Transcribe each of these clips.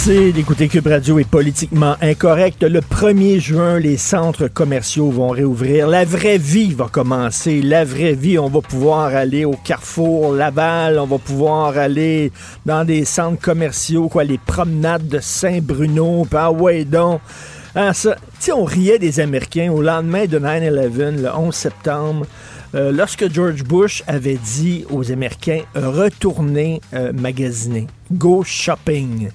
C'est d'écouter Cube Radio est politiquement incorrect. Le 1er juin, les centres commerciaux vont réouvrir. La vraie vie va commencer. La vraie vie, on va pouvoir aller au Carrefour Laval, on va pouvoir aller dans des centres commerciaux, quoi, les promenades de Saint-Bruno, ah ouais donc. Ah, ça, on riait des Américains au lendemain de 9-11, le 11 septembre. Euh, lorsque George Bush avait dit aux Américains retournez euh, magasiner, go shopping.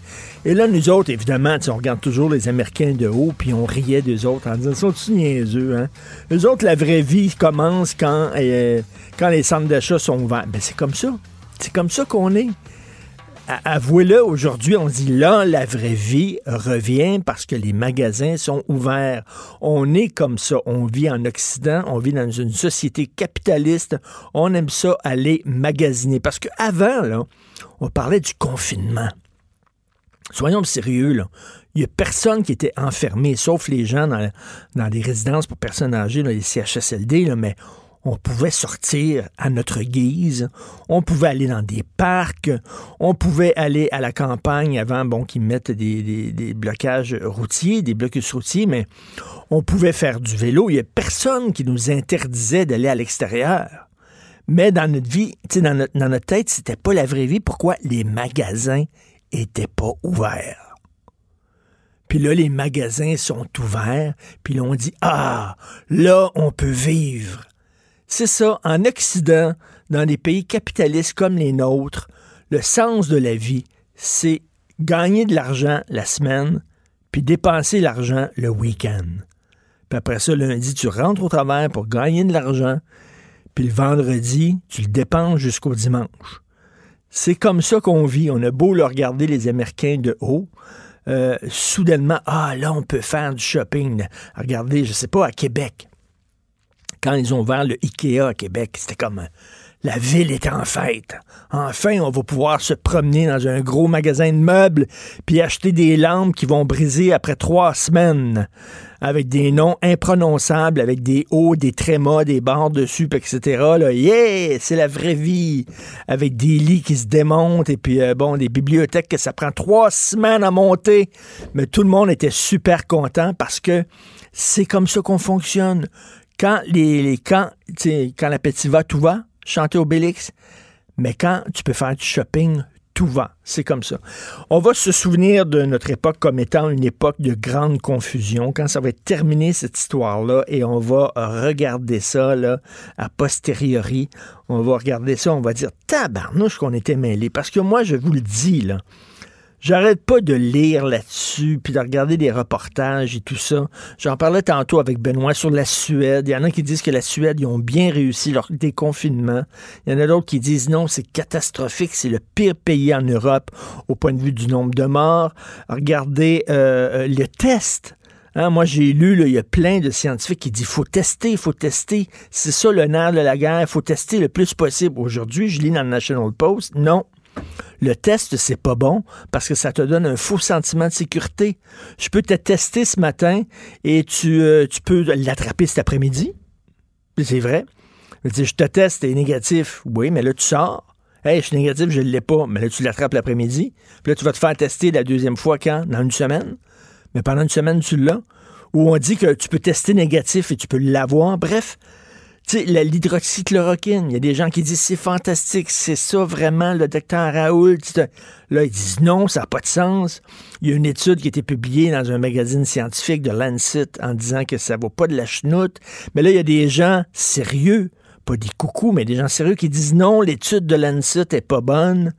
Et là, nous autres, évidemment, on regarde toujours les Américains de haut, puis on riait des autres en disant sont-ils niaiseux, hein? Eux autres, la vraie vie commence quand, euh, quand les centres d'achat sont ouverts. Ben, c'est comme ça. C'est comme ça qu'on est. Avouez-le, aujourd'hui, on dit là, la vraie vie revient parce que les magasins sont ouverts. On est comme ça. On vit en Occident, on vit dans une société capitaliste. On aime ça aller magasiner. Parce qu'avant, là, on parlait du confinement. Soyons sérieux, là. Il n'y a personne qui était enfermé, sauf les gens dans, dans des résidences pour personnes âgées, les CHSLD, là, mais on pouvait sortir à notre guise, on pouvait aller dans des parcs, on pouvait aller à la campagne avant bon, qu'ils mettent des, blocages routiers, des blocus routiers, mais on pouvait faire du vélo. Il n'y a personne qui nous interdisait d'aller à l'extérieur. Mais dans notre vie, dans notre, dans notre tête, c'était pas la vraie vie. Pourquoi les magasins étaient pas ouverts? Puis là, les magasins sont ouverts, puis là, on dit, ah, là, on peut vivre. C'est ça, en Occident, dans des pays capitalistes comme les nôtres, le sens de la vie, c'est gagner de l'argent la semaine, puis dépenser l'argent le week-end. Puis après ça, lundi, tu rentres au travail pour gagner de l'argent, puis le vendredi, tu le dépenses jusqu'au dimanche. C'est comme ça qu'on vit. On a beau le regarder les Américains de haut. Euh, soudainement, ah là, on peut faire du shopping. Regardez, je sais pas, à Québec quand ils ont ouvert le IKEA à Québec, c'était comme la ville était en fête. Enfin, on va pouvoir se promener dans un gros magasin de meubles puis acheter des lampes qui vont briser après trois semaines avec des noms imprononçables, avec des hauts, des trémas, des barres dessus, etc. Là, yeah, c'est la vraie vie. Avec des lits qui se démontent et puis, euh, bon, des bibliothèques que ça prend trois semaines à monter. Mais tout le monde était super content parce que c'est comme ça qu'on fonctionne quand les, quand, quand l'appétit va, tout va, chanter au Bélix. Mais quand tu peux faire du shopping, tout va. C'est comme ça. On va se souvenir de notre époque comme étant une époque de grande confusion, quand ça va être terminé cette histoire-là, et on va regarder ça là, a posteriori. On va regarder ça, on va dire tabarnouche qu'on était mêlés. Parce que moi, je vous le dis, là, J'arrête pas de lire là-dessus, puis de regarder des reportages et tout ça. J'en parlais tantôt avec Benoît sur la Suède. Il y en a qui disent que la Suède, ils ont bien réussi leur déconfinement. Il y en a d'autres qui disent non, c'est catastrophique, c'est le pire pays en Europe au point de vue du nombre de morts. Regardez euh, euh le test. Hein, moi, j'ai lu, il y a plein de scientifiques qui disent faut tester, il faut tester. C'est ça le nerf de la guerre, il faut tester le plus possible. Aujourd'hui, je lis dans le National Post, non, le test, c'est pas bon parce que ça te donne un faux sentiment de sécurité. Je peux te tester ce matin et tu, euh, tu peux l'attraper cet après-midi. C'est vrai. Je, te teste, t'es négatif. Oui, mais là, tu sors. Hey, je suis négatif, je ne l'ai pas. Mais là, tu l'attrapes l'après-midi. Puis là, tu vas te faire tester la deuxième fois quand? Dans une semaine. Mais pendant une semaine, tu l'as. Ou on dit que tu peux tester négatif et tu peux l'avoir. Bref, l'hydroxychloroquine, il y a des gens qui disent c'est fantastique, c'est ça vraiment, le docteur Raoul. Là, ils disent non, ça n'a pas de sens. Il y a une étude qui a été publiée dans un magazine scientifique de Lancet en disant que ça vaut pas de la chenoute. Mais là, il y a des gens sérieux, pas des coucous, mais des gens sérieux qui disent non, l'étude de Lancet est pas bonne.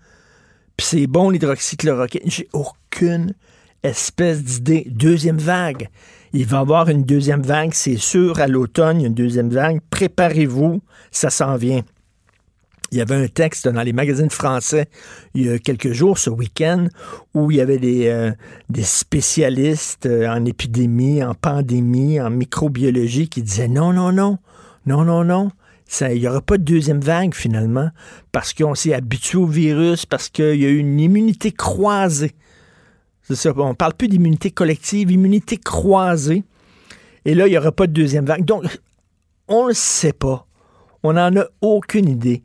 Puis c'est bon l'hydroxychloroquine. J'ai aucune espèce d'idée. Deuxième vague. Il va y avoir une deuxième vague, c'est sûr, à l'automne, une deuxième vague. Préparez-vous, ça s'en vient. Il y avait un texte dans les magazines français il y a quelques jours, ce week-end, où il y avait des, euh, spécialistes euh, en épidémie, en pandémie, en microbiologie qui disaient non, non, non, non, non, non. Il n'y aura pas de deuxième vague finalement, parce qu'on s'est habitué au virus, parce qu'il y a eu une immunité croisée. C'est ça, on parle plus d'immunité collective, immunité croisée. Et là, il n'y aura pas de deuxième vague. Donc, on ne le sait pas. On n'en a aucune idée.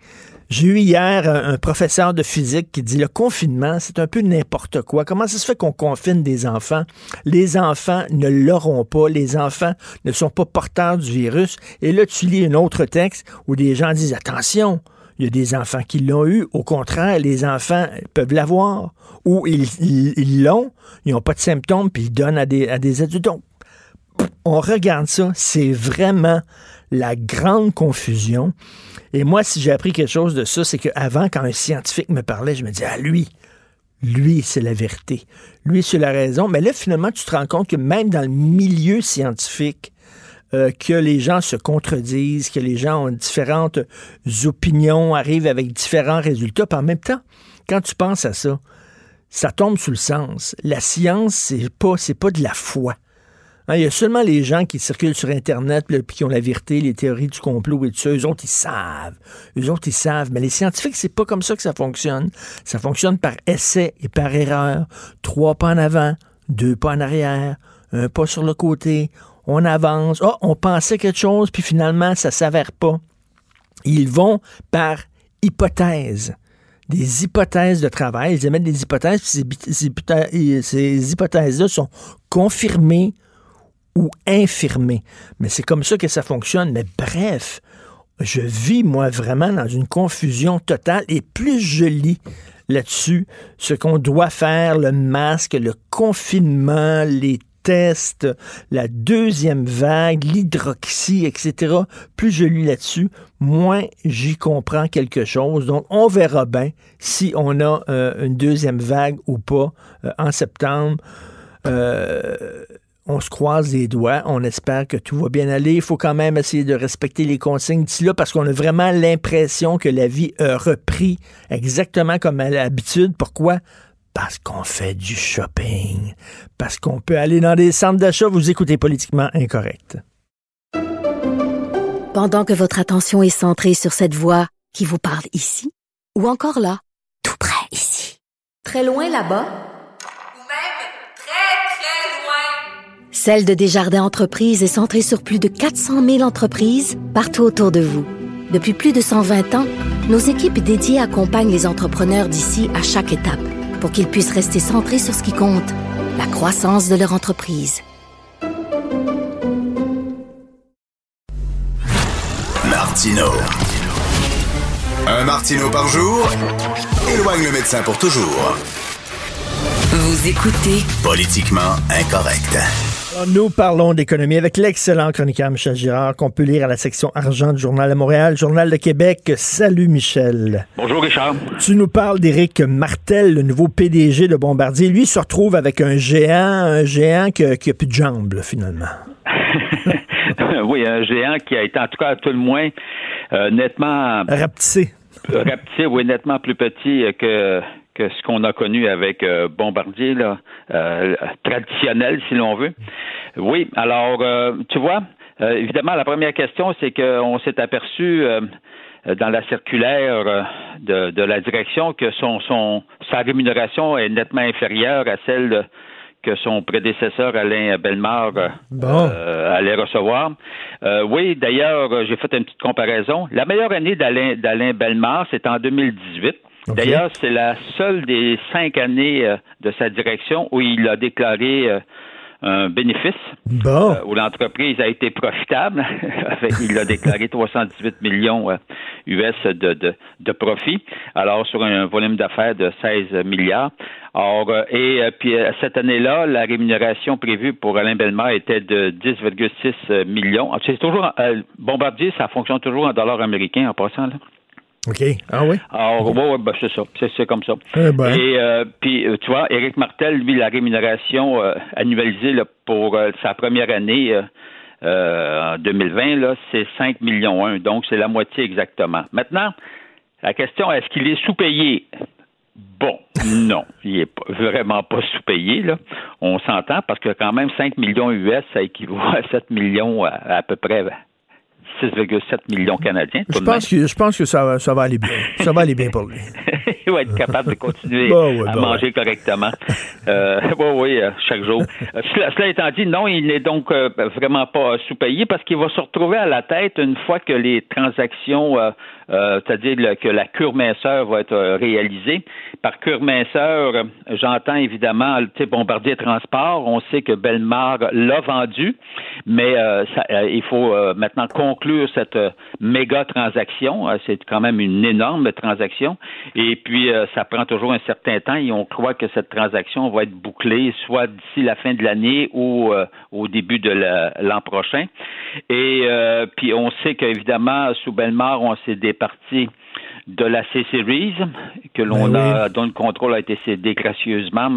J'ai eu hier un, un professeur de physique qui dit le confinement, c'est un peu n'importe quoi. Comment ça se fait qu'on confine des enfants? Les enfants ne l'auront pas. Les enfants ne sont pas porteurs du virus. Et là, tu lis un autre texte où des gens disent attention, il y a des enfants qui l'ont eu. Au contraire, les enfants peuvent l'avoir. Ou ils l'ont, ils n'ont pas de symptômes, puis ils donnent à des, à des adultes. Donc, on regarde ça, c'est vraiment la grande confusion. Et moi, si j'ai appris quelque chose de ça, c'est qu'avant, quand un scientifique me parlait, je me disais, ah, lui, lui, c'est la vérité. Lui, c'est la raison. Mais là, finalement, tu te rends compte que même dans le milieu scientifique, euh, que les gens se contredisent, que les gens ont différentes opinions, arrivent avec différents résultats. Puis en même temps, quand tu penses à ça, ça tombe sous le sens. La science, c'est pas, pas de la foi. Hein, Il y a seulement les gens qui circulent sur Internet puis qui ont la vérité, les théories du complot et tout ça. Eux autres, ils savent. Eux autres, ils savent. Mais les scientifiques, c'est pas comme ça que ça fonctionne. Ça fonctionne par essai et par erreur. Trois pas en avant, deux pas en arrière, un pas sur le côté. On avance. Oh, on pensait quelque chose, puis finalement, ça s'avère pas. Ils vont par hypothèse des hypothèses de travail. Ils émettent des hypothèses, puis ces hypothèses-là sont confirmées ou infirmées. Mais c'est comme ça que ça fonctionne. Mais bref, je vis, moi, vraiment dans une confusion totale. Et plus je lis là-dessus, ce qu'on doit faire, le masque, le confinement, les la deuxième vague, l'hydroxy, etc., plus je lis là-dessus, moins j'y comprends quelque chose. Donc, on verra bien si on a euh, une deuxième vague ou pas euh, en septembre. Euh, on se croise les doigts, on espère que tout va bien aller. Il faut quand même essayer de respecter les consignes d'ici là parce qu'on a vraiment l'impression que la vie a repris exactement comme à l'habitude. Pourquoi? Parce qu'on fait du shopping. Parce qu'on peut aller dans des centres d'achat. Vous écoutez politiquement incorrect. Pendant que votre attention est centrée sur cette voix qui vous parle ici, ou encore là, tout près ici, très loin là-bas, Ou même très, très loin. Celle de Desjardins Entreprises est centrée sur plus de 400 000 entreprises partout autour de vous. Depuis plus de 120 ans, nos équipes dédiées accompagnent les entrepreneurs d'ici à chaque étape pour qu'ils puissent rester centrés sur ce qui compte, la croissance de leur entreprise. Martino. Un Martino par jour éloigne le médecin pour toujours. Vous écoutez Politiquement incorrect. Nous parlons d'économie avec l'excellent chroniqueur Michel Girard qu'on peut lire à la section argent du Journal de Montréal, Journal de Québec. Salut Michel. Bonjour Richard. Tu nous parles d'Éric Martel, le nouveau PDG de Bombardier. Lui il se retrouve avec un géant, un géant qui, qui a plus de jambes, là, finalement. oui, un géant qui a été en tout cas à tout le moins euh, nettement Rapetissé. rapetissé, oui, nettement plus petit que que ce qu'on a connu avec euh, Bombardier, là, euh, traditionnel, si l'on veut. Oui, alors, euh, tu vois, évidemment, la première question, c'est qu'on s'est aperçu dans la circulaire de, de la direction que son, son sa rémunération est nettement inférieure à celle de- que son prédécesseur Alain Bellemare Bon. euh, allait recevoir. Euh, oui, d'ailleurs, j'ai fait une petite comparaison. La meilleure année d'Alain d'Alain Bellemare, c'est en 2018. D'ailleurs, c'est la seule des cinq années euh, de sa direction où il a déclaré euh, un bénéfice Bon. euh, où l'entreprise a été profitable. Il a déclaré 318 millions US de, de, de profit, alors sur un volume d'affaires de 16 milliards. Or, et puis cette année-là, la rémunération prévue pour Alain Bellemare était de 10,6 millions. Ah, C'est toujours euh, Bombardier, ça fonctionne toujours en dollars américains en passant là? OK. Ah oui? Alors, ouais, ouais, ben, c'est ça. C'est, comme ça. Eh ben. Et euh, puis, euh, tu vois, Éric Martel, lui, la rémunération euh, annualisée là, pour euh, sa première année en 2020, là, c'est 5 millions 1. Donc, c'est la moitié exactement. Maintenant, la question, est-ce qu'il est sous-payé? Bon, non, il n'est vraiment pas sous-payé. Là. On s'entend parce que quand même 5 millions US, ça équivaut à 7 millions à, à peu près 6,7 millions canadiens. Je pense que, je pense que ça, va- ça va aller bien. Ça va aller bien pour lui. il va être capable de continuer Bah ouais, à bah manger correctement. Euh, oui, oui, euh, chaque jour. Euh, cela, cela étant dit, non, il n'est donc vraiment pas sous-payé parce qu'il va se retrouver à la tête une fois que les transactions, euh, c'est-à-dire le- que la cure minceur va être euh, réalisée. Par cure minceur, j'entends évidemment, sais, Bombardier Transport, on sait que Belmar l'a vendu, mais euh, il faut maintenant conclure cette méga transaction. C'est quand même une énorme transaction. Et puis, ça prend toujours un certain temps et on croit que cette transaction va être bouclée soit d'ici la fin de l'année ou au début de la- l'an prochain. Et puis, on sait qu'évidemment, sous Belmar, on s'est départi de la C-Series, que l'on Ben a, dont le contrôle a été cédé gracieusement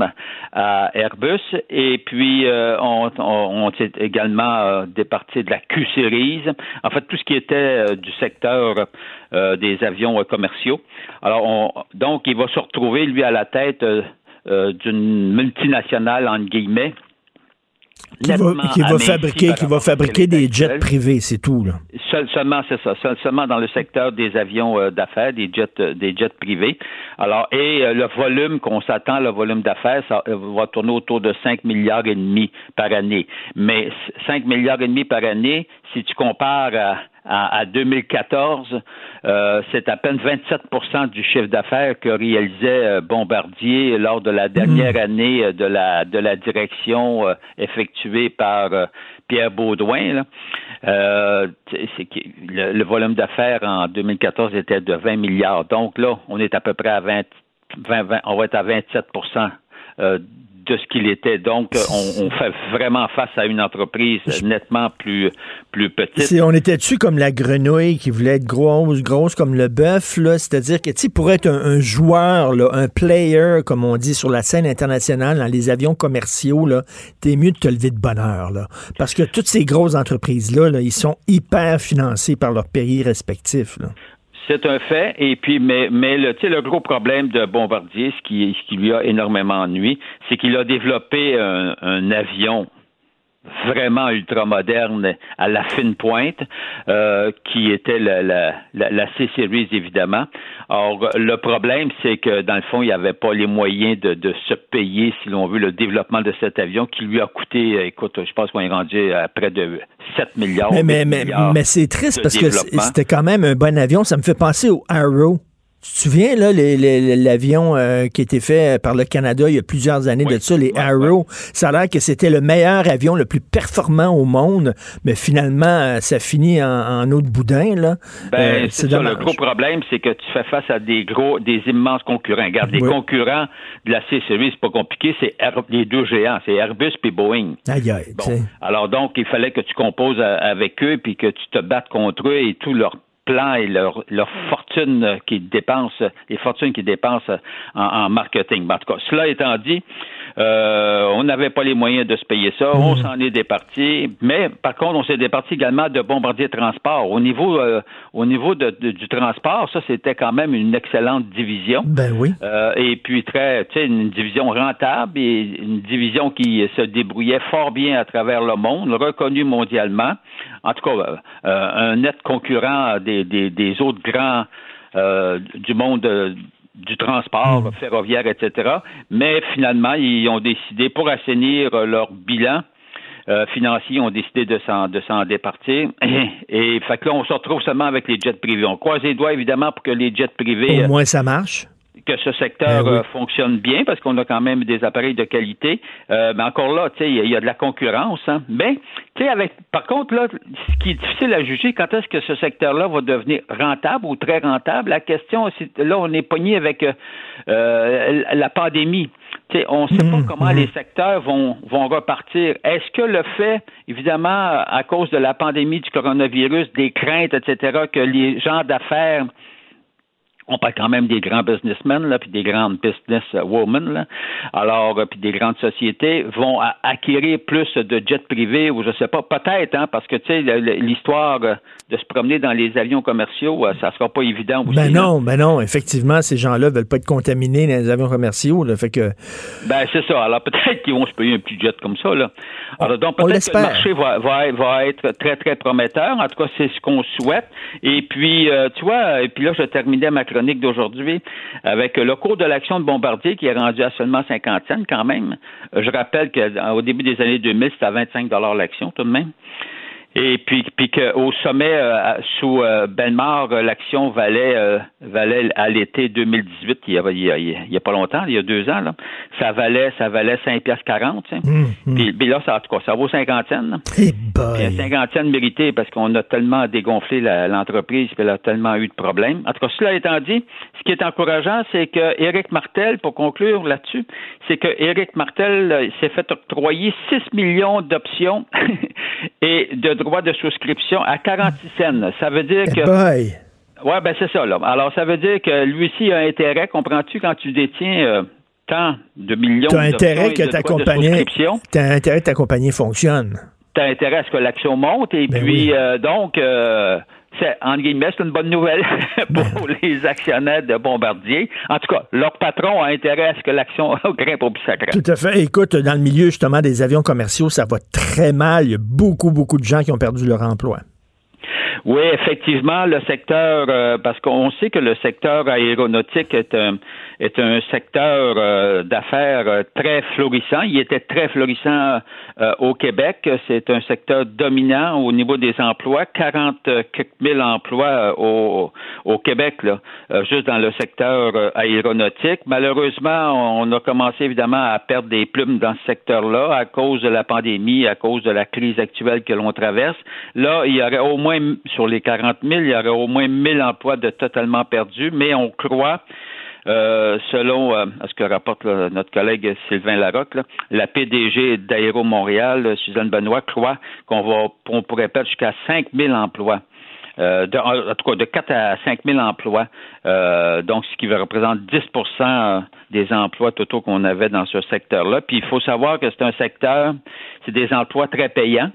à Airbus. Et puis, euh, on, on- on s'est également euh, départi de la Q-Series. En fait, tout ce qui était euh, du secteur euh, des avions commerciaux. Alors, on, donc, il va se retrouver, lui, à la tête d'une multinationale, entre guillemets, Qui va, qui fabriquer, qui va fabriquer des jets privés, c'est tout, là. Seul- seulement, c'est ça. seul- seulement dans le secteur des avions euh, d'affaires, des jets, euh, des jets privés. Alors, et euh, le volume qu'on s'attend, le volume d'affaires, ça va tourner autour de 5 milliards et demi par année. Mais c- 5 milliards et demi par année, si tu compares à, à, à 2014, euh, c'est à peine 27% du chiffre d'affaires que réalisait euh, Bombardier lors de la dernière année euh, de la de la direction euh, effectuée par Pierre Baudouin. Là. Euh, le, le volume d'affaires en 2014 était de 20 milliards. Donc là, on est à peu près à 20, 20, 20 on va être à 27 euh, de ce qu'il était. Donc, euh, on, on fait vraiment face à une entreprise nettement plus, plus petite. C'est- on était dessus comme la grenouille qui voulait être grosse, grosse comme le bœuf, là. C'est-à-dire que, tu pour être un, un joueur, là, un player, comme on dit sur la scène internationale, dans les avions commerciaux, là, t'es mieux de te lever de bonheur, là. Parce que toutes ces grosses entreprises-là, là, ils sont hyper financés par leurs pays respectifs, là. C'est un fait. Et puis, mais, mais le, le gros problème de Bombardier, ce qui, ce qui lui a énormément ennuyé, c'est qu'il a développé un avion vraiment ultramoderne à la fine pointe, euh, qui était la, la, la, C-Series, évidemment. Or, le problème, c'est que, dans le fond, il n'y avait pas les moyens de, de se payer, si l'on veut, le développement de cet avion qui lui a coûté, écoute, je pense qu'on est rendu à près de 7 milliards. Mais, mais, 8 mais, mais c'est triste parce que c'était quand même un bon avion. Ça me fait penser au Arrow. Tu te souviens, là, l'avion euh, qui a été fait par le Canada il y a plusieurs années Oui, de ça, les Arrow? Ça a l'air que c'était le meilleur avion, le plus performant au monde, mais finalement, euh, ça finit en, en eau de boudin, là. Ben, Euh, c'est ça. Le gros problème, c'est que tu fais face à des gros, des immenses concurrents. Regarde, les concurrents de la C-Series, c'est pas compliqué, c'est les deux géants, c'est Airbus et Boeing. Aïe, aïe, Bon. Alors donc, il fallait que tu composes a- avec eux, puis que tu te battes contre eux et tout leur plan et leur, leur fortune qu'ils dépensent, les fortunes qu'ils dépensent en, en marketing. En tout cas, cela étant dit, euh, on n'avait pas les moyens de se payer ça. On s'en est départi. Mais par contre, on s'est départi également de Bombardier Transport. Au niveau, euh, au niveau de- de- du transport, ça, c'était quand même une excellente division. Ben oui. Euh, et puis très, tu sais, une division rentable et une division qui se débrouillait fort bien à travers le monde, reconnue mondialement. En tout cas, euh, un net concurrent des, des, des autres grands euh, du monde euh, du transport ferroviaire, etc. Mais finalement, ils ont décidé, pour assainir euh, leur bilan, euh, financiers ont décidé de s'en de s'en départir. Et, fait que là, on se retrouve seulement avec les jets privés. On croise les doigts, évidemment, pour que les jets privés Au euh, moins, ça marche. Que ce secteur Ben oui. euh, fonctionne bien parce qu'on a quand même des appareils de qualité. Euh, mais encore là, tu sais, il y a- il y, a de la concurrence. Hein. Mais, tu sais, avec, par contre, là, ce qui est difficile à juger, quand est-ce que ce secteur-là va devenir rentable ou très rentable, la question, là, on est pogné avec euh, euh, la pandémie. Tu sais, on ne sait pas comment les secteurs vont, vont repartir. Est-ce que le fait, évidemment, à cause de la pandémie du coronavirus, des craintes, etc., que les gens d'affaires on parle quand même des grands businessmen là, puis des grandes businesswomen là. Alors, euh, puis des grandes sociétés vont acquérir plus de jets privés ou je sais pas, peut-être, hein, parce que tu sais l'histoire euh, de se promener dans les avions commerciaux, euh, ça sera pas évident aussi. Ben là. non, ben non, effectivement, ces gens-là veulent pas être contaminés dans les avions commerciaux. Là, fait que Ben c'est ça. Alors peut-être qu'ils vont se payer un petit jet comme ça là. Alors donc on peut-être que le marché va, va, va être très très prometteur. En tout cas, c'est ce qu'on souhaite. Et puis euh, tu vois, et puis là je terminais ma chronique d'aujourd'hui avec le cours de l'action de Bombardier qui est rendu à seulement 50 cents quand même. Euh, Je rappelle qu'au début des années 2000, c'était à 25 dollars l'action tout de même. Et puis, puis qu'au sommet euh, sous euh, Belmar, euh, l'action valait euh, valait à l'été 2018, il y, a, il, y a, il y a pas longtemps, il y a deux ans, là, ça valait ça valait 5 piastres 40. tu sais. Puis, puis là, ça, en tout cas, ça vaut 50 cents. là. eh Puis, boy. 50 cents méritées parce qu'on a tellement dégonflé l'entreprise, puis elle a tellement eu de problèmes. En tout cas, cela étant dit, ce qui est encourageant, c'est que Éric Martel, pour conclure là-dessus, c'est que Éric Martel s'est fait octroyer 6 millions d'options et de droits de souscription à 46 cents. Ça veut dire Eh que boy. Ouais, ben c'est ça, là. Alors, ça veut dire que lui aussi a intérêt, comprends-tu, quand tu détiens euh, tant de millions T'as d'options intérêt que de ta de compagnie, t'as intérêt que ta compagnie fonctionne. t'as intérêt à ce que l'action monte, et Ben puis, oui. euh, donc, euh, c'est, entre guillemets, c'est une bonne nouvelle pour les actionnaires de Bombardier. En tout cas, leur patron a intérêt à ce que l'action grimpe au plus sacré. Tout à fait. Écoute, dans le milieu justement des avions commerciaux, ça va très mal. Il y a beaucoup, beaucoup de gens qui ont perdu leur emploi. Oui, effectivement, le secteur, euh, parce qu'on sait que le secteur aéronautique est un, est un secteur euh, d'affaires euh, très florissant. Il était très florissant euh, au Québec. C'est un secteur dominant au niveau des emplois. 40 quelques mille emplois euh, au, au Québec, là, euh, juste dans le secteur euh, aéronautique. Malheureusement, on a commencé évidemment à perdre des plumes dans ce secteur-là à cause de la pandémie, à cause de la crise actuelle que l'on traverse. Là, il y aurait au moins, sur les 40 000, il y aurait au moins 1000 emplois de totalement perdus, mais on croit euh, selon euh, ce que rapporte là, notre collègue Sylvain Larocque, là, la PDG d'Aéro Montréal, Suzanne Benoît, croit qu'on va on pourrait perdre jusqu'à 5 000 emplois. Euh, de, en tout cas, de 4 à 5 000 emplois, euh, donc ce qui représente 10% des emplois totaux qu'on avait dans ce secteur-là. Puis il faut savoir que c'est un secteur, c'est des emplois très payants.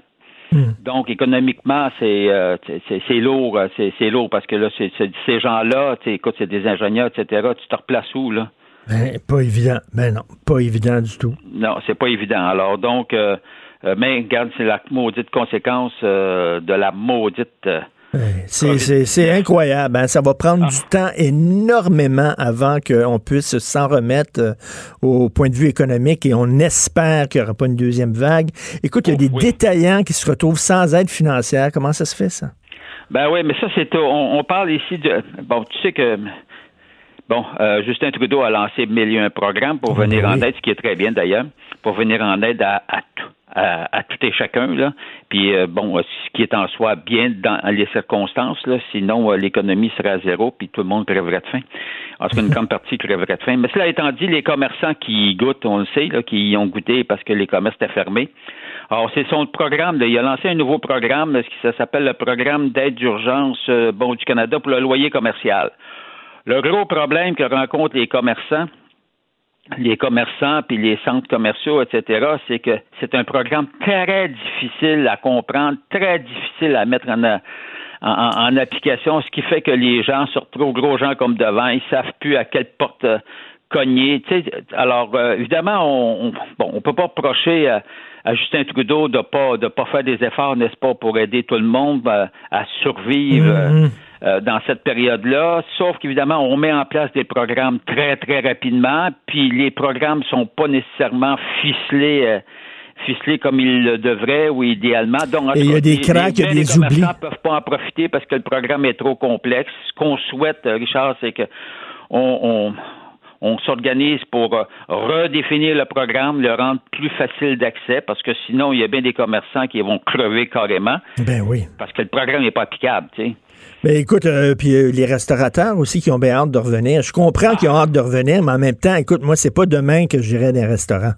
Donc, économiquement, c'est euh, c'est- lourd, euh, c'est c'est lourd parce que là, ces gens-là, écoute, c'est des ingénieurs, etc. Tu te replaces où, là? Ben, pas évident. Ben non, pas évident du tout. Non, c'est pas évident. Alors, donc, euh, euh, mais regarde, c'est la maudite conséquence euh, de la maudite. C'est incroyable. hein. Ça va prendre Ah. du temps énormément avant qu'on puisse s'en remettre euh, au point de vue économique et on espère qu'il n'y aura pas une deuxième vague. Écoute, il y a Oh, des oui. détaillants qui se retrouvent sans aide financière. Comment ça se fait, ça? Ben oui, mais ça, c'est. On, on parle ici de. Bon, tu sais que. Bon, euh, Justin Trudeau a lancé mille et un programmes pour venir Oui. en aide, ce qui est très bien d'ailleurs, pour venir en aide à, à tout. À, à tout et chacun là, puis euh, bon, euh, ce qui est en soi bien dans les circonstances là, sinon euh, l'économie serait à zéro puis tout le monde crèverait de faim. En tout une grande partie crèverait de faim. Mais cela étant dit, les commerçants qui goûtent, on le sait, là, qui y ont goûté parce que les commerces étaient fermés. Alors, c'est son programme. là. il a lancé un nouveau programme, ce qui s'appelle le programme d'aide d'urgence euh, bon, du Canada pour le loyer commercial. Le gros problème que rencontrent les commerçants, les commerçants puis les centres commerciaux, etc., c'est que c'est un programme très difficile à comprendre, très difficile à mettre en, en, en application, ce qui fait que les gens se retrouvent gros gens comme devant, ils savent plus à quelle porte euh, cogner. Tu sais, alors, euh, évidemment, on, on, bon, on peut pas reprocher à, à Justin Trudeau de pas de pas faire des efforts, n'est-ce pas, pour aider tout le monde euh, à survivre. euh, euh, dans cette période-là, sauf qu'évidemment, on met en place des programmes très, très rapidement, puis les programmes sont pas nécessairement ficelés. euh, ficelés comme ils le devraient ou idéalement. Donc, il y a des cracks, il y a des les commerçants oublis. peuvent pas en profiter parce que le programme est trop complexe. Ce qu'on souhaite, euh, Richard, c'est que on, on, on s'organise pour redéfinir le programme, le rendre plus facile d'accès, parce que sinon, il y a bien des commerçants qui vont crever carrément. Ben oui. Parce que le programme n'est pas applicable, tu sais. Ben écoute, euh, puis euh, les restaurateurs aussi qui ont bien hâte de revenir. Je comprends qu'ils ont hâte de revenir, mais en même temps, écoute, moi, c'est pas demain que j'irai les restaurants.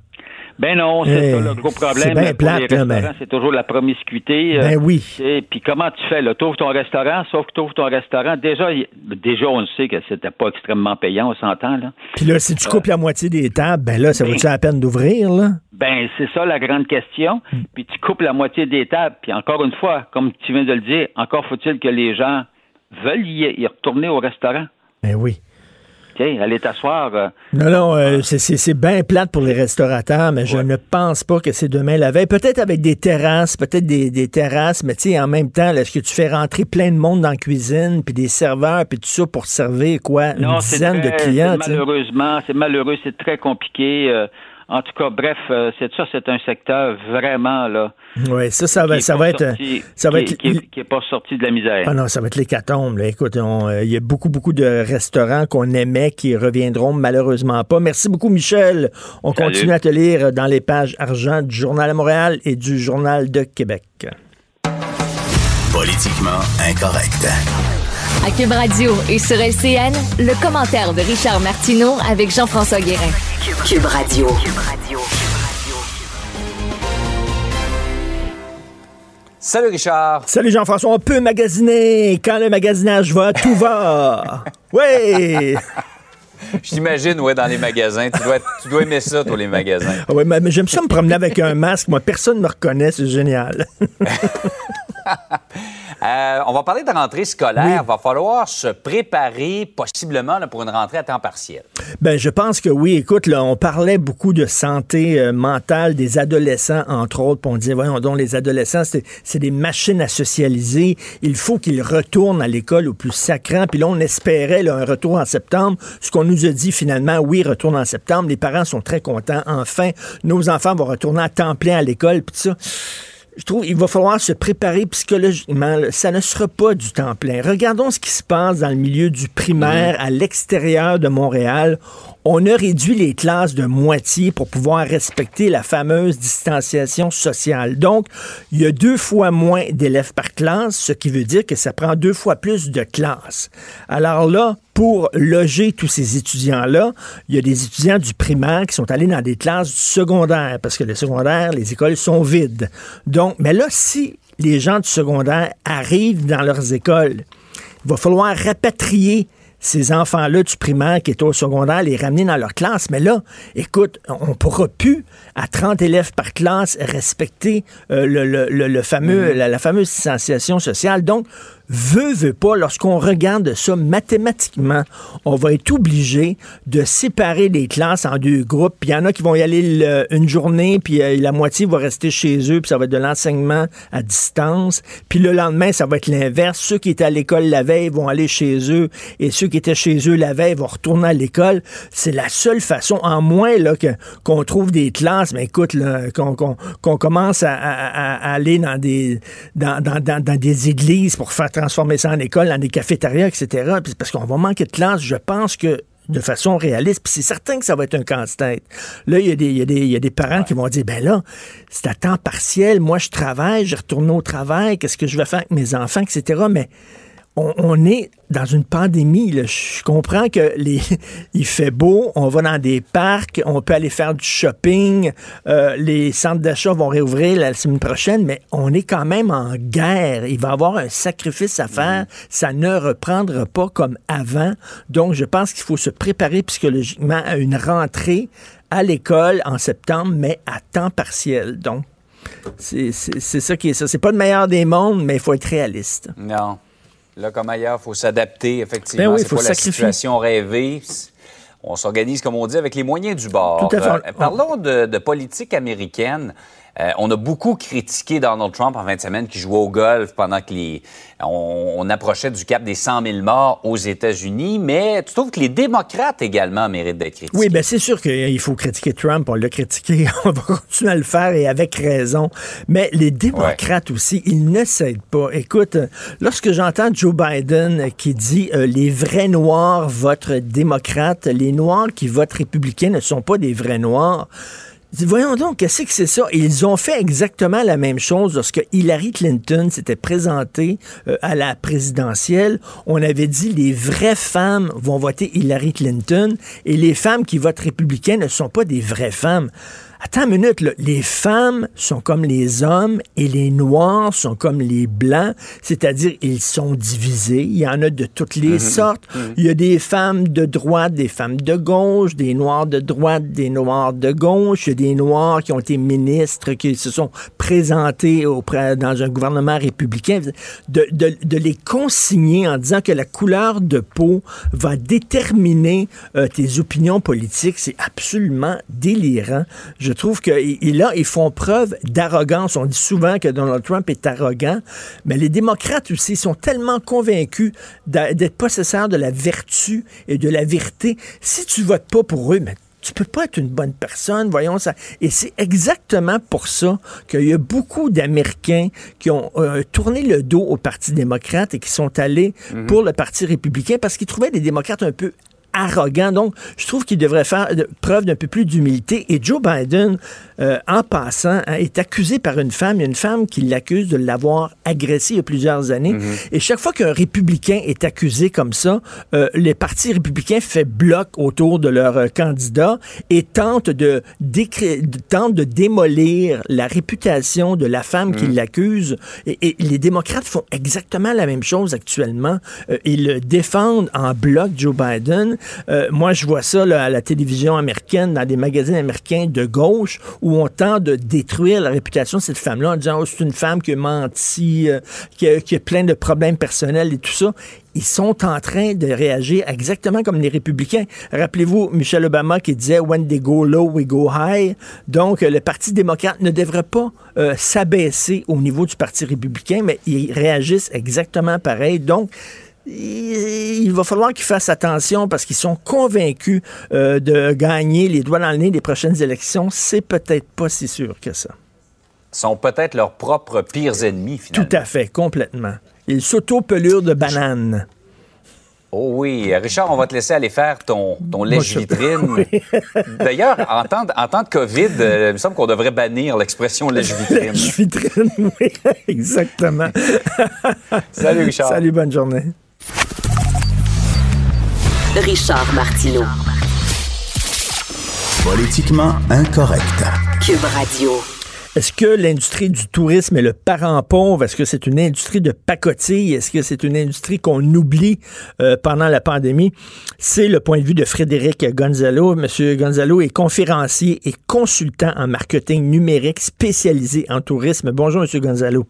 Ben non, c'est Eh, ça le gros c'est problème. bien pour plate, les là, mais- restaurants, c'est toujours la promiscuité. euh, Ben oui. Et puis comment tu fais là? T'ouvres ton restaurant, sauf que t'ouvres ton restaurant. Déjà, déjà on le sait que c'était pas extrêmement payant, on s'entend là. Puis là, si tu coupes la moitié des tables, ben là, ça Ben- vaut-tu la peine d'ouvrir, là? Ben c'est ça la grande question. Hmm. Puis tu coupes la moitié des tables. Puis encore une fois, comme tu viens de le dire, encore faut-il que les gens veulent y, y retourner au restaurant. Ben oui. Aller t'asseoir. euh, Non, non, euh, c'est- c'est c'est bien plate pour les restaurateurs, mais je ne pense pas que c'est demain la veille. Peut-être avec des terrasses, peut-être des, des terrasses, mais tu sais, en même temps, là, est-ce que tu fais rentrer plein de monde dans la cuisine, puis des serveurs, puis tout ça pour servir, quoi, une Non, dizaine très- de clients? Malheureusement, c'est malheureux, c'est très compliqué. euh, en tout cas, bref, euh, c'est ça, c'est un secteur vraiment là. Oui, ça, ça qui va, ça pas va être... sorti- ça va qui, être- qui est- qui est pas sorti de la misère. Ah non, ça va être l'hécatombe. là. Écoute, euh, il y a beaucoup, beaucoup de restaurants qu'on aimait qui reviendront malheureusement pas. Merci beaucoup, Michel. On Salut. continue à te lire dans les pages argent du Journal de Montréal et du Journal de Québec. Politiquement incorrect. À Cube Radio et sur LCN, le commentaire de Richard Martineau avec Jean-François Guérin. Cube Radio. Salut Richard. Salut Jean-François, on peut magasiner. Quand le magasinage va, tout va. Oui. Je t'imagine, ouais, dans les magasins. Tu dois, tu dois aimer ça, toi, les magasins. Ah ouais, mais mais j'aime ça me promener avec un masque. Moi, personne ne me reconnaît. C'est génial. Euh, on va parler de rentrée scolaire. Il va falloir se préparer possiblement là, pour une rentrée à temps partiel. Ben, je pense que oui. Écoute, là, on parlait beaucoup de santé euh, mentale des adolescents, entre autres. Puis on disait, voyons donc, les adolescents, c'est c'est des machines à socialiser. Il faut qu'ils retournent à l'école au plus sacrant. Puis là, on espérait là, un retour en septembre. Ce qu'on nous a dit finalement, oui, retourne en septembre. Les parents sont très contents. Enfin, nos enfants vont retourner à temps plein à l'école. Puis ça je trouve qu'il va falloir se préparer psychologiquement. Ça ne sera pas du temps plein. Regardons ce qui se passe dans le milieu du primaire à l'extérieur de Montréal. On a réduit les classes de moitié pour pouvoir respecter la fameuse distanciation sociale. Donc, il y a deux fois moins d'élèves par classe, ce qui veut dire que ça prend deux fois plus de classes. Alors là, pour loger tous ces étudiants-là, il y a des étudiants du primaire qui sont allés dans des classes du secondaire, parce que le secondaire, les écoles sont vides. Donc, mais là, si les gens du secondaire arrivent dans leurs écoles, il va falloir rapatrier ces enfants-là du primaire qui étaient au secondaire, les ramener dans leur classe. Mais là, écoute, on ne pourra plus, à 30 élèves par classe, respecter euh, le, le- le- le fameux, la, la fameuse distanciation sociale. Donc, veut, veut pas, lorsqu'on regarde ça mathématiquement, on va être obligé de séparer les classes en deux groupes. Puis il y en a qui vont y aller le- une journée, puis euh, la moitié va rester chez eux, puis ça va être de l'enseignement à distance. Puis le lendemain, ça va être l'inverse. Ceux qui étaient à l'école la veille vont aller chez eux, et ceux qui étaient chez eux la veille vont retourner à l'école. C'est la seule façon, en moins là, qu'on trouve des classes, mais écoute, qu'on, commence à, aller dans des, dans- dans- dans des églises pour faire transformer ça en école, dans des cafétérias, etc. Puis parce qu'on va manquer de classes, je pense que de façon réaliste. Puis c'est certain que ça va être un casse-tête. Là, il y, a des- il y y a des parents qui vont dire, ben là, c'est à temps partiel, moi je travaille, je retourne au travail, qu'est-ce que je vais faire avec mes enfants, etc. Mais on, on est dans une pandémie. là. Je comprends que les, il fait beau, on va dans des parcs, on peut aller faire du shopping, euh, les centres d'achat vont réouvrir la semaine prochaine, mais on est quand même en guerre. Il va y avoir un sacrifice à faire. Ça ne reprendra pas comme avant. Donc, je pense qu'il faut se préparer psychologiquement à une rentrée à l'école en septembre, mais à temps partiel. Donc, c'est ça qui est ça. C'est pas le meilleur des mondes, mais il faut être réaliste. Non. Là, comme ailleurs, il faut s'adapter, effectivement. Ben oui, faut pas la situation rêvée. On s'organise, comme on dit, avec les moyens du bord. Tout à fait. Euh, parlons de, de politique américaine. Euh, on a beaucoup critiqué Donald Trump en fin de semaine qui jouait au golf pendant que les, on, approchait du cap des 100 000 morts aux États-Unis, mais tu trouves que les démocrates également méritent d'être critiqués? Oui, bien c'est sûr qu'il faut critiquer Trump, on l'a critiqué, on va continuer à le faire et avec raison, mais les démocrates aussi, ils ne cèdent pas. Écoute, lorsque j'entends Joe Biden qui dit euh, les vrais noirs votent démocrate, les noirs qui votent républicain ne sont pas des vrais noirs, Voyons donc, qu'est-ce que c'est ça? ils ont fait exactement la même chose lorsque Hillary Clinton s'était présentée euh, à la présidentielle. On avait dit les vraies femmes vont voter Hillary Clinton et les femmes qui votent républicain ne sont pas des vraies femmes. Attends une minute, les femmes sont comme les hommes et les noirs sont comme les blancs, c'est-à-dire ils sont divisés. Il y en a de toutes les mhm. sortes. Mhm. Il y a des femmes de droite, des femmes de gauche, des noirs de droite, des noirs de gauche. Il y a des noirs qui ont été ministres, qui se sont présentés auprès, dans un gouvernement républicain. De, de, les consigner en disant que la couleur de peau va déterminer euh, tes opinions politiques, c'est absolument délirant. Je trouve que là, ils font preuve d'arrogance. On dit souvent que Donald Trump est arrogant, mais les démocrates aussi sont tellement convaincus d'être possesseurs de la vertu et de la vérité. Si tu votes pas pour eux, mais tu peux pas être une bonne personne, voyons ça. Et c'est exactement pour ça qu'il y a beaucoup d'Américains qui ont euh, tourné le dos au Parti démocrate et qui sont allés mhm. pour le Parti républicain parce qu'ils trouvaient des démocrates un peu arrogant. Donc, je trouve qu'il devrait faire preuve d'un peu plus d'humilité. Et Joe Biden, euh, en passant, hein, est accusé par une femme. Il y a une femme qui l'accuse de l'avoir agressé il y a plusieurs années. Mhm. Et chaque fois qu'un républicain est accusé comme ça, euh, les partis républicains fait bloc autour de leur euh, candidat et tentent de, tentent de démolir la réputation de la femme qui mhm. l'accuse. Et, et, les démocrates font exactement la même chose actuellement. ils défendent en bloc Joe Biden euh, moi, je vois ça à la télévision américaine, dans des magazines américains de gauche, où on tente de détruire la réputation de cette femme-là en disant oh, c'est une femme qui a menti, euh, qui, a, plein de problèmes personnels et tout ça ils sont en train de réagir exactement comme les républicains. Rappelez-vous Michel Obama qui disait When they go low, we go high. Donc, le Parti démocrate ne devrait pas euh, s'abaisser au niveau du Parti républicain, mais ils réagissent exactement pareil. Donc, il va falloir qu'ils fassent attention parce qu'ils sont convaincus euh, de gagner les doigts dans le nez des prochaines élections. C'est peut-être pas si sûr que ça. Ils sont peut-être leurs propres pires ennemis, finalement. Tout à fait, complètement. Ils s'auto-pelurent de bananes. Oh oui. Richard, on va te laisser aller faire ton, ton lèche-vitrine. D'ailleurs, en temps, en temps de COVID, euh, il me semble qu'on devrait bannir l'expression lèche-vitrine. Lèche-vitrine, oui, exactement. Salut, Richard. Salut, bonne journée. Richard Martineau. Politiquement incorrect. Cube Radio. Est-ce que l'industrie du tourisme est le parent pauvre? Est-ce que c'est une industrie de pacotille? Est-ce que c'est une industrie qu'on oublie euh, pendant la pandémie? C'est le point de vue de Frédéric Gonzalo. Monsieur Gonzalo est conférencier et consultant en marketing numérique spécialisé en tourisme. Bonjour, Monsieur Gonzalo.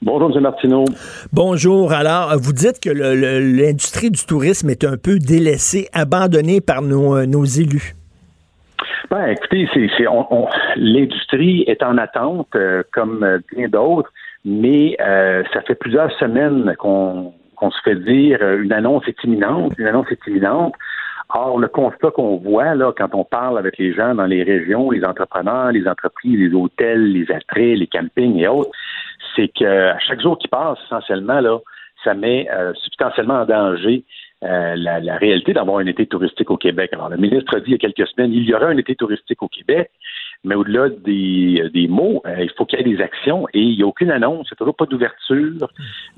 Bonjour, M. Martineau. Bonjour. Alors, vous dites que l'industrie du tourisme est un peu délaissée, abandonnée par nos, euh, élus. Ben, écoutez, l'industrie est en attente, euh, comme euh, bien d'autres, mais ça fait plusieurs semaines qu'on, qu'on se fait dire une annonce est imminente, une annonce est imminente. Or, le constat qu'on voit là, quand on parle avec les gens dans les régions, les entrepreneurs, les entreprises, les hôtels, les attraits, les campings et autres, c'est qu'à chaque jour qui passe, essentiellement, là, ça met euh, substantiellement en danger euh, la, réalité d'avoir un été touristique au Québec. Alors, le ministre a dit il y a quelques semaines, il y aura un été touristique au Québec, mais au-delà des, des mots, euh, il faut qu'il y ait des actions et il n'y a aucune annonce, il n'y a toujours pas d'ouverture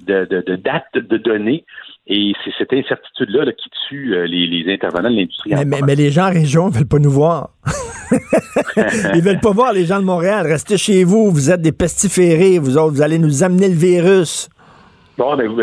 de, de, de, date de données. Et c'est cette incertitude-là qui tue les, intervenants de l'industrie. Mais, mais, les gens en région ne veulent pas nous voir. Ils veulent pas voir les gens de Montréal. Restez chez vous, vous êtes des pestiférés, vous autres, vous allez nous amener le virus. Bon, ben,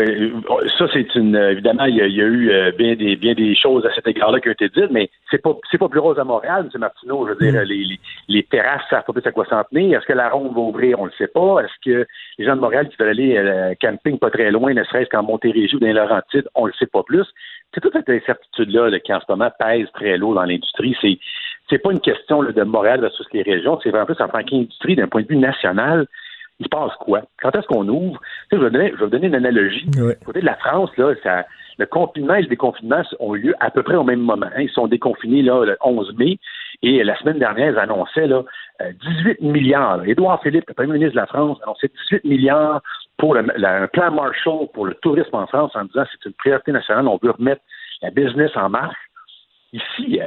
ça, c'est une. Évidemment, il y, a, eu euh, bien des bien des choses à cet égard-là qui ont été dites, mais c'est pas c'est pas plus rose à Montréal, M. Martineau. Je veux dire, mm. les, les, les, terrasses savent pas plus à quoi s'en tenir. Est-ce que la ronde va ouvrir? On le sait pas. Est-ce que les gens de Montréal qui veulent aller euh, camping pas très loin, ne serait-ce qu'en Montérégie ou dans les Laurentides, on le sait pas plus. C'est toute cette incertitude-là qui en ce moment pèse très lourd dans l'industrie. C'est c'est pas une question là, de morale versus les régions, c'est vraiment plus en tant qu'industrie, d'un point de vue national, il se passe quoi? Quand est-ce qu'on ouvre? Tu sais, je, vais donner, je vais vous donner une analogie. Du côté de la France, là, ça, le confinement et le déconfinement ont eu lieu à peu près au même moment. Ils sont déconfinés là, le 11 mai et la semaine dernière, ils annonçaient là, euh, 18 milliards. Édouard Philippe, le premier ministre de la France, annonçait 18 milliards pour le, la- un plan Marshall pour le tourisme en France en disant c'est une priorité nationale, on veut remettre la business en marche. Ici, euh,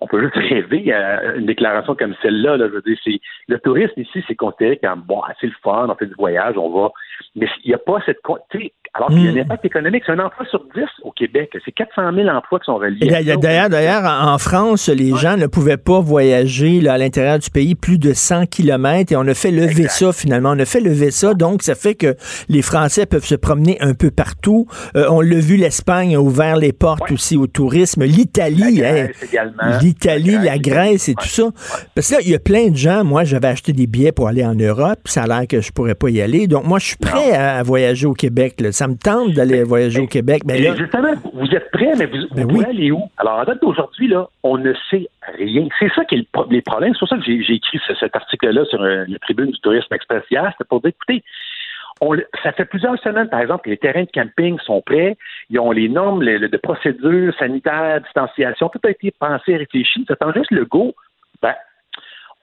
on peut juste rêver à une déclaration comme celle-là. Là, je veux dire, c'est le tourisme ici, c'est considéré comme bon, c'est le fun, on fait du voyage, on va. Mais il n'y a pas cette tu sais, alors qu'il y a un Mm. impact économique, c'est un emploi sur 10 au Québec. C'est 400 000 emplois qui sont reliés. D'ailleurs, d'ailleurs, en France, les gens ne pouvaient pas voyager là, à l'intérieur du pays plus de 100 kilomètres et on a fait lever Exact. ça finalement. On a fait lever ça, donc ça fait que les Français peuvent se promener un peu partout. Euh, on l'a vu, l'Espagne a ouvert les portes Ouais. aussi au tourisme. L'Italie, l'Italie, La la Grèce. Et tout ça. Parce que là, il y a plein de gens. Moi, j'avais acheté des billets pour aller en Europe. Ça a l'air que je pourrais pas y aller. Donc, moi, je suis prêt à, à voyager au Québec. là. Ça me tente d'aller voyager au Québec. Mais là, justement, vous êtes prêts, mais vous, Ben vous oui. pouvez aller où? Alors, en date d'aujourd'hui, là, on ne sait rien. C'est ça qui est le pro- les problèmes. C'est pour ça que j'ai écrit ce- cet article-là sur euh, la tribune du tourisme express hier. C'était pour dire, écoutez, on le- ça fait plusieurs semaines, par exemple, que les terrains de camping sont prêts. Ils ont les normes les- de procédures sanitaires, distanciation. Tout a été pensé, réfléchi. Ça attend juste le go. Ben,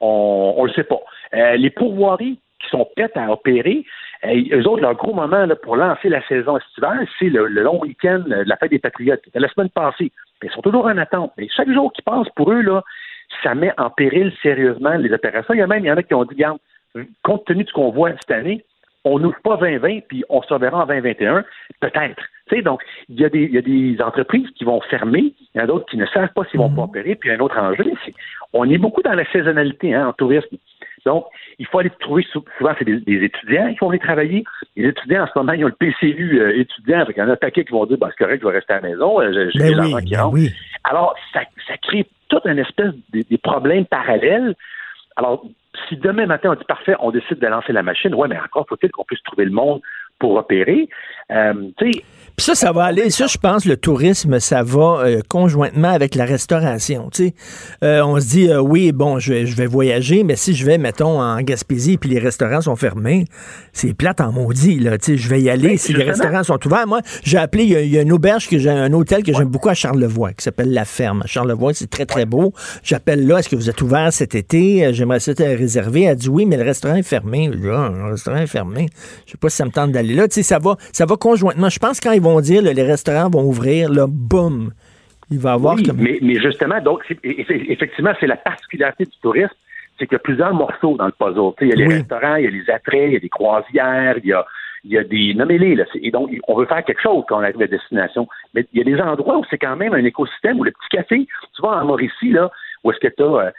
on ne le sait pas. Euh, les pourvoiries qui sont prêtes à opérer, euh, eux autres, leur gros moment là, pour lancer la saison estivale, c'est le, le long week-end euh, de la fête des Patriotes, qui était la semaine passée. Mais ils sont toujours en attente. Mais chaque jour qui passe pour eux, là, ça met en péril sérieusement les opérations. Il y a même, il y en a qui ont dit, regarde, compte tenu de ce qu'on voit cette année, on n'ouvre pas 2020, puis on se reverra en 2021, peut-être. Tu sais, donc, il y, a des, il y a des entreprises qui vont fermer, il y en a d'autres qui ne savent pas s'ils vont pas opérer, puis un autre enjeu, c'est on est beaucoup dans la saisonnalité hein, en tourisme. Donc, il faut aller trouver, sou- souvent, c'est des, des étudiants qui vont aller travailler. Les étudiants, en ce moment, ils ont le PCU euh, étudiant, avec un paquet qui vont dire, bah, c'est correct, je vais rester à la maison, euh, j'ai ben l'argent oui, qui ben rentre. oui. Alors, ça, ça crée toute une espèce de, des problèmes parallèles. Alors, si demain matin on dit parfait, on décide de lancer la machine, ouais, mais encore faut-il qu'on puisse trouver le monde pour opérer. Euh, tu sais, Puis ça, ça va aller. Ça, je pense, le tourisme, ça va euh, conjointement avec la restauration. Tu sais, Euh, on se dit, euh, oui, bon, je vais, je vais voyager, mais si je vais, mettons, en Gaspésie, puis les restaurants sont fermés, c'est plate en maudit. Là, tu sais, je vais y aller Oui, si les restaurants sont ouverts. Moi, j'ai appelé, il y a- il y, a une auberge, que j'ai un hôtel que j'aime beaucoup à Charlevoix, qui s'appelle La Ferme. À Charlevoix, c'est très, très beau. J'appelle là, est-ce que vous êtes ouvert cet été? J'aimerais ça te réserver. Elle dit oui, mais le restaurant est fermé. Je dis, Ah, le restaurant est fermé. Je sais pas si ça me tente d'aller là. Tu sais, ça va, ça va conjointement. Je pense quand ils vont dire, là, les restaurants vont ouvrir, là, boum, il va y avoir Oui, comme... mais, mais justement, donc, effectivement, c'est la particularité du tourisme, c'est qu'il y a plusieurs morceaux dans le puzzle. Tu sais, il y a les Oui. restaurants, il y a les attraits, il y a des croisières, il y a, il y a des. Nommez-les, là. Et donc, on veut faire quelque chose quand on arrive à destination. Mais il y a des endroits où c'est quand même un écosystème, où le petit café, tu vas en Mauricie, là, où est-ce que tu as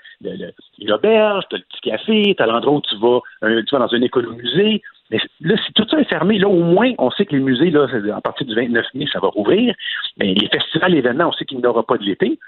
l'auberge, tu as le petit café, tu as l'endroit où tu vas, euh, tu vas dans un économusée. Mais là, si tout ça est fermé, là, au moins, on sait que les musées, là, à partir du 29 mai, ça va rouvrir. Mais les festivals, événements, on sait qu'il n'y aura pas de l'été.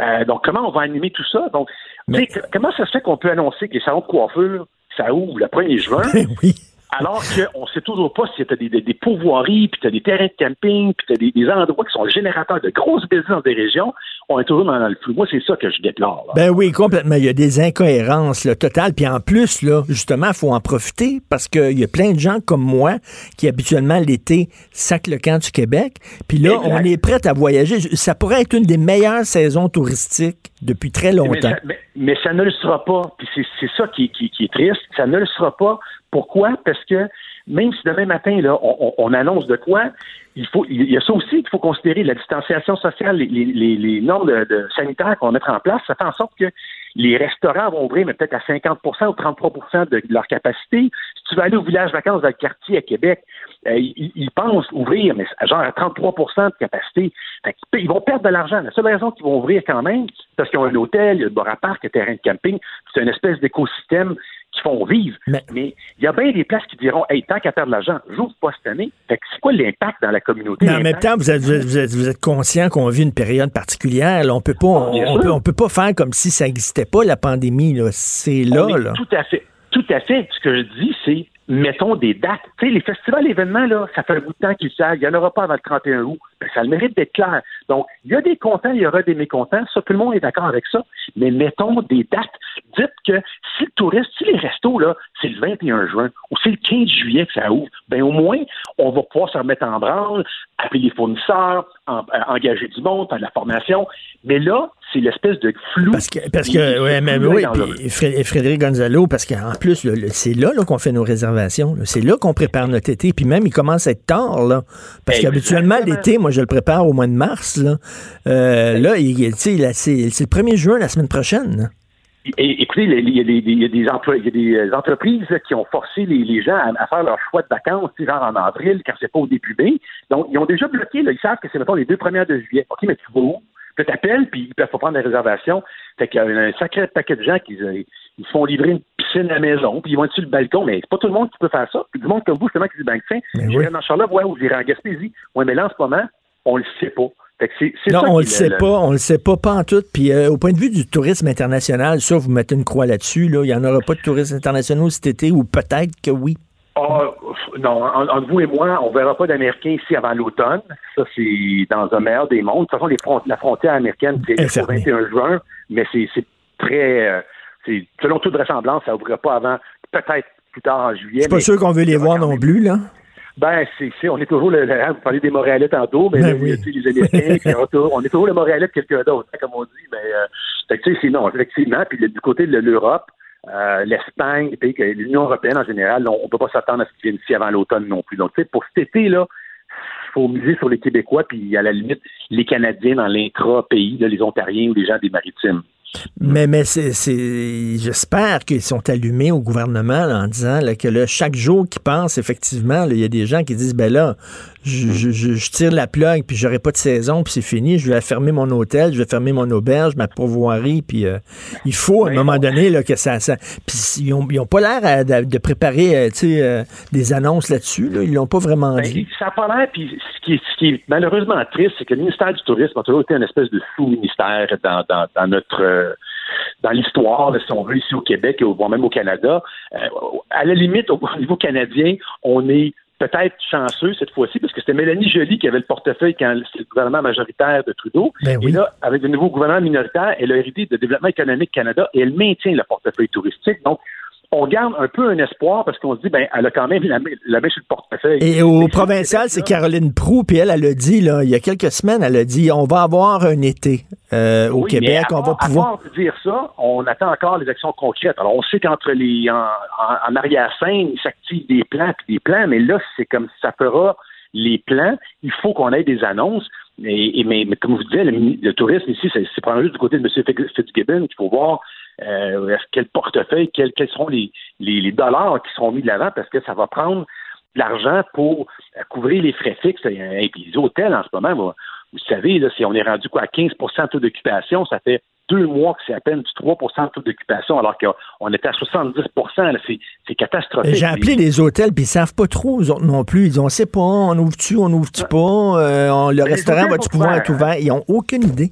Euh, donc, comment on va animer tout ça? Donc, Mais- comment ça se fait qu'on peut annoncer que les salons de coiffure, ça ouvre le 1er juin, oui. Alors qu'on ne sait toujours pas si tu as des, des, des pourvoiries, puis tu as des terrains de camping, puis tu as des, des endroits qui sont générateurs de grosses business dans des régions, on est toujours dans, le flou. Moi, c'est ça que je déplore. là. Ben oui, complètement. Il y a des incohérences là, totales. Puis en plus, là, justement, il faut en profiter parce qu'il y a plein de gens comme moi qui habituellement l'été sac le camp du Québec. Puis là, Exact. on est prêt à voyager. Ça pourrait être une des meilleures saisons touristiques depuis très Mais longtemps. ça, mais- mais ça ne le sera pas. Puis c'est ça qui, qui- qui est triste. Ça ne le sera pas. Pourquoi? Parce que même si demain matin, là, on, on- on annonce de quoi, il faut il y a ça aussi qu'il faut considérer, la distanciation sociale, les, les- les- normes de sanitaires qu'on va mettre en place, ça fait en sorte que les restaurants vont ouvrir, mais peut-être à 50% ou 33% de leur capacité. Si tu vas aller au village vacances dans le quartier à Québec, euh, ils, pensent ouvrir, mais genre à 33% de capacité. Ils vont perdre de l'argent. La seule raison qu'ils vont ouvrir quand même, c'est parce qu'ils ont un hôtel, il y a le bar à parc, un terrain de camping. C'est une espèce d'écosystème qui font vivre. Mais- il y a bien des places qui diront Hey, tant qu'à perdre de l'argent, j'ouvre pas cette année. Fait que c'est quoi l'impact dans la communauté? Mais en même temps, vous êtes, vous êtes, vous êtes, vous êtes conscient qu'on vit une période particulière. là. On peut pas, on, Bien on peut, on peut pas faire comme si ça n'existait pas la pandémie. là. C'est là, On est là. Tout à fait. Tout à fait. Ce que je dis, c'est mettons des dates. Tu sais, les festivals, événements, là, ça fait un bout de temps qu'ils savent. Il n'y en aura pas avant le 31 août. Ben, ça le mérite d'être clair. Donc, il y a des contents, il y aura des mécontents. Ça, tout le monde est d'accord avec ça. Mais mettons des dates. Dites que si le touriste, si les restos, là, c'est le 21 juin ou c'est le 15 juillet que ça ouvre, ben au moins, on va pouvoir se remettre en branle, appeler les fournisseurs, euh, engager du monde, faire de la formation. Mais là, c'est l'espèce de flou. Parce que, parce que ouais, mais oui, puis Frédéric Gonzalo, parce qu'en plus, c'est là, là qu'on fait nos réservations. C'est là qu'on prépare notre été. Puis même, il commence à être tard, là. Parce Exactement. qu'habituellement, l'été, moi, je le prépare au mois de mars, là. Euh, là, c'est le 1er juin, la semaine prochaine. Et, écoutez, il y, a des, il y a des emplois- il y a des euh, entreprises qui ont forcé les, les gens à, à faire leur choix de vacances, genre en avril, quand c'est pas au début mai. Donc, ils ont déjà bloqué, là, ils savent que c'est, mettons, les deux premières de juillet. OK, mais tu vas où? Puis t'appelles, puis ils peuvent pas prendre des réservations. Fait qu'il y a un sacré paquet de gens qui ils se font livrer une piscine à la maison, puis ils vont être sur le balcon, mais c'est pas tout le monde qui peut faire ça. Puis du monde comme vous, justement, qui dit, ben, tiens, j'irai dans Charlotte, ouais, ou j'irai en Gaspésie. Ouais, mais là, en ce moment, on le sait pas. Fait que c'est, c'est Non, on le est sait pas, on le sait pas, pas en tout. Puis euh, au point de vue du tourisme international, ça, vous mettez une croix là-dessus, là. Il y en aura pas de tourisme international cet été, ou peut-être que oui. Ah, non, en- entre vous et moi, on verra pas d'Américains ici avant l'automne. Ça, c'est dans un meilleur des mondes. De toute façon, les front- la frontière américaine, c'est Est le fermée. 21 juin, mais c'est très... euh, selon toute vraisemblance, ça ouvrira pas avant peut-être plus tard en juillet. Je suis pas sûr qu'on veut les voir non plus, là. Ben, c'est, on est toujours le, le- vous parlez des Montréalais tantôt, mais Ben oui. les Américains, on, est toujours- le Montréalais de quelqu'un d'autre, hein, comme on dit, mais euh, tu sais, c'est non, effectivement, puis le- du côté de l'Europe, euh, l'Espagne, l'Union européenne en général, on, on peut pas s'attendre à ce qu'ils viennent ici avant l'automne non plus. Donc, pour cet été, là, faut miser sur les Québécois, puis à la limite, les Canadiens dans l'intra-pays, les Ontariens ou les gens des maritimes. Mais, mais c'est, j'espère qu'ils sont allumés au gouvernement là, en disant là, que là, chaque jour qu'ils passent, effectivement, il y a des gens qui disent ben là, je, je- je- tire la plug, puis j'aurai pas de saison, puis c'est fini, je vais fermer mon hôtel, je vais fermer mon auberge, ma pourvoirie, puis euh, il faut à un moment donné là, que ça. ça puis ils ont, ils ont pas l'air de, de préparer euh, euh, des annonces là-dessus, là, ils l'ont pas vraiment Ben, dit. ça n'a pas l'air, puis ce qui, est, ce qui est malheureusement triste, c'est que le ministère du Tourisme a toujours été une espèce de sous-ministère dans, dans, dans notre euh, dans l'histoire, si on veut, ici au Québec voire même au Canada. Euh, à la limite, au niveau canadien, on est peut-être chanceux cette fois-ci, parce que c'était Mélanie Joly qui avait le portefeuille quand c'était le gouvernement majoritaire de Trudeau. Ben oui. Et là, avec le nouveau gouvernement minoritaire, elle a hérité de Développement économique Canada et elle maintient le portefeuille touristique. Donc, on garde un peu un espoir parce qu'on se dit, ben, elle a quand même la, main- la main sur le portefeuille. Et au provincial, c'est Caroline Prou, puis elle, elle a dit, là, il y a quelques semaines, elle a dit, on va avoir un été euh, au Oui, Québec, on va pouvoir... Part de dire ça, on attend encore les actions concrètes. Alors, on sait qu'entre les en, en, en arrière-scène, il s'active des plans puis des plans, mais là, c'est comme ça fera les plans. Il faut qu'on ait des annonces. Et, et- mais, mais comme vous disiez, le, le tourisme ici, c'est c'est probablement juste du côté de M. Fitz- Fitzgibbon qu'il faut voir euh, quel portefeuille, quels, quels seront les, les, les dollars qui seront mis de l'avant parce que ça va prendre de l'argent pour couvrir les frais fixes. Et, puis les hôtels en ce moment, vous savez, là, si on est rendu quoi à 15 de taux d'occupation, ça fait deux mois que c'est à peine du 3% de taux d'occupation, alors qu'on était à 70 là, c'est, c'est catastrophique. J'ai appelé les hôtels, puis ils savent pas trop, eux autres non plus. Ils disent, on sait pas, on ouvre-tu, on ouvre-tu pas, euh, on- le Mais les restaurant va-tu pouvoir être ouvert? Ils ont aucune idée.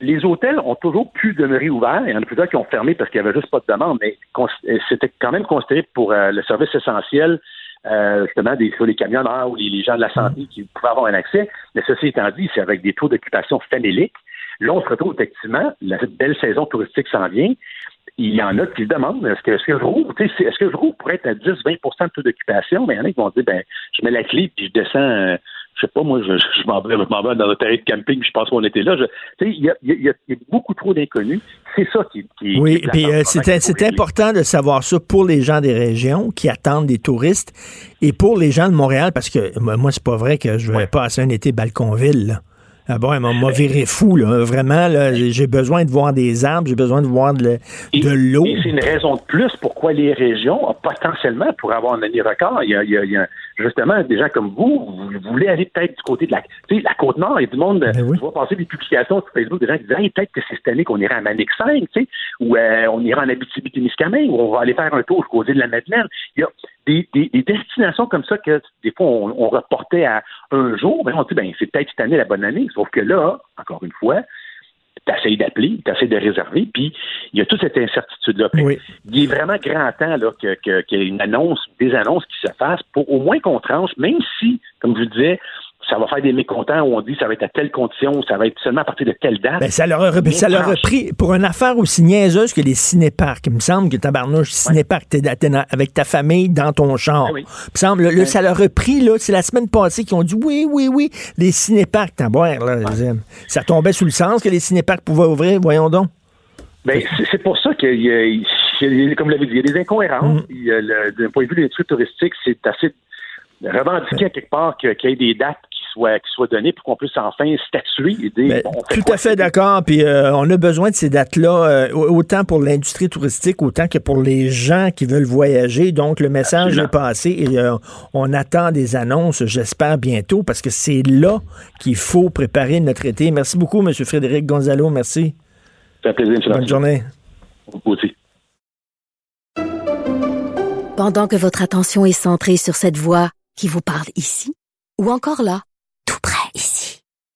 Les hôtels ont toujours pu demeurer ouverts. Il y en a plusieurs qui ont fermé parce qu'il n'y avait juste pas de demande, mais euh, c'était quand même considéré pour euh, le service essentiel, euh, justement, des, sur les camionneurs ou les, gens de la santé qui pouvaient avoir un accès. Mais ceci étant dit, c'est avec des taux d'occupation faméliques. Là, on se retrouve effectivement, la belle saison touristique s'en vient. Il y en a qui demandent est-ce que, je rouvre, est-ce que je rouvre pour être à 10-20% de taux d'occupation? Mais il y en a qui vont dire ben, je mets la clé puis je descends euh, je sais pas, moi, je, je m'en vais, dans le terrain de camping, je pense qu'on était là. Tu sais, il y a, il y, a, il y a beaucoup trop d'inconnus. C'est ça qui, qui Oui, qui puis euh, c'est important de savoir ça pour les gens des régions qui attendent des touristes et pour les gens de Montréal, parce que moi, c'est pas vrai que je vais passer un été Balconville. Là. Ah bon, elle m'a viré fou, là. Vraiment, là, j'ai besoin de voir des arbres, j'ai besoin de voir de, l'eau. Et c'est une raison de plus pourquoi les régions, ont potentiellement, pour avoir un année record, il y a, il y a- il y a justement des gens comme vous, vous voulez aller peut-être du côté de la, tu sais, la Côte-Nord, il y a du monde, Ben oui. je vois passer des publications sur Facebook, des gens qui disent, Hey, peut-être que c'est cette année qu'on ira à Manic 5, tu sais, ou euh, on ira en Abitibi-Témiscamingue, ou on va aller faire un tour jusqu'aux îles de la Madeleine. Il y a des, des- des destinations comme ça que des fois on, on reportait à un jour, ben on dit, ben c'est peut-être cette année la bonne année, sauf que là, encore une fois, t'essayes d'appeler, t'essayes de réserver, puis il y a toute cette incertitude-là. Oui. Il est vraiment grand temps là, que, que- qu'il y ait une annonce, des annonces qui se fassent pour au moins qu'on tranche, même si, comme je vous disais, ça va faire des mécontents où on dit ça va être à telle condition, ça va être seulement à partir de telle date. Ben, ça leur a, ça leur a tranche. pris, pour une affaire aussi niaiseuse que les cinéparcs, il me semble que tabarnouche, cinéparc, t'es, avec ta famille dans ton char. Ah oui. Il me semble, là, ça leur a pris, là, c'est la semaine passée qu'ils ont dit oui, oui, oui, les cinéparcs, t'as boire, là. Ça tombait sous le sens que les cinéparcs pouvaient ouvrir, voyons donc. Ben, c'est- pour ça qu'il y a, il y a- comme vous l'avez dit, il y a des incohérences. Mm. Le- D'un point de vue de l'industrie touristique, c'est assez revendiqué à quelque part que- qu'il y ait des dates qui soient, qui soient données pour qu'on puisse enfin statuer et dire bon, on fait tout à fait d'accord. Puis euh, on a besoin de ces dates-là, euh, autant pour l'industrie touristique, autant que pour les gens qui veulent voyager. Donc, le message Absolument. est passé et euh, on attend des annonces, j'espère, bientôt, parce que c'est là qu'il faut préparer notre été. Merci beaucoup, M. Frédéric Gonzalo. Merci. Ça fait plaisir, M. Bonne journée. Vous aussi. Pendant que votre attention est centrée sur cette voix qui vous parle ici, ou encore là,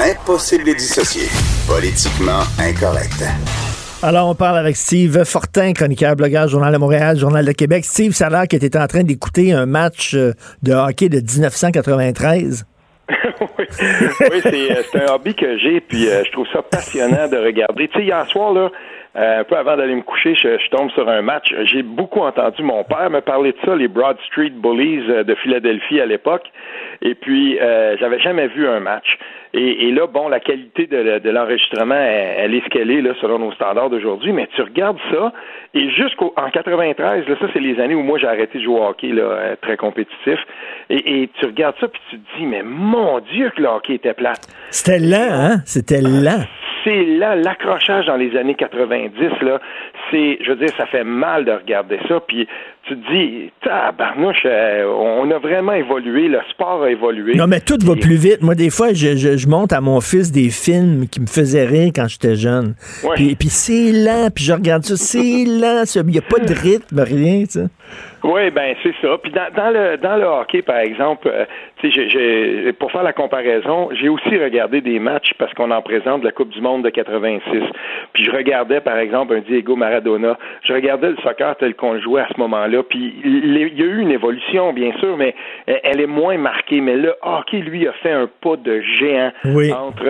Impossible de les dissocier. Politiquement incorrect. Alors, on parle avec Steve Fortin, chroniqueur, blogueur, Journal de Montréal, Journal de Québec. Steve, ça a l'air que tu étais en train d'écouter un match euh, de hockey de 1993. oui, Oui, c'est euh, c'est un hobby que j'ai, puis euh, je trouve ça passionnant de regarder. Tu sais, hier soir, là, euh, un peu avant d'aller me coucher, je, je tombe sur un match. J'ai beaucoup entendu mon père me parler de ça, les Broad Street Bullies euh, de Philadelphie à l'époque. Et puis, euh, j'avais jamais vu un match. Et, et là, bon, la qualité de, de l'enregistrement, elle, elle, est ce qu'elle est, là, selon nos standards d'aujourd'hui. Mais tu regardes ça, et jusqu'en 93, là, ça, c'est les années où moi, j'ai arrêté de jouer au hockey, là, euh, très compétitif. Et, et tu regardes ça, puis tu te dis, mais mon Dieu, que le hockey était plate. C'était lent, hein? C'était lent. C'est là, l'accrochage dans les années 90, là, c'est, je veux dire, ça fait mal de regarder ça, puis tu te dis, tabarnouche, euh, on a vraiment évolué, le sport a évolué. Non, mais tout va plus vite. Moi, des fois, je, je, je monte à mon fils des films qui me faisaient rire quand j'étais jeune. Ouais. Puis, puis c'est lent, puis je regarde ça, c'est lent. ça. Il n'y a pas de rythme, rien, tu sais. Oui, ben c'est ça. Puis dans, dans le dans le hockey, par exemple, euh, pour faire la comparaison, j'ai aussi regardé des matchs parce qu'on en présente la Coupe du Monde de 86. Puis je regardais, par exemple, un Diego Maradona. Je regardais le soccer tel qu'on le jouait à ce moment-là. Puis il y a eu une évolution, bien sûr, mais elle- est moins marquée. Mais le hockey, lui, a fait un pas de géant Oui. entre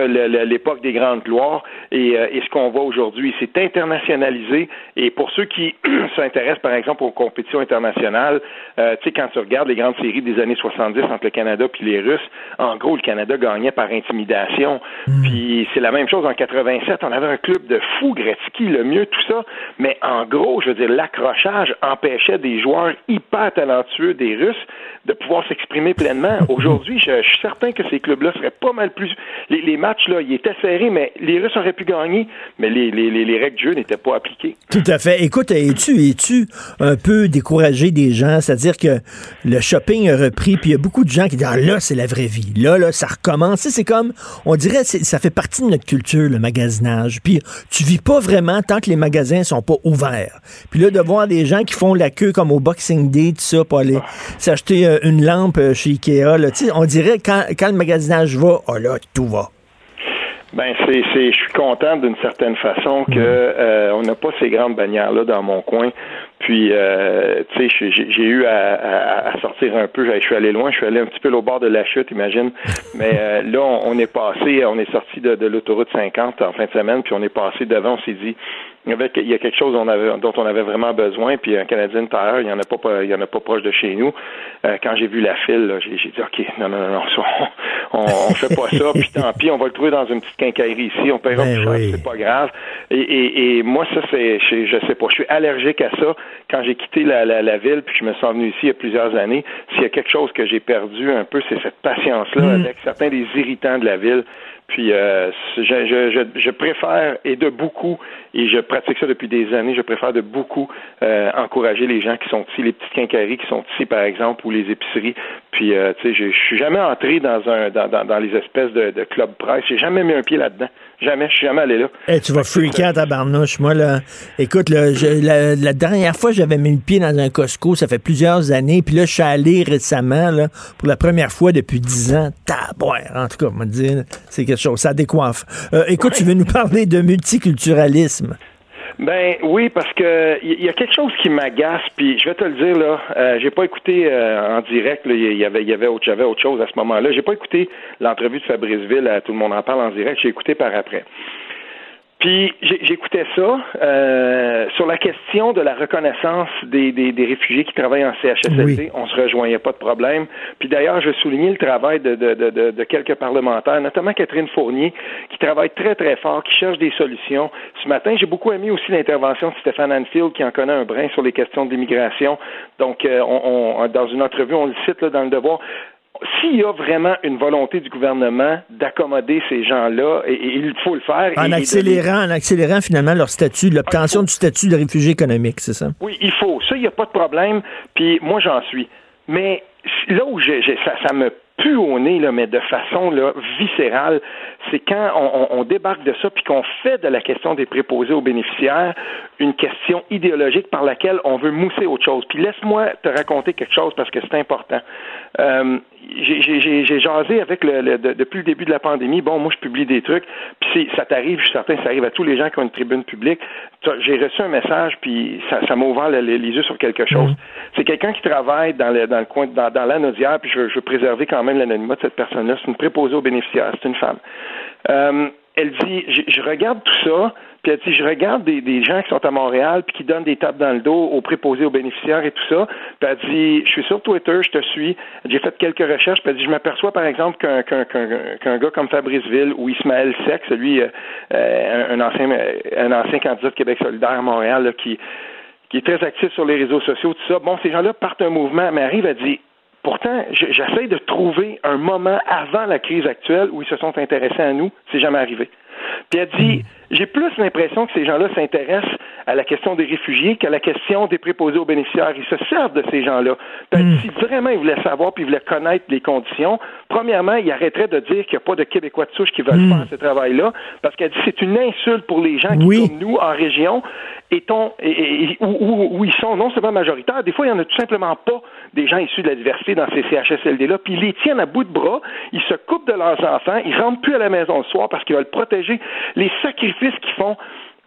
l'époque des grandes gloires et, euh, et ce qu'on voit aujourd'hui. C'est internationalisé. Et pour ceux qui s'intéressent, par exemple, aux compétitions internationales, euh, tu sais, quand tu regardes les grandes séries des années 70 entre le Canada puis les Russes, en gros, le Canada gagnait par intimidation. Puis c'est la même chose en 87. On avait un club de fous, Gretzky, le mieux, tout ça. Mais en gros, je veux dire, l'accrochage empêchait des joueurs hyper talentueux des Russes de pouvoir s'exprimer pleinement. Aujourd'hui, je, je suis certain que ces clubs-là seraient pas mal plus. Les, les matchs, là, ils étaient serrés, mais les Russes auraient pu gagner, mais les, les, les, les règles du jeu n'étaient pas appliquées. Tout à fait. Écoute, es-tu es-tu un peu découragé des gens? C'est-à-dire que le shopping a repris, puis il y a beaucoup de gens qui disent là, c'est la vraie vie. Là, là, ça recommence. C'est comme, on dirait, ça fait partie de notre culture, le magasinage. Puis tu vis pas vraiment tant que les magasins sont pas ouverts. Puis là, de voir des gens qui font la queue comme au Boxing Day, tout ça, pour aller s'acheter euh, une lampe euh, chez Ikea, on dirait quand, quand le magasinage va, oh là, tout va. Ben c'est c'est je suis content d'une certaine façon que euh, on n'a pas ces grandes bannières là dans mon coin. Puis euh, tu sais j'ai j'ai eu à, à, à sortir un peu. Je suis allé loin. Je suis allé un petit peu au bord de la chute, imagine. Mais euh, là on, on est passé, on est sorti de, de l'autoroute 50 en fin de semaine, puis on est passé devant. On s'est dit il y, avait, il y a quelque chose dont on avait, dont on avait vraiment besoin, puis un Canadien Tire, il y en a pas, il y en a pas proche de chez nous. Euh, quand j'ai vu la file, là, j'ai, j'ai dit ok, non non non, non on, on fait pas ça, puis tant pis, on va le trouver dans une petite quincaillerie ici, on paiera Ben plus cher, oui. c'est pas grave. Et, et, et moi ça c'est, je, je sais pas, je suis allergique à ça. Quand j'ai quitté la, la, la ville, puis je me suis venu ici il y a plusieurs années, s'il y a quelque chose que j'ai perdu un peu, c'est cette patience-là avec certains des irritants de la ville. Puis euh, je, je, je, préfère, et de beaucoup, et je pratique ça depuis des années, je préfère de beaucoup euh, encourager les gens qui sont ici, les petites quincailleries qui sont ici, par exemple, ou les épiceries. Puis, euh, tu sais, je, je suis jamais entré dans un dans, dans, dans les espèces de, de club presse. J'ai jamais mis un pied là-dedans. Jamais, je suis jamais allé là. Hey, tu vas freaker à ta barnouche. Moi, là, écoute, là, je, la, la, dernière fois, j'avais mis le pied dans un Costco, ça fait plusieurs années. Puis là, je suis allé récemment, là, pour la première fois depuis dix ans. Tabouère, en tout cas, on me dire, c'est quelque chose, ça décoiffe. Euh, écoute, tu veux nous parler de multiculturalisme? Ben oui, parce que il y, a quelque chose qui m'agace, puis je vais te le dire là, euh, j'ai pas écouté euh, en direct, il y avait, y avait autre, j'avais autre chose à ce moment-là. J'ai pas écouté l'entrevue de Fabriceville, à tout le monde en parle en direct. J'ai écouté par après. Puis j'écoutais ça euh, sur la question de la reconnaissance des, des, des, réfugiés qui travaillent en CHSLD. On se rejoignait pas de problème. Puis d'ailleurs, je soulignais le travail de, de, de, de, quelques parlementaires, notamment Catherine Fournier, qui travaille très très fort, qui cherche des solutions. Ce matin, j'ai beaucoup aimé aussi l'intervention de Stéphane Anfield, qui en connaît un brin sur les questions d'immigration. Donc, euh, on, on, dans une entrevue, on le cite là, dans le devoir s'il y a vraiment une volonté du gouvernement d'accommoder ces gens-là, et, il faut le faire. En accélérant, en accélérant finalement leur statut, l'obtention du statut de réfugié économique, c'est ça? Oui, il faut. Ça, il n'y a pas de problème. Puis moi, j'en suis. Mais là où j'ai, ça, ça me pue au nez, là, mais de façon là, viscérale, c'est quand on, on, débarque de ça puis qu'on fait de la question des préposés aux bénéficiaires une question idéologique par laquelle on veut mousser autre chose. Puis laisse-moi te raconter quelque chose parce que c'est important. Euh, j'ai jasé avec le, depuis le début de la pandémie. Bon, moi, je publie des trucs, puis ça t'arrive, je suis certain, ça arrive à tous les gens qui ont une tribune publique. J'ai reçu un message, puis ça m'a ouvert les, yeux sur quelque chose. Mhm. C'est quelqu'un qui travaille dans le, dans le coin, dans, dans l'anodière, puis je, je veux préserver quand même l'anonymat de cette personne-là. C'est une préposée aux bénéficiaires, c'est une femme. Euh, elle dit, je, regarde tout ça, puis elle dit, je regarde des, des, gens qui sont à Montréal, puis qui donnent des tapes dans le dos aux préposés aux bénéficiaires et tout ça. Puis elle dit, je suis sur Twitter, je te suis, j'ai fait quelques recherches, puis elle dit, je m'aperçois par exemple qu'un gars comme Fabriceville ou Ismaël Seck, celui, euh, euh, un, ancien un ancien candidat de Québec solidaire à Montréal, qui qui est très actif sur les réseaux sociaux, tout ça. Bon, ces gens-là partent un mouvement, mais arrive à dire, Pourtant, j'essaie de trouver un moment avant la crise actuelle où ils se sont intéressés à nous. C'est jamais arrivé. Puis elle dit, j'ai plus l'impression que ces gens-là s'intéressent à la question des réfugiés qu'à la question des préposés aux bénéficiaires. Ils se servent de ces gens-là. Mm. Si vraiment ils voulaient savoir puis ils voulaient connaître les conditions, premièrement, ils arrêteraient de dire qu'il n'y a pas de Québécois de souche qui veulent hmm. faire ce travail-là, parce qu'elle dit c'est une insulte pour les gens qui, comme nous, en région, et, où, ils sont non seulement majoritaires, des fois, il n'y en a tout simplement pas des gens issus de la diversité dans ces CHSLD-là, puis ils les tiennent à bout de bras, ils se coupent de leurs enfants, ils rentrent plus à la maison le soir parce qu'ils veulent protéger les sacrifices qu'ils font.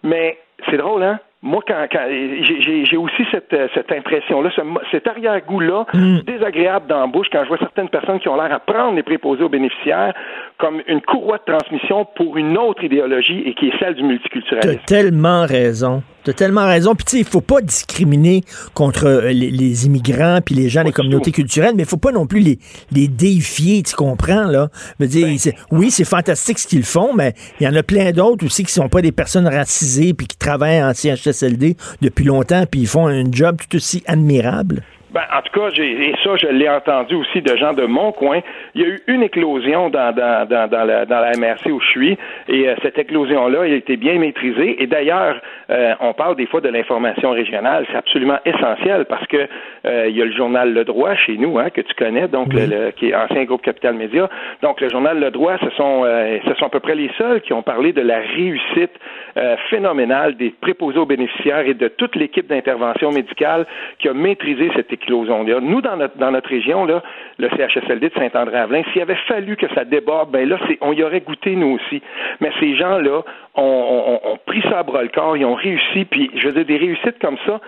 Mais c'est drôle, hein? moi, quand, quand j'ai aussi cette, euh, cette impression-là, ce, cet arrière-goût-là, mm. désagréable dans la bouche, quand je vois certaines personnes qui ont l'air à prendre les préposés aux bénéficiaires comme une courroie de transmission pour une autre idéologie et qui est celle du multiculturalisme. T'as tellement raison. T'as tellement raison. Puis tu sais, il faut pas discriminer contre euh, les, immigrants puis les gens des communautés culturelles, mais il faut pas non plus les, les défier, tu comprends, là? Je veux dire, ben. oui, c'est fantastique ce qu'ils font, mais il y en a plein d'autres aussi qui sont pas des personnes racisées puis qui travaillent en CHSLD depuis longtemps puis ils font un job tout aussi admirable? Ben, en tout cas, et ça, je l'ai entendu aussi de gens de mon coin. Il y a eu une éclosion dans, dans, dans, dans, la, dans la MRC où je suis, et euh, cette éclosion-là a été bien maîtrisée. Et d'ailleurs, euh, on parle des fois de l'information régionale, c'est absolument essentiel parce que euh, il y a le journal Le Droit chez nous, hein, que tu connais, donc le, qui est ancien groupe Capital Média. Donc le journal Le Droit, ce sont, ce sont à peu près les seuls qui ont parlé de la réussite phénoménale des préposés aux bénéficiaires et de toute l'équipe d'intervention médicale qui a maîtrisé cette nous, dans notre, dans notre région, le CHSLD de Saint-André-Avelin, s'il avait fallu que ça déborde, ben là, on y aurait goûté, nous aussi. Mais ces gens-là ont, pris ça à bras le corps, ils ont réussi, puis je veux dire, des réussites comme ça,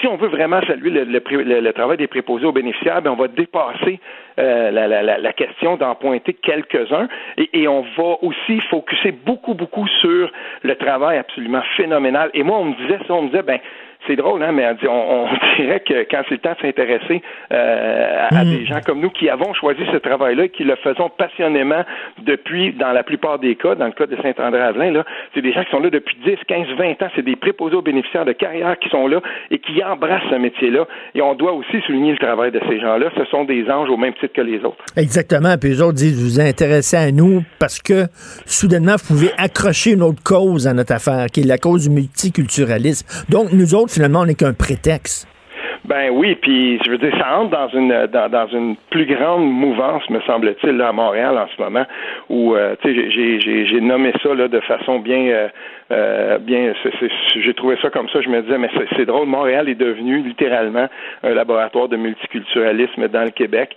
si on veut vraiment saluer le, travail des préposés aux bénéficiaires, ben on va dépasser euh, la, question d'en pointer quelques-uns et, et, on va aussi focuser beaucoup, beaucoup sur le travail absolument phénoménal. Et moi, on me disait ça, on me disait, ben, c'est drôle, hein, mais on, on dirait que quand c'est le temps de s'intéresser euh, à, à Mm. des gens comme nous qui avons choisi ce travail-là et qui le faisons passionnément depuis, dans la plupart des cas, dans le cas de Saint-André-Avelin, c'est des gens qui sont là depuis 10, 15, 20 ans. C'est des préposés aux bénéficiaires de carrière qui sont là et qui embrassent ce métier-là. Et on doit aussi souligner le travail de ces gens-là. Ce sont des anges au même titre que les autres. Exactement. Puis eux autres disent, vous vous intéressez à nous parce que soudainement, vous pouvez accrocher une autre cause à notre affaire, qui est la cause du multiculturalisme. Donc, nous autres, finalement, on n'est qu'un prétexte. Ben oui, puis je veux dire, ça entre dans une dans, dans une plus grande mouvance, me semble-t-il, à Montréal en ce moment, où euh, tu sais, j'ai- j'ai j'ai nommé ça là de façon bien euh, euh, bien. J'ai trouvé ça comme ça. Je me disais, mais c'est- drôle. Montréal est devenu littéralement un laboratoire de multiculturalisme dans le Québec.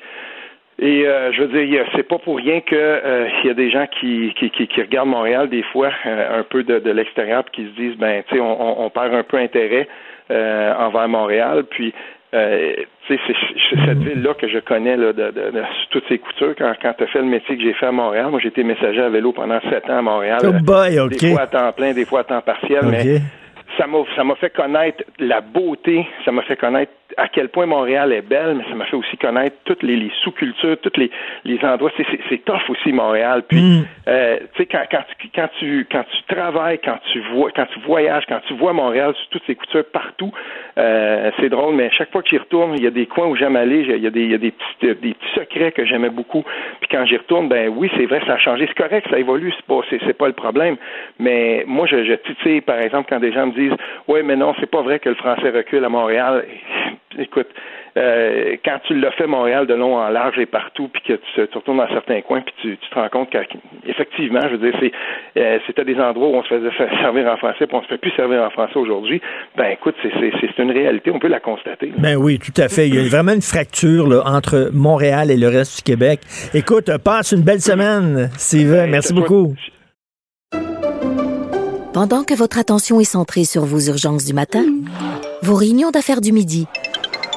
Et euh, je veux dire, c'est pas pour rien que il y a des gens qui, qui, regardent Montréal des fois un peu de, de l'extérieur puis qui se disent ben tu sais on, on perd un peu intérêt euh, envers Montréal. Puis euh, tu sais c'est cette ville là que je connais là, de, de, de toutes ses coutures. Quand quand tu as fait le métier que j'ai fait à Montréal moi j'ai été messager à vélo pendant sept ans à Montréal. Oh boy, des fois à temps plein des fois à temps partiel mais ça m'a fait connaître la beauté, ça m'a fait connaître à quel point Montréal est belle, mais ça m'a fait aussi connaître toutes les, les sous-cultures, tous les, les endroits. C'est, tough aussi Montréal. Puis, Mm. euh, tu sais, quand, quand, tu, quand tu quand tu travailles, quand tu vois, quand tu voyages, quand tu vois Montréal sur toutes ces coutures partout, euh, c'est drôle. Mais chaque fois que j'y retourne, il y a des coins où j'aime aller, il y a des, il y a des petits, des petits secrets que j'aimais beaucoup. Puis quand j'y retourne, ben oui, c'est vrai, ça a changé. C'est correct, ça évolue, c'est pas, c'est, c'est pas le problème. Mais moi, je, je titille, par exemple, quand des gens me disent, ouais, mais non, c'est pas vrai que le français recule à Montréal. Écoute, euh, quand tu l'as fait Montréal de long en large et partout, puis que tu, tu retournes dans certains coins, puis tu, tu te rends compte qu'effectivement, je veux dire, c'est euh, c'était des endroits où on se faisait servir en français, puis on se fait plus servir en français aujourd'hui. Ben écoute, c'est, c'est, c'est une réalité, on peut la constater. là. Ben oui, tout à fait. Il y a vraiment une fracture là, entre Montréal et le reste du Québec. Écoute, passe une belle semaine, Steven. Merci Toi- beaucoup. Pendant que votre attention est centrée sur vos urgences du matin, vos réunions d'affaires du midi,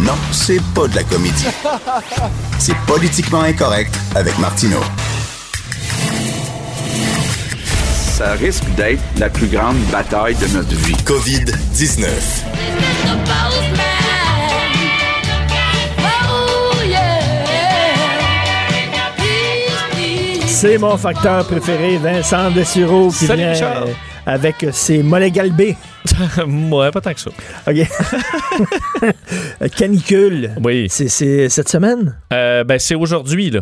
Non, c'est pas de la comédie. C'est politiquement incorrect avec Martineau. Ça risque d'être la plus grande bataille de notre vie. COVID-19. C'est mon facteur préféré, Vincent Dessureau, qui Salut, vient Richard. Avec ses mollets galbés. ouais, pas tant que ça. OK. Canicule. Oui. C'est- C'est cette semaine? Euh, ben, c'est aujourd'hui, là.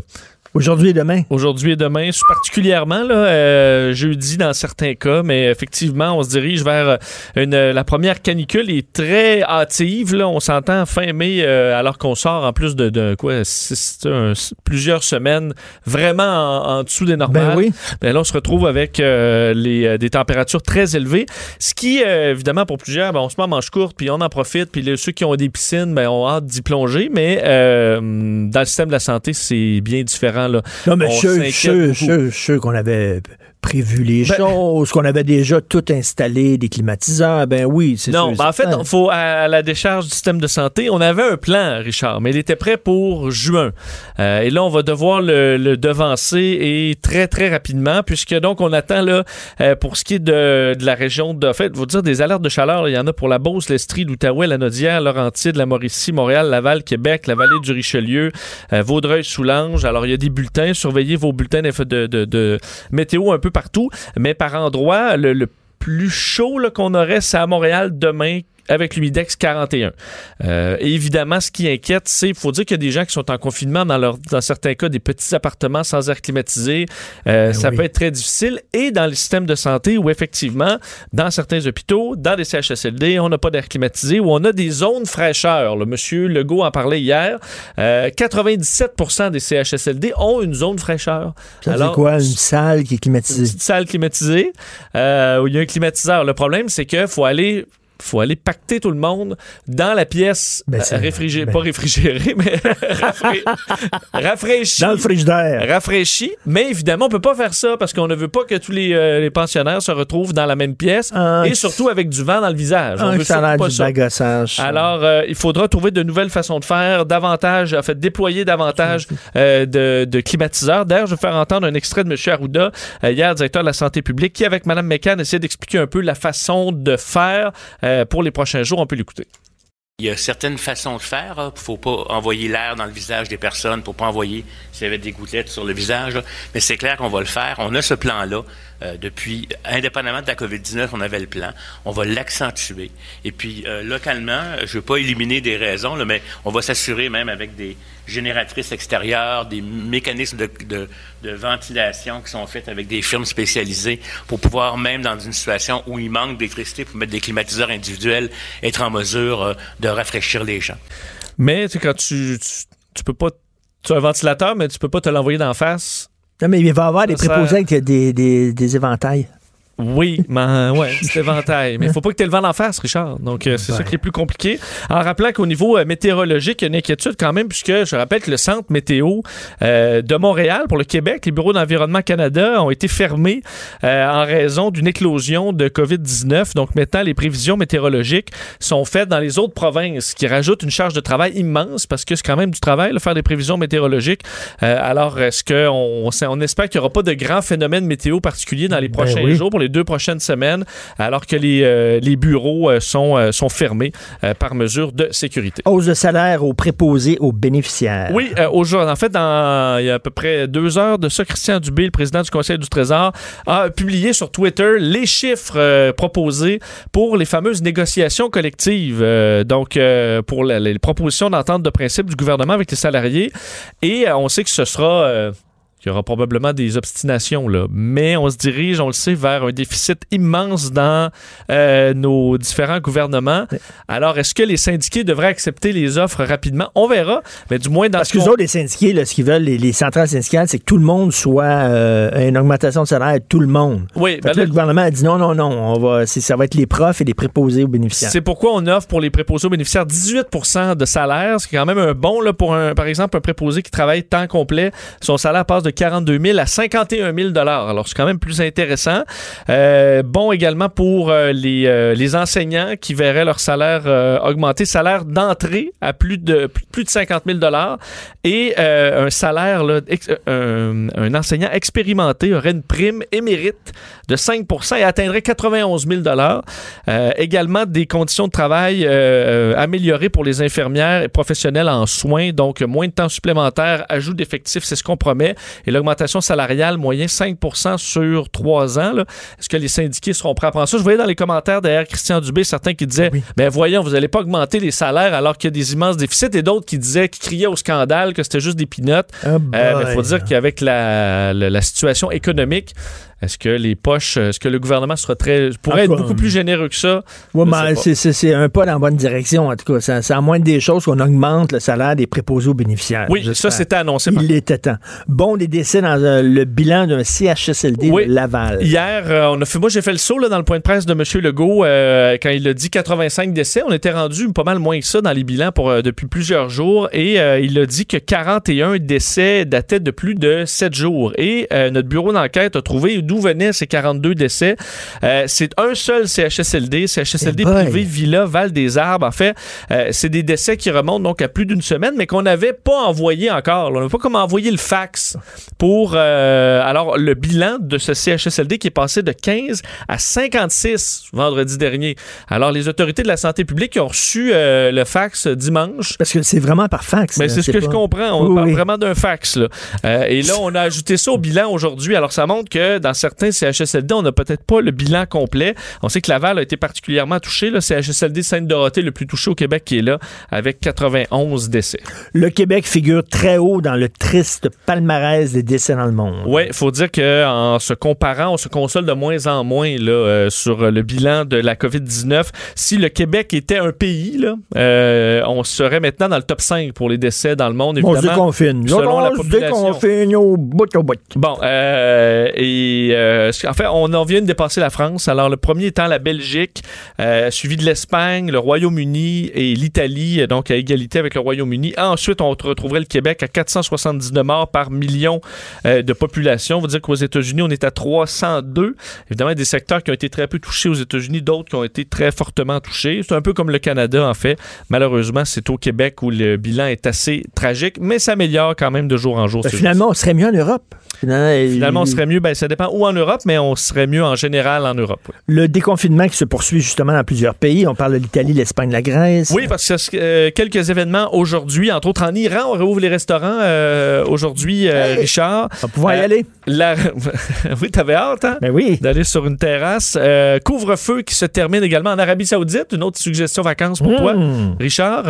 Aujourd'hui et demain? Aujourd'hui et demain, particulièrement là, euh, jeudi dans certains cas, mais effectivement, on se dirige vers euh, une, la première canicule est très hâtive. Là, on s'entend fin mai, euh, alors qu'on sort en plus de, de quoi, six- un- plusieurs semaines vraiment en, en dessous des normales. Ben oui. Ben là, on se retrouve avec euh, les, euh, des températures très élevées, ce qui, euh, évidemment, pour plusieurs, ben, on se met en manche courte, puis on en profite, puis les- ceux qui ont des piscines, ben, ont hâte d'y plonger, mais euh, dans le système de la santé, c'est bien différent. Là. Non, mais je suis sûr qu'on avait prévu les Ben- choses, qu'on avait déjà tout installé, des climatiseurs. Ben oui, c'est Non, sûr. ben en fait, faut à, la décharge du système de santé, on avait un plan, Richard, mais il était prêt pour juin. Euh, et là, on va devoir le, le devancer et très très rapidement, puisque donc on attend là euh, pour ce qui est de, de la région de, en fait, vous dire des alertes de chaleur, là, il y en a pour la Beauce, l'Estrie, l'Outaouais, la Nodière, Laurentide, la Mauricie, Montréal, Laval, Québec, la vallée du Richelieu, euh, Vaudreuil-Soulanges. Alors il y a des bulletins, surveillez vos bulletins de, de, de météo un peu partout, mais par endroit, le, plus chaud qu'on aurait, c'est à Montréal demain avec l'humidex 41. Euh, et évidemment, ce qui inquiète, c'est, il faut dire qu'il y a des gens qui sont en confinement dans, leur, dans certains cas, des petits appartements sans air climatisé. Euh, ça oui. peut être très difficile. Et dans le système de santé où, effectivement, dans certains hôpitaux, dans des CHSLD, on n'a pas d'air climatisé, où on a des zones fraîcheur. Le monsieur Legault en parlait hier. Euh, 97% des CHSLD ont une zone fraîcheur. Ça Alors, quoi? Une salle qui est une climatisée? petite salle climatisée euh, où il y a un climatiseur. Le problème, c'est qu'il faut aller faut aller pacter tout le monde dans la pièce Ben, euh, réfrigérée, ben- pas réfrigérée, mais rafra- rafraîchie. Dans le frigidaire. Rafraîchie. Mais évidemment, on peut pas faire ça parce qu'on ne veut pas que tous les, euh, les pensionnaires se retrouvent dans la même pièce et surtout avec du vent dans le visage. On Ah, veut pas du bagassage. Alors, euh, il faudra trouver de nouvelles façons de faire, davantage, en fait, déployer davantage euh, de, de climatiseurs. D'ailleurs, je vais faire entendre un extrait de M. Arruda, hier, directeur de la santé publique, qui, avec Mme McCann, essaie d'expliquer un peu la façon de faire euh, pour les prochains jours. On peut l'écouter. Il y a certaines façons de faire. Il ne faut pas envoyer l'air dans le visage des personnes pour pas envoyer s'il y avait des gouttelettes sur le visage. Mais c'est clair qu'on va le faire. On a ce plan-là. euh, depuis, indépendamment de la COVID-19, on avait le plan. On va l'accentuer. Et puis, euh, localement, je ne veux pas éliminer des raisons, mais on va s'assurer même avec des génératrices extérieures, des mécanismes de, de- de ventilation qui sont faits avec des firmes spécialisées pour pouvoir, même dans une situation où il manque d'électricité, pour mettre des climatiseurs individuels, être en mesure euh, de rafraîchir les gens. Mais, tu sais, quand tu, tu, tu peux pas. Tu as un ventilateur, mais tu peux pas te l'envoyer d'en face. Non, mais il va y avoir des préposés avec des, des, des éventails. Oui, mais ouais, petit éventail. Mais il faut pas que tu le vent d'en face, Richard. Donc, euh, c'est ça qui est plus compliqué. En rappelant qu'au niveau euh, météorologique, il y a une inquiétude quand même, puisque je rappelle que le centre météo euh, de Montréal pour le Québec, les bureaux d'environnement Canada ont été fermés euh, en raison d'une éclosion de COVID-19. Donc, maintenant, les prévisions météorologiques sont faites dans les autres provinces, ce qui rajoute une charge de travail immense, parce que c'est quand même du travail, là, faire des prévisions météorologiques. Euh, alors, est-ce qu'on on espère qu'il n'y aura pas de grands phénomènes météo particuliers dans les Ben prochains oui. jours, pour les deux prochaines semaines, alors que les, euh, les bureaux euh, sont, euh, sont fermés par mesure de sécurité. Hausse de salaire aux préposés aux bénéficiaires. Oui, aujourd'hui, en fait, dans, il y a à peu près deux heures de ça, Christian Dubé, le président du Conseil du Trésor, a publié sur Twitter les chiffres proposés pour les fameuses négociations collectives. donc, pour la- les propositions d'entente de principe du gouvernement avec les salariés. Et on sait que ce sera... qu'il y aura probablement des obstinations, là. Mais on se dirige, on le sait, vers un déficit immense dans euh, nos différents gouvernements. Alors, est-ce que les syndiqués devraient accepter les offres rapidement? On verra, mais du moins dans Parce ce que les autres, les syndiqués, là, ce qu'ils veulent, les, les centrales syndicales, c'est que tout le monde soit euh, une augmentation de salaire, tout le monde. Oui, ben là, le gouvernement a dit non, non, non, on va, ça va être les profs et les préposés aux bénéficiaires. C'est pourquoi on offre pour les préposés aux bénéficiaires 18% de salaire, ce qui est quand même un bon là, pour, un, par exemple, un préposé qui travaille temps complet. Son salaire passe de 42 000 à 51 000 Alors, c'est quand même plus intéressant. Euh, bon également pour euh, les, euh, les enseignants qui verraient leur salaire augmenter, salaire d'entrée à plus de, plus de 50 000 et un salaire, un, enseignant expérimenté aurait une prime émérite de 5% et atteindrait 91 000 euh, Également des conditions de travail améliorées pour les infirmières et professionnels en soins, donc moins de temps supplémentaire, ajout d'effectifs, c'est ce qu'on promet, et l'augmentation salariale moyen 5% sur trois ans. là. Est-ce que les syndiqués seront prêts à prendre ça? Je voyais dans les commentaires derrière Christian Dubé certains qui disaient, ben voyons, vous n'allez pas augmenter les salaires alors qu'il y a des immenses déficits, et d'autres qui disaient, qui criaient au scandale que c'était juste des pinottes. Ah, Il faut boy. dire qu'avec la, la, la situation économique, est-ce que les poches, est-ce que le gouvernement sera très, pourrait être cas, beaucoup plus généreux que ça? Je mais c'est- un pas dans la bonne direction, en tout cas. C'est à moins des choses qu'on augmente le salaire des préposés aux bénéficiaires. Oui, ça, c'était annoncé Il était temps. Bon, des décès dans euh, le bilan d'un CHSLD Oui. de Laval. Hier, euh, on a fait, moi j'ai fait le saut là, dans le point de presse de M. Legault euh, quand il a dit 85 décès. On était rendu pas mal moins que ça dans les bilans pour, depuis plusieurs jours et il a dit que 41 décès dataient de plus de 7 jours. Et notre bureau d'enquête a trouvé d'où venaient ces 42 décès. Euh, c'est un seul CHSLD, CHSLD Eh boy. privé Villa Val des Arbres. En fait, euh, c'est des décès qui remontent donc à plus d'une semaine, mais qu'on n'avait pas envoyé encore. là. On n'a pas comme envoyé le fax pour euh, alors le bilan de ce CHSLD qui est passé de 15 à 56 vendredi dernier. Alors les autorités de la santé publique ont reçu le fax dimanche. Parce que c'est vraiment par fax. Mais c'est ce que je comprends. On Oui, parle oui. vraiment d'un fax. Là. Et là, on a ajouté ça au bilan aujourd'hui. Alors, ça montre que dans certains CHSLD, on n'a peut-être pas le bilan complet. On sait que Laval a été particulièrement touché. Le CHSLD Sainte-Dorothée, le plus touché au Québec, qui est là, avec 91 décès. Le Québec figure très haut dans le triste palmarès des décès dans le monde. Oui, il faut dire qu'en se comparant, on se console de moins en moins là, euh, sur le bilan de la COVID-19. Si le Québec était un pays, là, euh, on serait maintenant dans le top 5 pour les décès dans le monde, On se déconfine. selon la on se population. déconfine au bout au bout. Bon, euh, et les, euh, en fait, on en vient de dépasser la France. Alors, le premier étant la Belgique, euh, suivi de l'Espagne, le Royaume-Uni et l'Italie, donc à égalité avec le Royaume-Uni. Ensuite, on retrouverait le Québec à 479 morts par million euh, de population. On va dire qu'aux États-Unis, on est à 302. Évidemment, il y a des secteurs qui ont été très peu touchés aux États-Unis, d'autres qui ont été très fortement touchés. C'est un peu comme le Canada, en fait. Malheureusement, c'est au Québec où le bilan est assez tragique, mais s'améliore quand même de jour en jour. Ben, finalement, on serait mieux en Europe. Finalement, Finalement, on serait mieux, ben, ça dépend où en Europe, mais on serait mieux en général en Europe. oui. Le déconfinement qui se poursuit justement dans plusieurs pays. On parle de l'Italie, l'Espagne, la Grèce. Oui, parce que euh, quelques événements aujourd'hui, entre autres en Iran, on réouvre les restaurants euh, aujourd'hui, euh, Hey, Richard. On va pouvoir y aller. La... oui, t'avais hâte, hein? Ben oui. D'aller sur une terrasse. Couvre-feu qui se termine également en Arabie Saoudite. Une autre suggestion vacances pour toi, Mmh. Richard.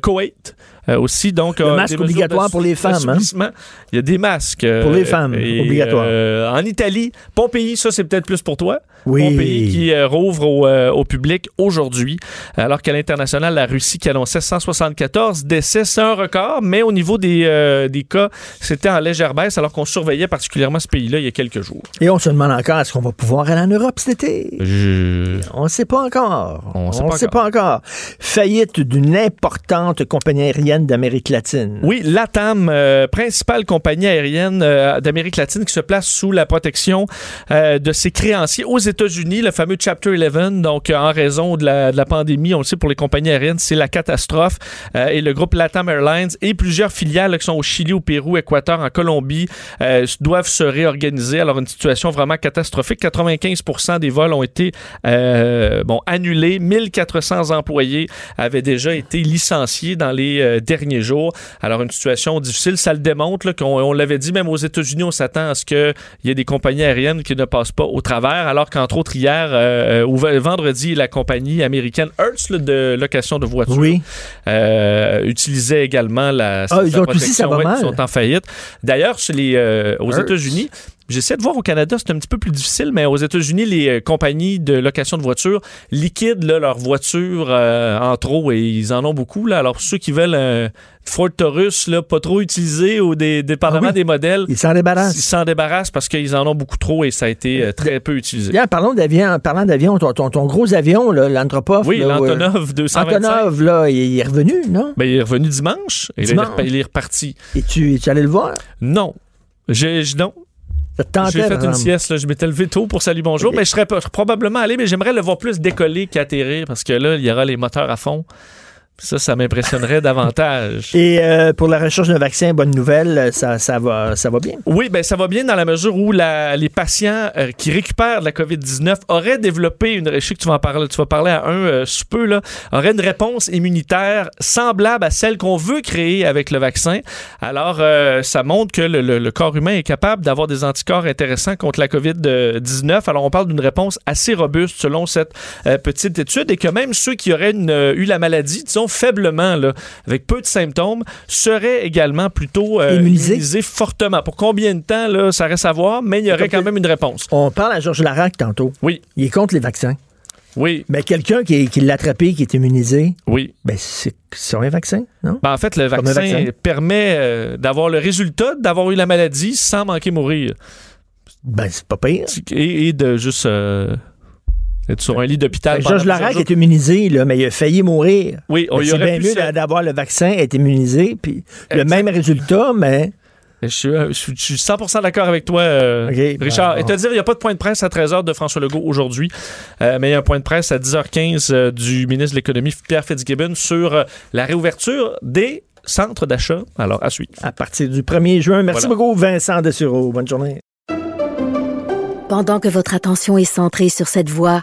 Koweït. Euh, aussi, donc. Le euh, masque obligatoire pour les femmes, hein? Il y a des masques. euh, Pour les femmes, et, obligatoire. euh, en Italie, Pompéi, ça, c'est peut-être plus pour toi. Oui. Pompéi qui euh, rouvre au, euh, au public aujourd'hui, alors qu'à l'international, la Russie qui annonçait 174 décès, c'est un record, mais au niveau des, euh, des cas, c'était en légère baisse, alors qu'on surveillait particulièrement ce pays-là il y a quelques jours. Et on se demande encore, est-ce qu'on va pouvoir aller en Europe cet été? Je... On ne sait pas encore. On ne sait pas encore. Faillite d'une importante compagnie aérienne d'Amérique latine. Oui, l'ATAM, principale compagnie aérienne d'Amérique latine qui se place sous la protection de ses créanciers aux États-Unis, le fameux Chapter 11. Donc, euh, en raison de la, pandémie, on le sait, pour les compagnies aériennes, c'est la catastrophe. Euh, et le groupe LATAM Airlines et plusieurs filiales qui sont au Chili, au Pérou, Équateur, en Colombie, euh, doivent se réorganiser. Alors, une situation vraiment catastrophique. 95% des vols ont été euh, bon, annulés. 1400 employés avaient déjà été licenciés dans les derniers jours. Alors, une situation difficile. Ça le démontre qu'on on l'avait dit, même aux États-Unis, on s'attend à ce qu'il y ait des compagnies aériennes qui ne passent pas au travers. Alors qu'entre autres, hier, euh, ou v- vendredi, la compagnie américaine Hertz là, de location de voitures Oui. euh, utilisait également la, Ah, eux autres aussi, ça va Ouais, mal. Ils sont en faillite. D'ailleurs, chez les, euh, aux. États-Unis, J'essaie de voir au Canada, c'est un petit peu plus difficile, mais aux États-Unis, les euh, compagnies de location de voitures liquident là, leurs voitures euh, en trop et ils en ont beaucoup. Là. Alors, ceux qui veulent un Ford Taurus là, pas trop utilisé ou des, dépendamment Ah oui. des modèles, Ils s'en débarrassent. ils s'en débarrassent parce qu'ils en ont beaucoup trop et ça a été euh, très peu utilisé. Bien, parlons d'avion, parlant d'avion, ton, ton, ton gros avion, là, l'Anthropoff. Oui, l'Antonov 225. Antonov, là, il, est revenu, non? Ben, il est revenu dimanche et là, il est Dimanche? repa- il est reparti. Et tu, tu allé le voir? Non. Je- non. J'ai fait une sieste, là. je m'étais levé tôt pour salut bonjour, mais je serais probablement allé, mais j'aimerais le voir plus décoller qu'atterrir parce que là, il y aura les moteurs à fond. Ça, ça m'impressionnerait davantage. Et euh, pour la recherche d'un vaccin, bonne nouvelle, ça, ça, va, ça va bien? Oui, ben ça va bien dans la mesure où la- les patients euh, qui récupèrent de la COVID-19 auraient développé une. Je sais que tu vas en parler, tu vas parler à un euh, sous peu, là, auraient une réponse immunitaire semblable à celle qu'on veut créer avec le vaccin. Alors, euh, ça montre que le, le- le corps humain est capable d'avoir des anticorps intéressants contre la COVID-19. Alors, on parle d'une réponse assez robuste selon cette petite étude et que même ceux qui auraient une- eu la maladie, disons faiblement, là, avec peu de symptômes, seraient également plutôt euh, Immunisés. immunisés fortement. Pour combien de temps, là, ça reste à voir, mais il y aurait quand même une réponse. On parle à Georges Larac tantôt. Oui. Il est contre les vaccins. Oui. Mais quelqu'un qui, qui l'a attrapé, qui est immunisé, Oui. ben c'est un vaccin, non? Ben, en fait, le vaccin, vaccin. permet euh, d'avoir le résultat d'avoir eu la maladie sans manquer mourir. Ben, c'est pas pire. Et, et de juste euh, sur un lit d'hôpital. Georges Larac est immunisé, là, mais il a failli mourir. Oui, on y c'est bien pu mieux d'avoir le vaccin, être immunisé, puis le même résultat, mais Je suis, euh, je suis- je suis 100% d'accord avec toi, euh, ben, Richard. bon. Et te dire, il n'y a pas de point de presse à 13h de François Legault aujourd'hui, euh, mais il y a un point de presse à 10h15 euh, du ministre de l'Économie, Pierre Fitzgibbon, sur euh, la réouverture des centres d'achat. Alors, à suivre. à partir du 1er juin. Merci Voilà. beaucoup, Vincent Dessureau. Bonne journée. Pendant que votre attention est centrée sur cette voix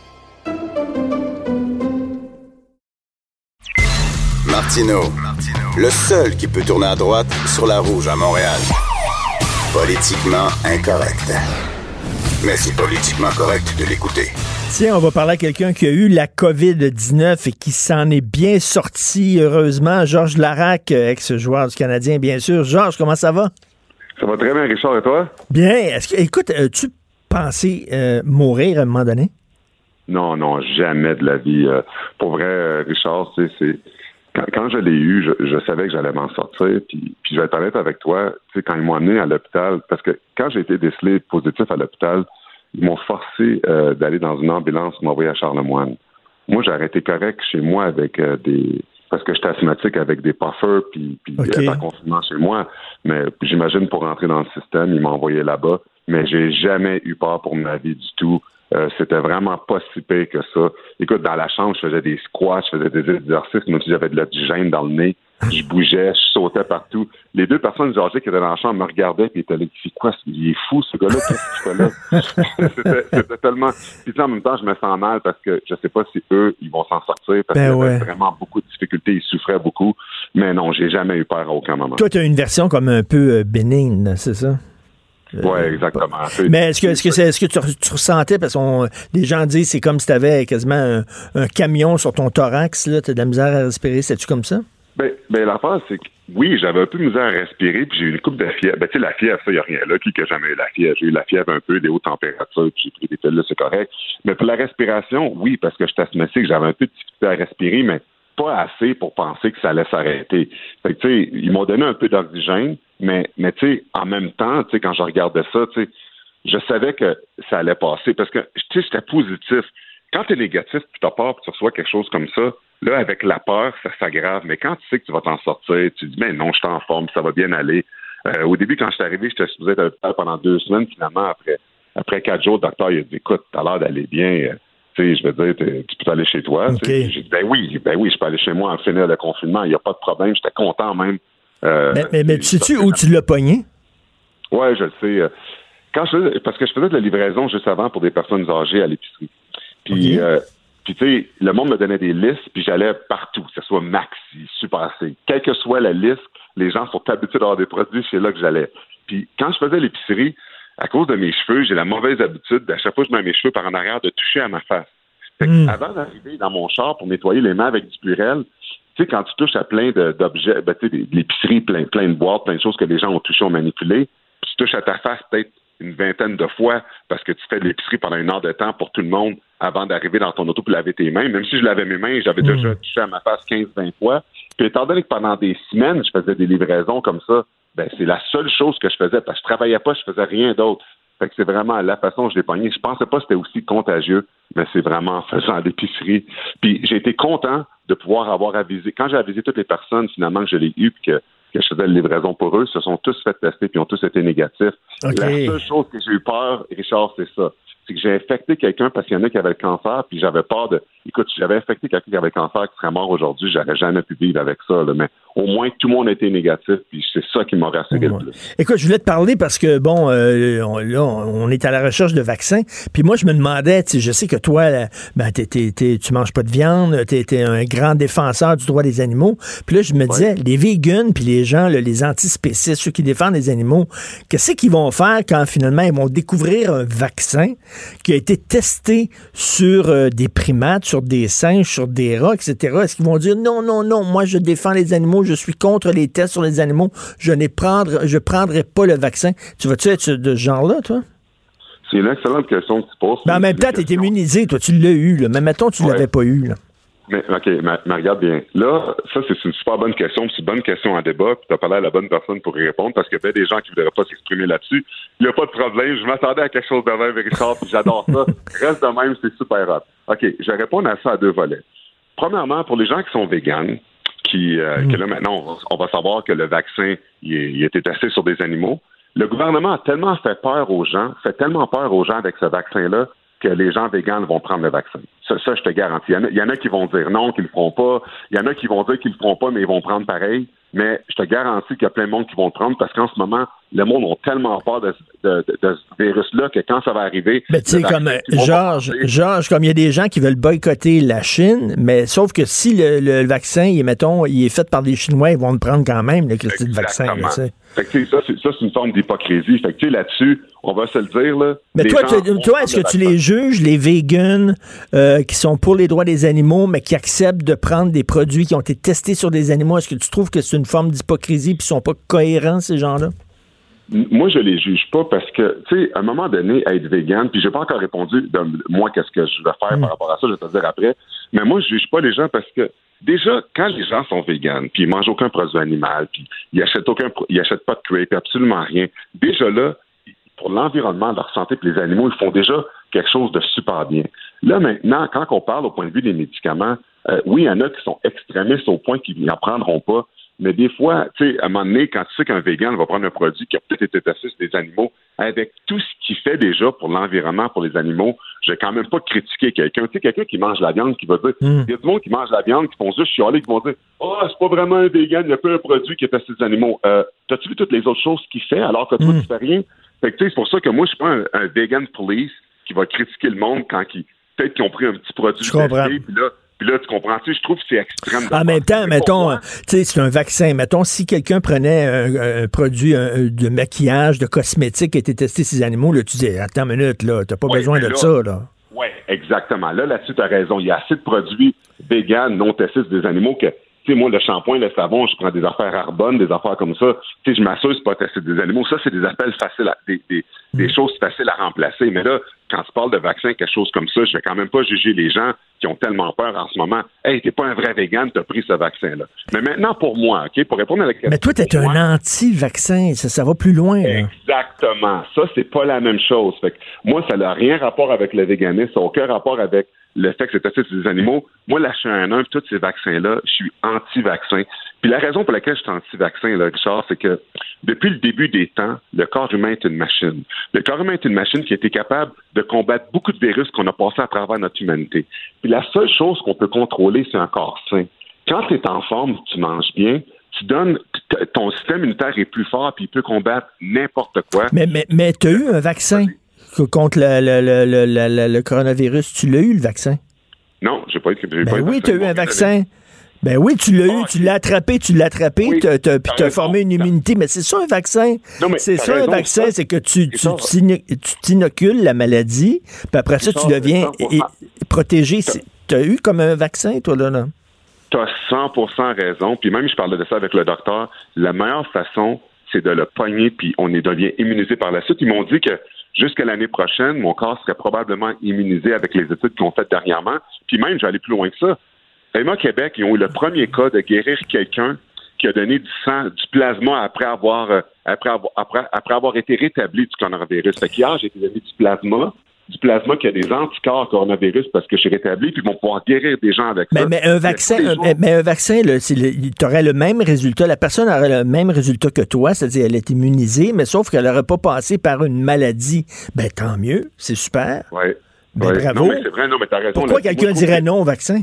Martino, le seul qui peut tourner à droite sur la rouge à Montréal. Politiquement incorrect. Mais c'est politiquement correct de l'écouter. Tiens, on va parler à quelqu'un qui a eu la COVID-19 et qui s'en est bien sorti, heureusement. Georges Larac, ex-joueur du Canadien, bien sûr. Georges, comment ça va? Ça va très bien, Richard, et toi? Bien. Est-ce que, écoute, as-tu pensé euh, mourir à un moment donné? Non, non, jamais de la vie. Euh, pour vrai, euh, Richard, c'est quand, je l'ai eu, je, savais que j'allais m'en sortir. Puis, puis je vais être honnête avec toi, tu sais, quand ils m'ont amené à l'hôpital, parce que quand j'ai été décelé positif à l'hôpital, ils m'ont forcé euh, d'aller dans une ambulance pour m'envoyer à Charlemagne. Moi, j'ai arrêté correct chez moi avec euh, des parce que j'étais asthmatique avec des puffers puis, puis okay. pas confinement chez moi. Mais j'imagine pour rentrer dans le système, ils m'ont envoyé là-bas. Mais j'ai jamais eu peur pour ma vie du tout. Euh, c'était vraiment pas si pire que ça. Écoute, dans la chambre, je faisais des squats, je faisais des exercices, même si j'avais de l'oxygène dans le nez. Je bougeais, je sautais partout. Les deux personnes âgées qui étaient dans la chambre me regardaient et étaient là, c'est quoi, il est fou ce gars-là, qu'est-ce qu'il fait là? c'était tellement. Puis en même temps, je me sens mal parce que je sais pas si eux, ils vont s'en sortir parce ben qu'il y avait vraiment beaucoup de difficultés, ils souffraient beaucoup. Mais non, j'ai jamais eu peur à aucun moment. Toi, tu as une version comme un peu euh, bénigne, c'est ça? Oui, exactement. Mais est-ce que, est-ce que, c'est, est-ce que tu, ressentais, parce que les gens disent c'est comme si tu avais quasiment un, camion sur ton thorax, là, tu as de la misère à respirer, c'est-tu comme ça? Ben, ben l'affaire, c'est que oui, j'avais un peu de misère à respirer, puis j'ai eu une coupe de fièvre. Ben, tu sais, la fièvre, ça, il n'y a rien là. Qui n'a jamais eu la fièvre? J'ai eu la fièvre un peu, des hautes températures, puis j'ai pris des pilules, c'est correct. Mais pour la respiration, oui, parce que j'étais asthmatique, j'avais un peu de difficulté à respirer, mais pas assez pour penser que ça allait s'arrêter. Fait que, ils m'ont donné un peu d'oxygène, mais, mais en même temps, quand je regardais ça, je savais que ça allait passer parce que, j'étais positif. Quand tu es négatif, tu as peur, que tu reçois quelque chose comme ça, là, avec la peur, ça s'aggrave. Mais quand tu sais que tu vas t'en sortir, tu dis, mais non, je suis en forme, ça va bien aller. Euh, au début, quand je suis arrivé, j'étais supposé être pendant deux semaines. Finalement, après, après quatre jours, le docteur il a dit, écoute, t'as l'air d'aller bien. Euh, je veux dire, tu peux aller chez toi. J'ai dit, ben oui, ben oui, je peux aller chez moi en finir le confinement. Il n'y a pas de problème. J'étais content même. Euh, mais, mais, tu sais-tu où tu l'as pogné? Oui, je le sais. Quand je parce que je faisais de la livraison juste avant pour des personnes âgées à l'épicerie. Puis, euh, puis tu sais, le monde me donnait des listes, puis j'allais partout, que ce soit Maxi, Super C. Quelle que soit la liste, les gens sont habitués d'avoir des produits, c'est là que j'allais. Puis quand je faisais l'épicerie, à cause de mes cheveux, j'ai la mauvaise habitude, à chaque fois que je mets mes cheveux par en arrière, de toucher à ma face. Hmm. Avant d'arriver dans mon char pour nettoyer les mains avec du purel, tu sais, quand tu touches à plein d'objets, ben, tu sais, l'épicerie, plein, plein de boîtes, plein de choses que les gens ont touchées, ont manipulées, tu touches à ta face peut-être une vingtaine de fois parce que tu fais de l'épicerie pendant une heure de temps pour tout le monde avant d'arriver dans ton auto pour laver tes mains. Même si je lavais mes mains, j'avais déjà hmm. touché à ma face 15-20 fois. Puis étant donné que pendant des semaines, je faisais des livraisons comme ça, ben c'est la seule chose que je faisais parce que je travaillais pas, je faisais rien d'autre. Fait que c'est vraiment la façon dont je l'ai pogné. Je pensais pas que c'était aussi contagieux, mais c'est vraiment en faisant l'épicerie. Puis j'ai été content de pouvoir avoir avisé. Quand j'ai avisé toutes les personnes, finalement, que je l'ai eu, puis que, que je faisais la livraison pour eux, se sont tous fait tester, puis ont tous été négatifs. La seule chose que j'ai eu peur, Richard, c'est ça c'est que j'ai infecté quelqu'un parce qu'il y en a qui avait le cancer, puis j'avais peur de. Écoute, si j'avais infecté quelqu'un qui avait le cancer qui serait mort aujourd'hui, j'aurais jamais pu vivre avec ça. mais au moins, tout le monde a été négatif, puis c'est ça qui m'a rassuré le plus. Écoute, je voulais te parler parce que, bon, euh, on, là, on est à la recherche de vaccins, puis moi, je me demandais, tu sais, je sais que toi, ben, t'es, t'es, tu manges pas de viande, tu es un grand défenseur du droit des animaux, puis là, je me disais, les vegans, puis les gens, les antispécistes, ceux qui défendent les animaux, qu'est-ce qu'ils vont faire quand finalement ils vont découvrir un vaccin qui a été testé sur euh, des primates, sur des singes, sur des rats, etc. Est-ce qu'ils vont dire non, non, non, moi je défends les animaux, je suis contre les tests sur les animaux, je ne prendre, je prendrai pas le vaccin. Tu vas-tu être de ce genre-là, toi? C'est une excellente question que tu poses. Mais en même temps, tu es immunisé, toi, tu l'as eu, là. mais mettons, tu ne l'avais pas eu. Là. Mais, OK, mais, regarde bien. Là, ça, c'est une super bonne question. C'est une bonne question en débat. Puis tu as parlé à la bonne personne pour y répondre parce qu'il y a des gens qui ne voudraient pas s'exprimer là-dessus. Il n'y a pas de problème. Je m'attendais à quelque chose de même, Richard, puis j'adore ça. Reste de même, c'est super hot. OK, je vais répondre à ça à deux volets. Premièrement, pour les gens qui sont véganes, qui, euh, mm. que là, maintenant, on va, savoir que le vaccin, il, a été testé sur des animaux. Le gouvernement a tellement fait peur aux gens, fait tellement peur aux gens avec ce vaccin-là, que les gens véganes vont prendre le vaccin. Ça, je te garantis. Il y, en a, qui vont dire non, qu'ils le feront pas. Il y en a qui vont dire qu'ils le feront pas, mais ils vont prendre pareil. mais je te garantis qu'il y a plein de monde qui vont le prendre parce qu'en ce moment, le monde a tellement peur de, de, de, de ce virus-là que quand ça va arriver. Mais tu sais, comme Georges, Georges, comme il y a des gens qui veulent boycotter la Chine, mais sauf que si le, le vaccin, il est, mettons, il est fait par des Chinois, ils vont le prendre quand même, le vaccin. là. Fait que, ça, c'est, ça, c'est une forme d'hypocrisie. Fait que, tu sais, là-dessus, on va se le dire, là. Mais toi, toi est-ce que tu les juges, les vegans, euh, qui sont pour les droits des animaux, mais qui acceptent de prendre des produits qui ont été testés sur des animaux? Est-ce que tu trouves que c'est une forme d'hypocrisie puis ils sont pas cohérents, ces gens-là? Moi, je les juge pas parce que, tu sais, à un moment donné, être vegan, puis j'ai pas encore répondu de moi qu'est-ce que je vais faire par rapport à ça, je vais te le dire après. Mais moi, je juge pas les gens parce que déjà, quand les gens sont véganes, puis ils mangent aucun produit animal, puis ils achètent aucun, ils achètent pas de crepe, absolument rien. Déjà là, pour l'environnement, leur santé, puis les animaux, ils font déjà quelque chose de super bien. Là maintenant, quand on parle au point de vue des médicaments, euh, oui, il y en a qui sont extrémistes au point qu'ils n'en prendront pas. Mais des fois, tu sais, à un moment donné, quand tu sais qu'un végan va prendre un produit qui a peut-être été testé sur des animaux, avec tout ce qu'il fait déjà pour l'environnement, pour les animaux, je vais quand même pas critiquer quelqu'un. Tu sais, quelqu'un qui mange la viande, qui va dire, il y a du monde qui mange la viande, qui font juste chialer, qui vont dire, oh, c'est pas vraiment un végan, il n'y a pas un produit qui est testé sur des animaux. Euh, T'as-tu vu toutes les autres choses qu'il fait alors que toi, tu fais rien? Fait que, tu sais, c'est pour ça que moi, je suis pas un, un vegan police qui va critiquer le monde quand ils, peut-être qu'ils ont pris un petit produit Je comprends. testé, puis là, puis là, tu comprends, tu sais, je trouve que c'est extrême. En même temps, mettons, euh, tu sais, c'est un vaccin. Mettons, si quelqu'un prenait un, un produit un- de maquillage, de cosmétique qui été testé sur les animaux, là, tu dis, attends une minute, là, t'as pas Ouais, besoin de là- ça, là. Oui, exactement. Là, là-dessus, tu as raison. Il y a assez de produits véganes, non testés sur des animaux que, sais, moi, le shampoing, le savon, je prends des affaires arbonnes, des affaires comme ça. Tu sais, je m'assure c'est pas testé sur des animaux. Ça, c'est des appels faciles, à, des, des, des choses faciles à remplacer. Mais là, quand tu parles de vaccin, quelque chose comme ça, je vais quand même pas juger les gens qui ont tellement peur en ce moment. Hey, t'es pas un vrai vegan, t'as pris ce vaccin-là. Mais maintenant, pour moi, OK, pour répondre à la question. Mais toi, t'es un anti-vaccin. Ça, ça va plus loin, là. Exactement. Ça, c'est pas la même chose. Fait que moi, ça n'a rien rapport avec le véganisme, ça n'a aucun rapport avec le fait que c'est testé sur des animaux. Moi, la H1N1 tous ces vaccins-là, je suis anti-vaccin. Puis la raison pour laquelle je suis anti-vaccin, là, Richard, c'est que depuis le début des temps, le corps humain est une machine. Le corps humain est une machine qui a été capable de combattre beaucoup de virus qu'on a passés à travers notre humanité. Puis la seule chose qu'on peut contrôler, c'est un corps sain. Quand tu es en forme, tu manges bien, tu donnes, ton système immunitaire est plus fort puis il peut combattre n'importe quoi. Mais, mais, mais t'as eu un vaccin? Contre le, le, le, le, coronavirus. Tu l'as eu, le vaccin? Non, j'ai pas eu, Ben pas eu oui, vaccin. t'as eu un vaccin. Ben oui, tu l'as eu, tu l'as attrapé, tu l'as attrapé, Oui, puis t'as raison. formé une immunité. Mais c'est ça un vaccin. C'est ça un vaccin, c'est que tu, tu, tu t'inocules la maladie, puis après ça, tu deviens protégé. C'est- T'as eu comme un vaccin, toi, là? là? Tu as 100% raison. Puis même, je parlais de ça avec le docteur. La meilleure façon, c'est de le pogner, puis on est devient immunisé par la suite. Ils m'ont dit que jusqu'à l'année prochaine, mon corps serait probablement immunisé avec les études qu'ils ont faites dernièrement. Puis même, je vais aller plus loin que ça. Emma Québec, ils ont eu le premier cas de guérir quelqu'un qui a donné du sang, du plasma après avoir, euh, après avoir, après, avoir été rétabli du coronavirus. Fait qu'hier, j'ai été donné du plasma, du plasma qui a des anticorps coronavirus parce que je suis rétabli, puis ils vont pouvoir guérir des gens avec Mais, ça. mais un vaccin, un- mais, mais un vaccin, tu aurais le même résultat. La personne aurait le même résultat que toi, c'est-à-dire elle est immunisée, mais sauf qu'elle n'aurait pas passé par une maladie. Ben tant mieux, c'est super. Ouais. Ben, Ouais. bravo. Non, mais c'est vrai, non, mais t'as raison. Pourquoi quelqu'un dirait non au vaccin?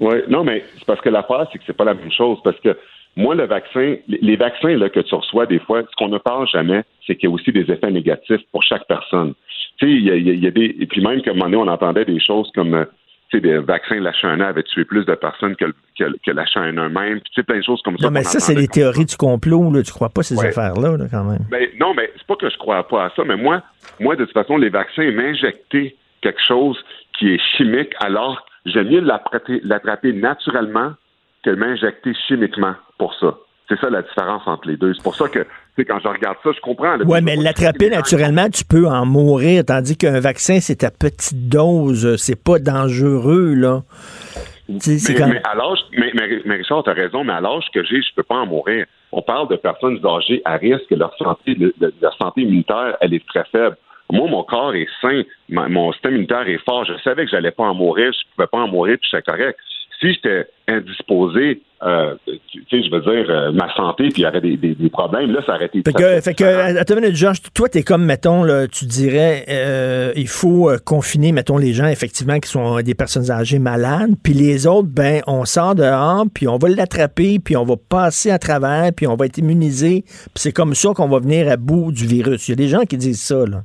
Oui, non, mais c'est parce que l'affaire, c'est que c'est pas la même chose. Parce que moi, le vaccin, les, les vaccins là, que tu reçois des fois, ce qu'on ne parle jamais, c'est qu'il y a aussi des effets négatifs pour chaque personne. Tu sais, il y a, a- des. Et puis même qu'à un moment donné, on entendait des choses comme euh, tu sais, des vaccins de la H1N1 avaient tué plus de personnes que, que, que la H1N1 même. Puis tu sais, plein de choses comme ça. Non, mais ça, c'est les théories du complot. Là. Tu crois pas ces Ouais. affaires-là, là, quand même. Ben, non, mais c'est pas que je crois pas à ça, mais moi, moi, de toute façon, les vaccins m'injecter quelque chose qui est chimique, alors j'aime mieux l'attraper l'attraper naturellement que m'injecter chimiquement pour ça. C'est ça la différence entre les deux. C'est pour ça que, sais, quand je regarde ça, je comprends. Oui, mais l'attraper naturellement, tu peux en mourir, tandis qu'un vaccin, c'est à petite dose. C'est pas dangereux, là. Mais, à l'âge, mais, mais, mais Richard, tu as raison, mais à l'âge que j'ai, je peux pas en mourir. On parle de personnes âgées à risque, leur santé, le- le- leur santé immunitaire, elle est très faible. Moi, mon corps est sain, ma- mon système immunitaire est fort. Je savais que j'allais pas en mourir, je pouvais pas en mourir, puis c'est correct. Si j'étais indisposé, euh, tu sais, je veux dire, euh, ma santé, puis il y aurait des, des, des problèmes, là, ça aurait été... Fait que, fait que attends une minute, Georges, toi, t'es comme, mettons, là, tu dirais, euh, il faut confiner, mettons, les gens, effectivement, qui sont des personnes âgées malades, puis les autres, ben, on sort dehors, puis on va l'attraper, puis on va passer à travers, puis on va être immunisé, puis c'est comme ça qu'on va venir à bout du virus. Il y a des gens qui disent ça, là.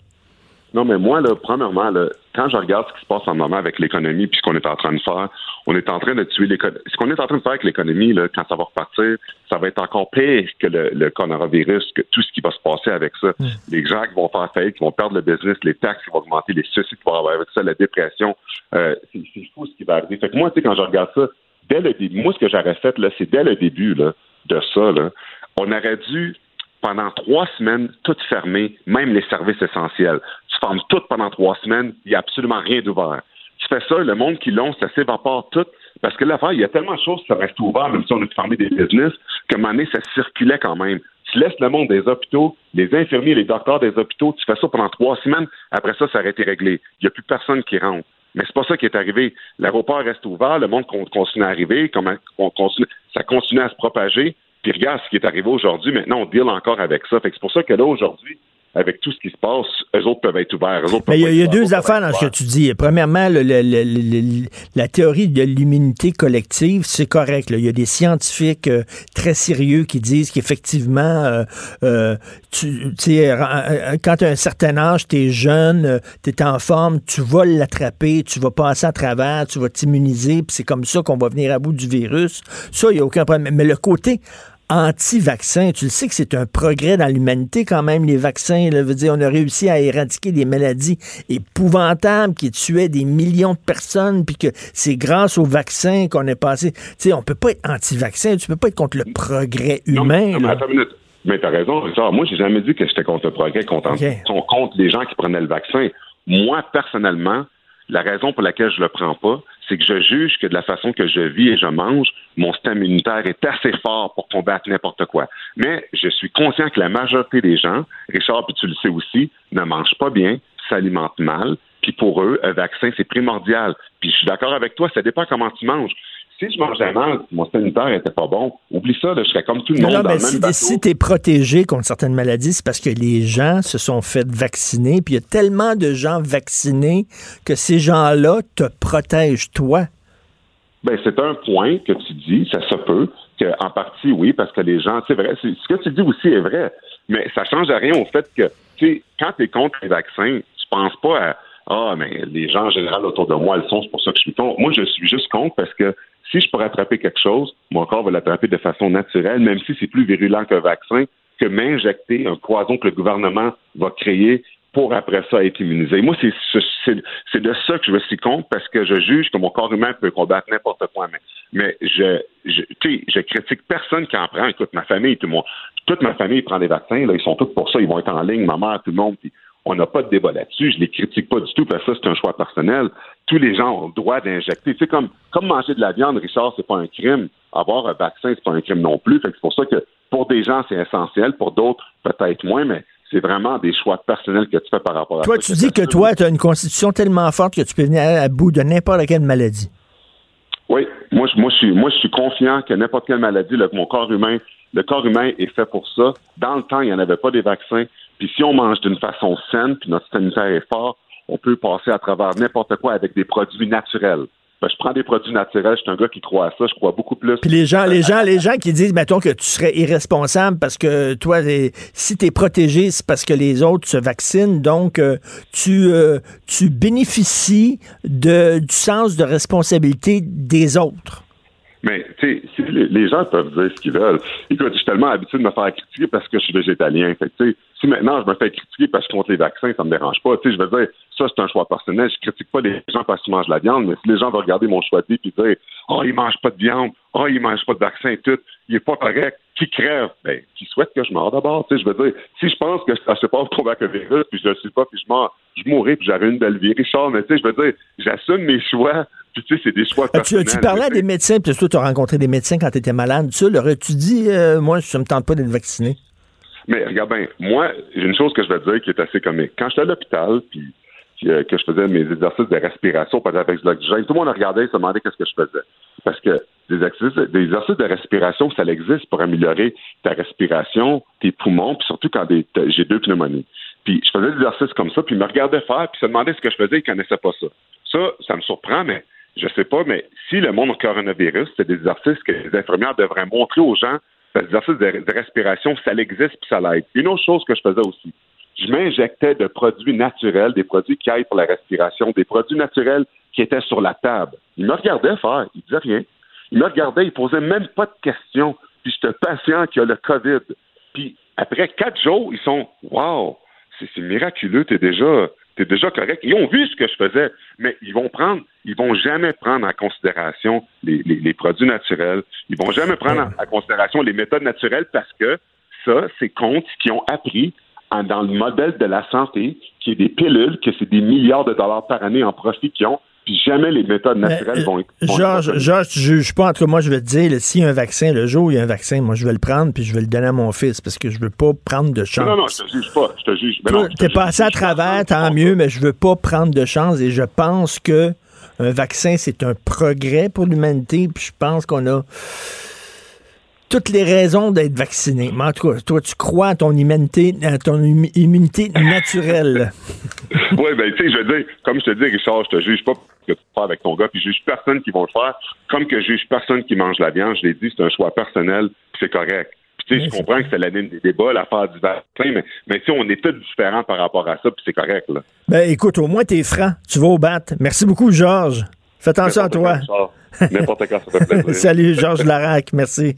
Non, mais moi, là, premièrement, là, quand je regarde ce qui se passe en ce moment avec l'économie, puis ce qu'on est en train de faire, on est en train de tuer l'économie. Ce qu'on est en train de faire avec l'économie, là, quand ça va repartir, ça va être encore pire que le, le coronavirus, que tout ce qui va se passer avec ça. Les gens qui vont faire faillite, qui vont perdre le business, les taxes qui vont augmenter, les soucis qui vont avoir avec ça, la dépression, euh, c'est c'est fou ce qui va arriver. Fait que moi, tu sais, quand je regarde ça, dès le début, moi, ce que j'aurais fait, là, c'est dès le début, là, de ça, là, on aurait dû pendant trois semaines, tout fermer, même les services essentiels. Tu fermes tout pendant trois semaines, il n'y a absolument rien d'ouvert. Tu fais ça, le monde qui l'ont, ça s'évapore tout. Parce que l'affaire, il y a tellement de choses qui restent ouvertes, même si on a fermé des business, qu'à un moment donné, ça circulait quand même. Tu laisses le monde des hôpitaux, les infirmiers, les docteurs des hôpitaux, tu fais ça pendant trois semaines, après ça, ça aurait été réglé. Il n'y a plus personne qui rentre. Mais c'est pas ça qui est arrivé. L'aéroport reste ouvert, le monde continue à arriver, ça continue à se propager. Puis regarde ce qui est arrivé aujourd'hui. Maintenant, on deal encore avec ça. Fait que c'est pour ça que là, aujourd'hui, avec tout ce qui se passe, eux autres peuvent être ouverts. Eux autres Mais il y a, y deux affaires dans ce que tu dis. Premièrement, le- le- le- la théorie de l'immunité collective, c'est correct. là. Il y a des scientifiques euh, très sérieux qui disent qu'effectivement, euh, euh, tu euh, euh, quand tu as un certain âge, tu es jeune, tu es en forme, tu vas l'attraper, tu vas passer à travers, tu vas t'immuniser, puis c'est comme ça qu'on va venir à bout du virus. Ça, il n'y a aucun problème. Mais le côté anti-vaccin. Tu le sais que c'est un progrès dans l'humanité quand même, les vaccins. Là, veut dire, on a réussi à éradiquer des maladies épouvantables qui tuaient des millions de personnes, puis que c'est grâce aux vaccins qu'on est passé. Tu sais, on peut pas être anti-vaccin, tu peux pas être contre le progrès Non, humain. non, mais là. attends une minute. Mais t'as raison, Richard. Moi, j'ai jamais dit que j'étais contre le progrès, contre, Ok. contre les gens qui prenaient le vaccin. Moi, personnellement, la raison pour laquelle je le prends pas, c'est que je juge que de la façon que je vis et je mange, mon système immunitaire est assez fort pour combattre n'importe quoi. Mais je suis conscient que la majorité des gens, Richard, puis tu le sais aussi, ne mangent pas bien, s'alimentent mal, puis pour eux, un vaccin, c'est primordial. Puis je suis d'accord avec toi, ça dépend comment tu manges. Si je mangeais mal, mon immunitaire était pas bon, oublie ça, là, je serais comme tout le monde non, dans mais le même si, bateau. si tu es protégé contre certaines maladies, c'est parce que les gens se sont fait vacciner. Puis il y a tellement de gens vaccinés que ces gens-là te protègent, toi. Ben, c'est un point que tu dis, ça se peut, que en partie, oui, parce que les gens, c'est vrai, ce que tu dis aussi est vrai, mais ça change à rien au fait que, tu sais, quand tu es contre les vaccins, tu penses pas à, ah, mais les gens en général autour de moi le sont, c'est pour ça que je suis contre. Moi, je suis juste contre parce que si je pourrais attraper quelque chose, mon corps va l'attraper de façon naturelle, même si c'est plus virulent qu'un vaccin, que m'injecter un poison que le gouvernement va créer pour après ça être immunisé. Moi, c'est de ça que je suis contre parce que je juge que mon corps humain peut combattre n'importe quoi. Mais, mais je, je, je critique personne qui en prend. Écoute, ma famille, tout le monde, toute ma famille prend des vaccins. Là, ils sont tous pour ça. Ils vont être en ligne, ma mère, tout le monde. puis on n'a pas de débat là-dessus. Je les critique pas du tout parce que ça, c'est un choix personnel. Tous les gens ont le droit d'injecter. Tu sais, comme, comme manger de la viande, Richard, c'est pas un crime. Avoir un vaccin, c'est pas un crime non plus. Fait que c'est pour ça que pour des gens, c'est essentiel. Pour d'autres, peut-être moins, mais c'est vraiment des choix personnels que tu fais par rapport à Toi, ça. tu dis que toi, tu as une constitution tellement forte que tu peux venir à bout de n'importe quelle maladie. Oui, moi, je- moi, je suis, moi, je suis confiant que n'importe quelle maladie, que mon corps humain, le corps humain est fait pour ça. Dans le temps, il n'y en avait pas des vaccins. Puis si on mange d'une façon saine, puis notre immunitaire est fort, on peut passer à travers n'importe quoi avec des produits naturels. Ben, je prends des produits naturels, je suis un gars qui croit à ça, je crois beaucoup plus. Puis les gens, les gens, les gens qui disent, mettons, que tu serais irresponsable parce que toi, si tu es protégé, c'est parce que les autres se vaccinent. Donc, euh, tu, euh, tu bénéficies de, du sens de responsabilité des autres. Mais, tu sais, les, gens peuvent dire ce qu'ils veulent. Écoute, je suis tellement habitué de me faire critiquer parce que je suis végétalien. Fait tu sais, si maintenant je me fais critiquer parce que je contre les vaccins, ça me dérange pas. Tu sais, je veux dire, ça, c'est un choix personnel. Je critique pas les gens parce qu'ils mangent de la viande, mais si les gens vont regarder mon choix de vie et dire, oh, il mange pas de viande, oh, il mange pas de vaccin, tout, il est pas correct, qui crève? Ben, qui souhaite que je meure d'abord? Tu sais, je veux dire, si je pense que ça se passe pour le virus, puis je le suis pas, puis je meurs, je mourrai, puis j'aurai une belle vie. Richard, mais tu sais, je veux dire, j'assume mes choix, puis tu sais, c'est des choix Ah, tu, tu parlais à des médecins, puis toi, tu as rencontré des médecins quand tu étais malade. Tu leur as-tu dit, euh, moi, ça me tente pas d'être vacciné? Mais regarde bien, moi, j'ai une chose que je vais te dire qui est assez comique. Quand j'étais à l'hôpital, puis euh, que je faisais mes exercices de respiration pendant avec de l'oxygène. Tout le monde regardait et se demandait qu'est-ce que je faisais. Parce que des exercices, des exercices de respiration, ça existe pour améliorer ta respiration, tes poumons, puis surtout quand j'ai deux pneumonies. Puis je faisais des exercices comme ça, puis ils me regardaient faire, puis se demandaient ce que je faisais, ils connaissaient pas ça. Ça, ça me surprend, mais je sais pas, mais si le monde au coronavirus, c'est des exercices que les infirmières devraient montrer aux gens, des exercices de, respiration, ça existe, puis ça l'aide. Une autre chose que je faisais aussi, je m'injectais de produits naturels, des produits qui aident pour la respiration, des produits naturels qui étaient sur la table. Ils me regardaient faire, ils disaient rien. Ils me regardaient, ils posaient même pas de questions. Puis j'étais patient qui a le COVID. Puis après quatre jours, ils sont Wow, c'est miraculeux, t'es déjà t'es déjà correct. Ils ont vu ce que je faisais, mais ils vont prendre, ils vont jamais prendre en considération les, produits naturels. Ils vont jamais prendre en, considération les méthodes naturelles parce que ça, c'est ce qu'ils ont appris dans le modèle de la santé, qui est des pilules, que c'est des milliards de dollars par année en profit qu'ils ont, puis jamais les méthodes naturelles vont être. vont être Georges, Georges, tu juges pas. En tout cas, moi, je vais te dire, s'il y a un vaccin, le jour où il y a un vaccin, moi, je vais le prendre puis je vais le donner à mon fils parce que je veux pas prendre de chance. Non, non, je te juge pas. Je te juge. Toi, non, je te T'es juge. passé à travers, tant mieux, mais je veux pas prendre de chance et je pense que un vaccin, c'est un progrès pour l'humanité, puis je pense qu'on a toutes les raisons d'être vacciné. Mais en tout cas, toi, tu crois à ton immunité, à ton immu- immunité naturelle. Oui, ben, tu sais, je veux dire, comme je te dis, Richard, je te juge pas ce que tu fais avec ton gars, puis je juge personne qui va le faire, comme que je juge personne qui mange la viande. Je l'ai dit, c'est un choix personnel, puis c'est correct. Puis, tu sais, je comprends que c'est l'année des débats, l'affaire du vaccin, mais, mais tu sais, on est tous différents par rapport à ça, puis c'est correct, là. Ben, écoute, au moins, t'es franc. Tu vas au bat. Merci beaucoup, Georges. Fais attention à toi. N'importe quand, Richard. N'importe quand, ça fait plaisir. Salut, Georges Larac. Merci.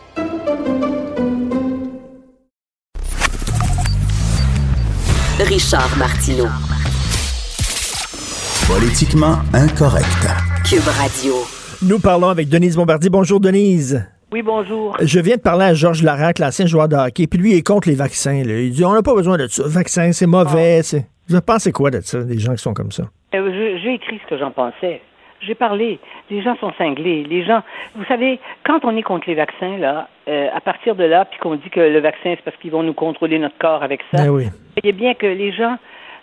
Richard Martineau. Politiquement incorrect. Cube Radio. Nous parlons avec Denise Bombardier. Bonjour, Denise. Oui, bonjour. Je viens de parler à Georges Larac, l'ancien joueur de hockey, puis lui, il est contre les vaccins. là. Il dit on n'a pas besoin de ça. Vaccin, c'est mauvais. c'est- Vous pensez quoi de ça, des gens qui sont comme ça? Euh, J'ai écrit ce que j'en pensais. J'ai parlé. Les gens sont cinglés. Les gens, vous savez, quand on est contre les vaccins, là, euh, à partir de là, puis qu'on dit que le vaccin, c'est parce qu'ils vont nous contrôler notre corps avec ça, Ben oui. voyez bien que les gens,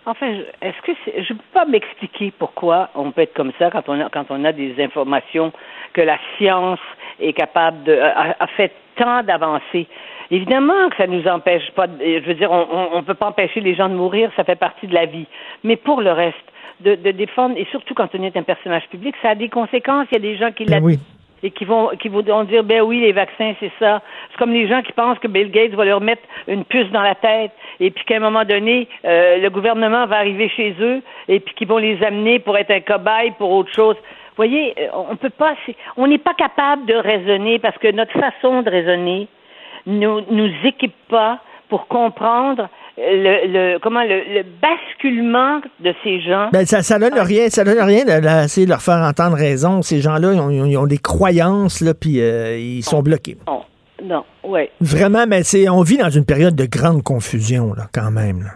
enfin, est-ce que c'est- je ne peux pas m'expliquer pourquoi on peut être comme ça quand on a, quand on a des informations que la science est capable de, a, a fait tant d'avancées. Évidemment que ça nous empêche pas, de- je veux dire, on ne peut pas empêcher les gens de mourir, ça fait partie de la vie. Mais pour le reste, de, de défendre, et surtout quand on est un personnage public, ça a des conséquences. Il y a des gens qui Ben la et qui vont qui vont dire ben oui les vaccins c'est ça. C'est comme les gens qui pensent que Bill Gates va leur mettre une puce dans la tête et puis qu'à un moment donné euh, le gouvernement va arriver chez eux et puis qu'ils vont les amener pour être un cobaye pour autre chose. Vous voyez euh, on peut pas on n'est pas capable de raisonner parce que notre façon de raisonner nous nous équipe pas pour comprendre le, le comment le, le basculement de ces gens Ben, ça, ça donne rien, ça donne rien de- d'essayer de leur faire entendre raison. Ces gens-là, ils ont, ils ont des croyances, là, puis euh, ils sont bloqués. non non ouais Vraiment, mais c'est, on vit dans une période de grande confusion, là, quand même. là.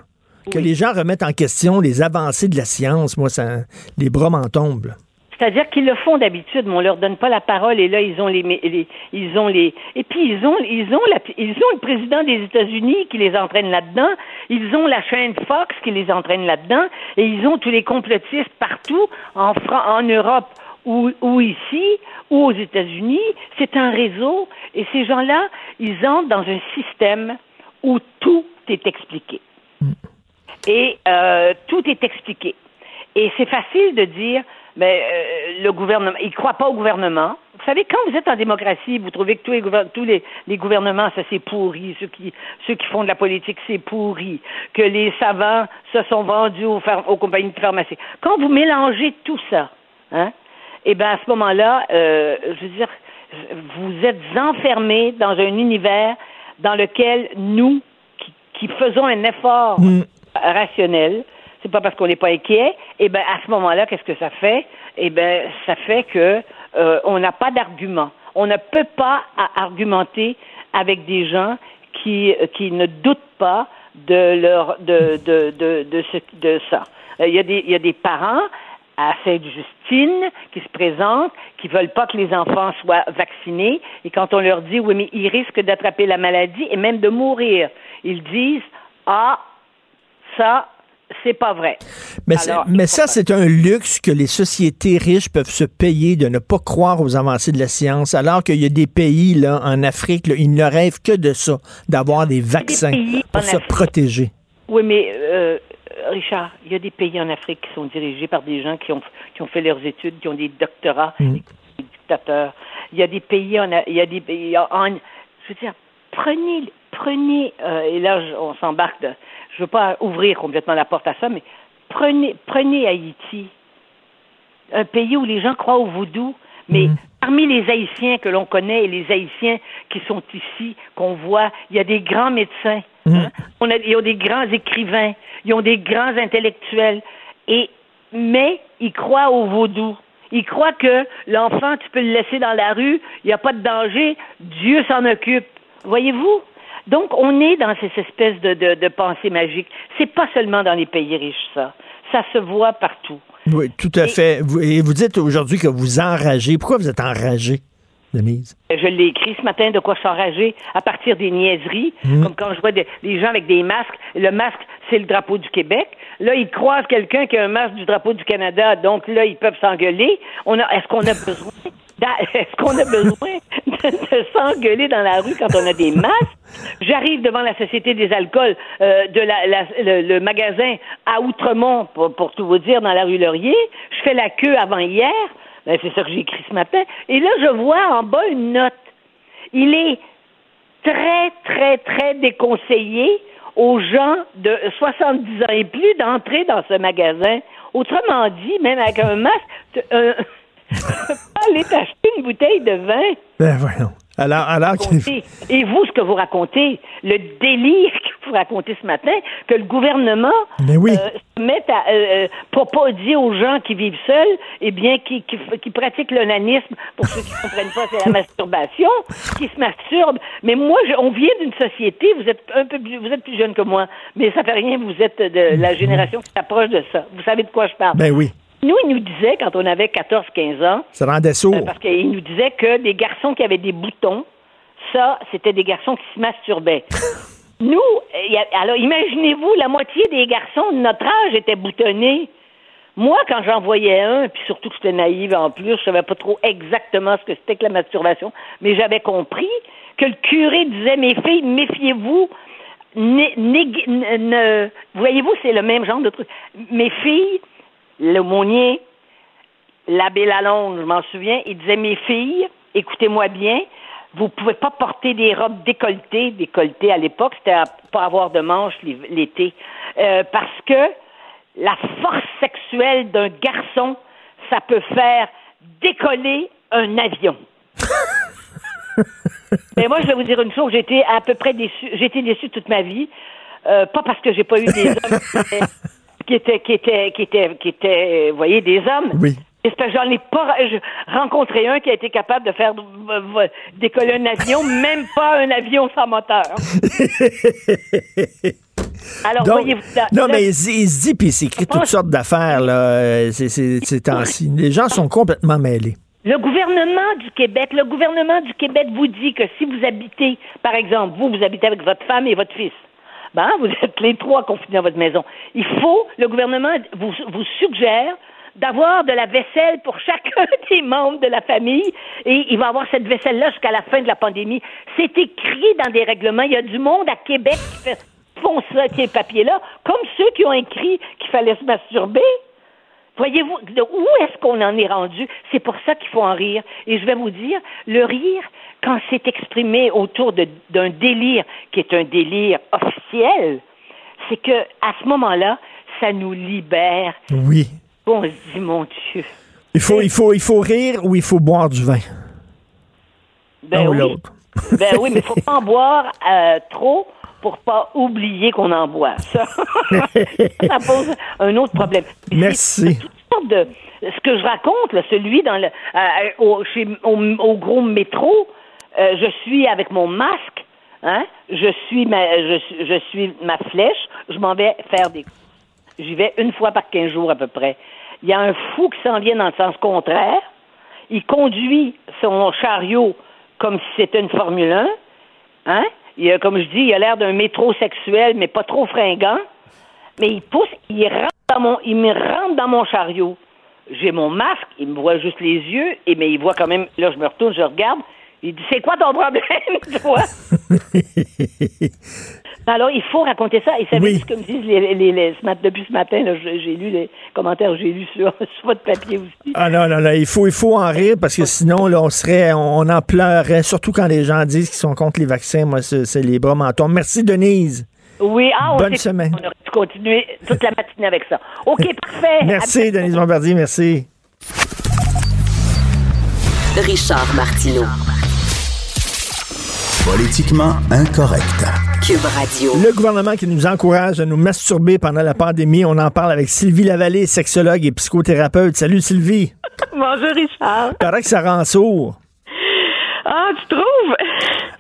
Que les gens remettent en question les avancées de la science, moi, ça, les bras m'en tombent. là. C'est-à-dire qu'ils le font d'habitude, mais on leur donne pas la parole et là ils ont les, les- ils ont les et puis ils ont ils ont la, ils ont le président des États-Unis qui les entraîne là-dedans, ils ont la chaîne Fox qui les entraîne là-dedans et ils ont tous les complotistes partout en Fran- en Europe ou, ou ici ou aux États-Unis, c'est un réseau et ces gens-là, ils entrent dans un système où tout est expliqué. Et euh, tout est expliqué. Et c'est facile de dire, mais euh, le gouvernement, ils ne croient pas au gouvernement. Vous savez, quand vous êtes en démocratie, vous trouvez que tous les, tous les, les gouvernements, ça c'est pourri, ceux qui, ceux qui font de la politique, c'est pourri, que les savants se sont vendus aux, aux compagnies de pharmacie. Quand vous mélangez tout ça, hein, eh bien à ce moment-là, euh, je veux dire, vous êtes enfermés dans un univers dans lequel nous, qui, qui faisons un effort rationnel, c'est pas parce qu'on n'est pas inquiet. Et ben à ce moment-là, qu'est-ce que ça fait? Eh ben ça fait que euh, on n'a pas d'argument. On ne peut pas argumenter avec des gens qui qui ne doutent pas de leur de de de de ça. Euh, Il y a des il y a des parents à Sainte-Justine qui se présentent, qui veulent pas que les enfants soient vaccinés, et quand on leur dit oui mais ils risquent d'attraper la maladie et même de mourir, ils disent ah ça c'est pas vrai. Mais, c'est- Alors, mais ça, c'est un luxe que les sociétés riches peuvent se payer de ne pas croire aux avancées de la science, alors qu'il y a des pays là, en Afrique, là, ils ne rêvent que de ça, d'avoir des vaccins pour se Afrique. protéger. Oui, mais euh, Richard, il y a des pays en Afrique qui sont dirigés par des gens qui ont, qui ont fait leurs études, qui ont des doctorats, Mm. des dictateurs. Il y a des pays en, il y a des pays en, je veux dire, prenez, prenez, euh, et là on s'embarque, de- je veux pas ouvrir complètement la porte à ça, mais prenez, prenez Haïti, un pays où les gens croient au vaudou, mais parmi les Haïtiens que l'on connaît et les Haïtiens qui sont ici, qu'on voit, il y a des grands médecins, hein. on a, ils ont des grands écrivains, ils ont des grands intellectuels, et mais ils croient au vaudou. Ils croient que l'enfant, tu peux le laisser dans la rue, il n'y a pas de danger, Dieu s'en occupe. Voyez-vous? Donc, on est dans ces espèces de, de, de pensées magiques. C'est pas seulement dans les pays riches, ça. Ça se voit partout. Oui, tout à fait. Et vous dites aujourd'hui que vous enragez. Pourquoi vous êtes enragé, Denise? Je l'ai écrit ce matin de quoi je suis enragée à partir des niaiseries, Mm. comme quand je vois des, des gens avec des masques. Le masque, c'est le drapeau du Québec. Là, ils croisent quelqu'un qui a un masque du drapeau du Canada, donc là, ils peuvent s'engueuler. On a, est-ce qu'on a besoin, est-ce qu'on a besoin de, s'engueuler dans la rue quand on a des masques? J'arrive devant la Société des alcools euh, de la, le, magasin à Outremont, pour, pour tout vous dire, dans la rue Laurier. Je fais la queue avant hier. Ben, c'est ça que j'ai écrit ce matin. Et là, je vois en bas une note. Il est très, très, très déconseillé aux gens de 70 ans et plus d'entrer dans ce magasin. Autrement dit, même avec un masque, tu euh, tu peux pas aller t'acheter une bouteille de vin. Ben voyons. Alors, alors. Et vous, ce que vous racontez, le délire que vous racontez ce matin, que le gouvernement Mais oui. euh, se mette à euh, pour pas dire aux gens qui vivent seuls, eh bien, qui, qui, qui pratiquent l'onanisme, pour ceux qui ne comprennent pas, c'est la masturbation, qui se masturbent. Mais moi, je- on vient d'une société, vous êtes un peu plus, vous êtes plus jeune que moi, mais ça fait rien, vous êtes de la génération qui s'approche de ça. Vous savez de quoi je parle. ben oui. Nous, il nous disait, quand on avait 14-15 ans, Ça rendait sourd. euh, parce qu'il nous disait que des garçons qui avaient des boutons, ça, c'était des garçons qui se masturbaient. Nous, alors imaginez-vous, la moitié des garçons de notre âge étaient boutonnés. Moi, quand j'en voyais un, puis surtout que j'étais naïve en plus, je savais pas trop exactement ce que c'était que la masturbation, mais j'avais compris que le curé disait, mes filles, méfiez-vous, voyez-vous, c'est le même genre de truc. Mes filles, l'aumônier, l'abbé Lalonde, je m'en souviens, il disait Mes filles, écoutez-moi bien, vous pouvez pas porter des robes décolletées. Décolletées à l'époque, c'était à pas avoir de manches l'été. Euh, parce que la force sexuelle d'un garçon, ça peut faire décoller un avion. Mais moi, je vais vous dire une chose, j'ai été à peu près déçue. J'ai été déçue toute ma vie. Euh, pas parce que j'ai pas eu des hommes qui étaient, qui étaient, qui étaient, qui étaient, vous voyez, des hommes. Oui. J'en ai pas rencontré un qui a été capable de faire euh, euh, décoller un avion, même pas un avion sans moteur. Alors, Donc, voyez-vous, là- non, là- mais il, se dit- puis il s'écrit toutes sortes d'affaires, là, euh, ces temps-ci. Les gens sont complètement mêlés. Le gouvernement du Québec, le gouvernement du Québec vous dit que si vous habitez, par exemple, vous, vous habitez avec votre femme et votre fils, ben, vous êtes les trois confinés dans votre maison. Il faut, le gouvernement vous, vous suggère d'avoir de la vaisselle pour chacun des membres de la famille et il va avoir cette vaisselle-là jusqu'à la fin de la pandémie. C'est écrit dans des règlements. Il y a du monde à Québec qui fait, font ça, ces papiers-là, comme ceux qui ont écrit qu'il fallait se masturber. Voyez-vous, où est-ce qu'on en est rendu? C'est pour ça qu'il faut en rire. Et je vais vous dire, le rire, quand c'est exprimé autour d'un délire qui est un délire officiel, c'est que à ce moment-là, ça nous libère. Oui. On se dit, mon Dieu. Il faut, il, faut, il faut rire ou il faut boire du vin? Ben oui. l'autre. Ben oui, mais il faut pas en boire euh, trop pour pas oublier qu'on en boit. Ça, ça pose un autre problème. Merci. de ce que je raconte, là, celui dans le euh, au, chez- au, au gros métro, euh, je suis avec mon masque, hein, je suis ma je, je suis ma flèche, je m'en vais faire des J'y vais une fois par 15 jours à peu près. Il y a un fou qui s'en vient dans le sens contraire. Il conduit son chariot comme si c'était une Formule 1. Hein? Il a, comme je dis, il a l'air d'un métrosexuel, mais pas trop fringant. Mais il pousse, il rentre dans mon, il me rentre dans mon chariot. J'ai mon masque, il me voit juste les yeux, et mais il voit quand même. Là, je me retourne, je regarde. Il dit, c'est quoi ton problème, toi? Alors, il faut raconter ça. Et savez ce que me disent les, les, les- ce mat- depuis ce matin? là, J'ai j'ai lu les commentaires, j'ai lu sur, sur votre papier aussi. Ah non, non, non, il faut, il faut en rire parce que sinon, là, on serait, on en pleurerait, surtout quand les gens disent qu'ils sont contre les vaccins. Moi, c'est c'est les bras m'en tombent. Merci, Denise. Oui, ah, on Bonne semaine. On aurait pu continuer toute la matinée avec ça. OK, parfait. Merci, Denise Bombardier, merci. Richard Martineau. Politiquement incorrect. Cube Radio. Le gouvernement qui nous encourage à nous masturber pendant la pandémie, on en parle avec Sylvie Lavallée, sexologue et psychothérapeute. Salut Sylvie. Bonjour, Richard. Paraît que ça rend sourd. Ah, tu trouves?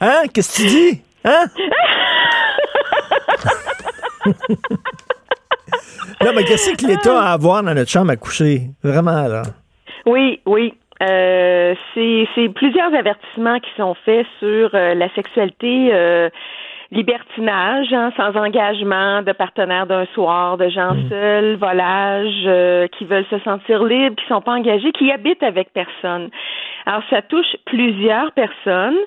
Hein? Qu'est-ce que tu dis? Hein? non, mais qu'est-ce que l'État a à voir dans notre chambre à coucher? Vraiment, là. Oui, oui. Euh, c'est c'est plusieurs avertissements qui sont faits sur euh, la sexualité euh, libertinage, hein, sans engagement, de partenaires d'un soir, de gens seuls, volage, euh, qui veulent se sentir libres, qui sont pas engagés, qui habitent avec personne. Alors, ça touche plusieurs personnes.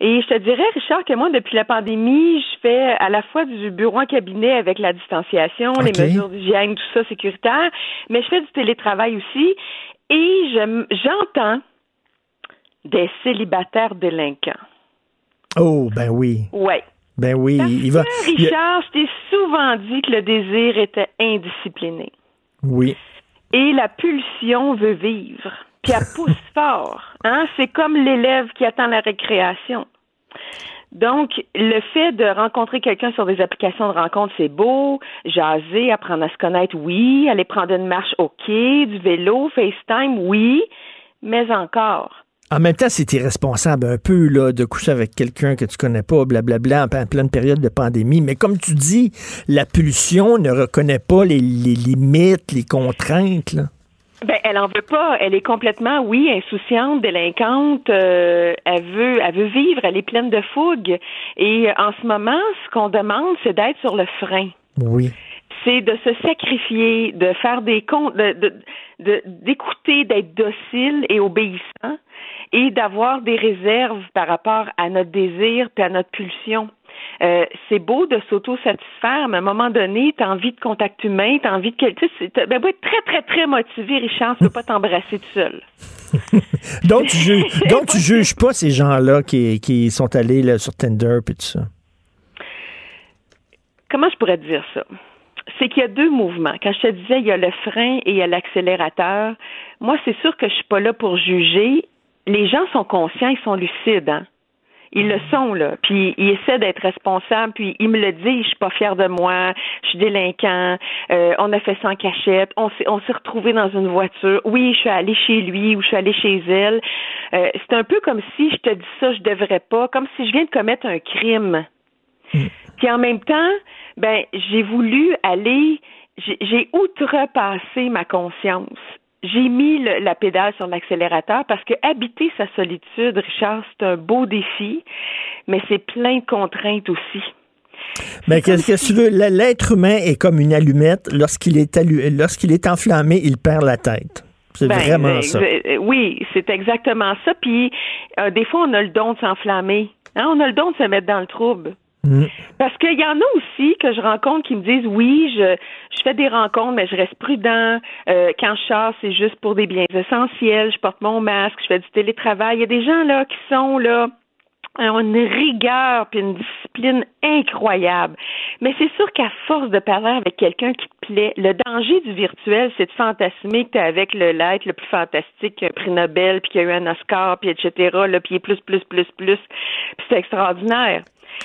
Et je te dirais, Richard, que moi, depuis la pandémie, je fais à la fois du bureau en cabinet avec la distanciation, les mesures d'hygiène, tout ça sécuritaire, mais je fais du télétravail aussi. Et je- j'entends des célibataires délinquants. Oh, ben oui. Ouais. Ben oui. il va. Richard, je t'ai souvent dit que le désir était indiscipliné. Oui. Et la pulsion veut vivre. Puis elle pousse fort. Hein? C'est comme l'élève qui attend la récréation. Donc, le fait de rencontrer quelqu'un sur des applications de rencontre, c'est beau. Jaser, apprendre à se connaître, oui. Aller prendre une marche, OK. Du vélo, FaceTime, oui. Mais encore. En même temps, c'est irresponsable un peu là, de coucher avec quelqu'un que tu connais pas, blablabla, en pleine période de pandémie. Mais comme tu dis, la pulsion ne reconnaît pas les, les limites, les contraintes. Là. Ben, elle en veut pas. Elle est complètement, oui, insouciante, délinquante. euh, elle veut, elle veut vivre. Elle est pleine de fougue. Et en ce moment, ce qu'on demande, c'est d'être sur le frein. Oui. C'est de se sacrifier, de faire des comptes, de, d'écouter, d'être docile et obéissant, et d'avoir des réserves par rapport à notre désir puis à notre pulsion. Euh, c'est beau de s'auto-satisfaire, mais à un moment donné, tu as envie de contact humain, tu as envie de quelqu'un. Ben, beau être très, très, très motivé, Richard, tu peux pas t'embrasser tout seul. Donc, tu juges, donc, tu juges pas ces gens-là qui, qui sont allés là, sur Tinder et tout ça? Comment je pourrais te dire ça? C'est qu'il y a deux mouvements. Quand je te disais, il y a le frein et il y a l'accélérateur. Moi, c'est sûr que je suis pas là pour juger. Les gens sont conscients, ils sont lucides. Hein? Ils le sont, là. Puis ils essaient d'être responsables, puis ils me le disent, je suis pas fière de moi, je suis délinquant, euh, on a fait en cachette, on s'est, on s'est retrouvés dans une voiture. Oui, je suis allée chez lui ou je suis allée chez elle. Euh, c'est un peu comme si je te dis ça, je devrais pas, comme si je viens de commettre un crime. Puis en même temps, ben j'ai voulu aller, j'ai j'ai outrepassé ma conscience. J'ai mis le- la pédale sur l'accélérateur parce que habiter sa solitude, Richard, c'est un beau défi, mais c'est plein de contraintes aussi. Mais qu'est-ce que tu veux? L'être humain est comme une allumette. Lorsqu'il est, allu- lorsqu'il est enflammé, il perd la tête. C'est Ben, vraiment euh, ça. euh, Oui, c'est exactement ça. Puis euh, des fois, on a le don de s'enflammer. Hein, on a le don de se mettre dans le trouble. Mm. Parce qu'il y en a aussi que je rencontre qui me disent oui, je, je fais des rencontres, mais je reste prudent. Euh, quand je sors, c'est juste pour des biens essentiels. Je porte mon masque, je fais du télétravail. Il y a des gens là qui sont là une rigueur puis une discipline incroyable. Mais c'est sûr qu'à force de parler avec quelqu'un qui te plaît, le danger du virtuel, c'est de fantasmer que tu es avec le l'être le plus fantastique qui a un prix Nobel, puis qui a eu un Oscar, puis etc., là, puis plus, plus, plus, plus, puis c'est extraordinaire.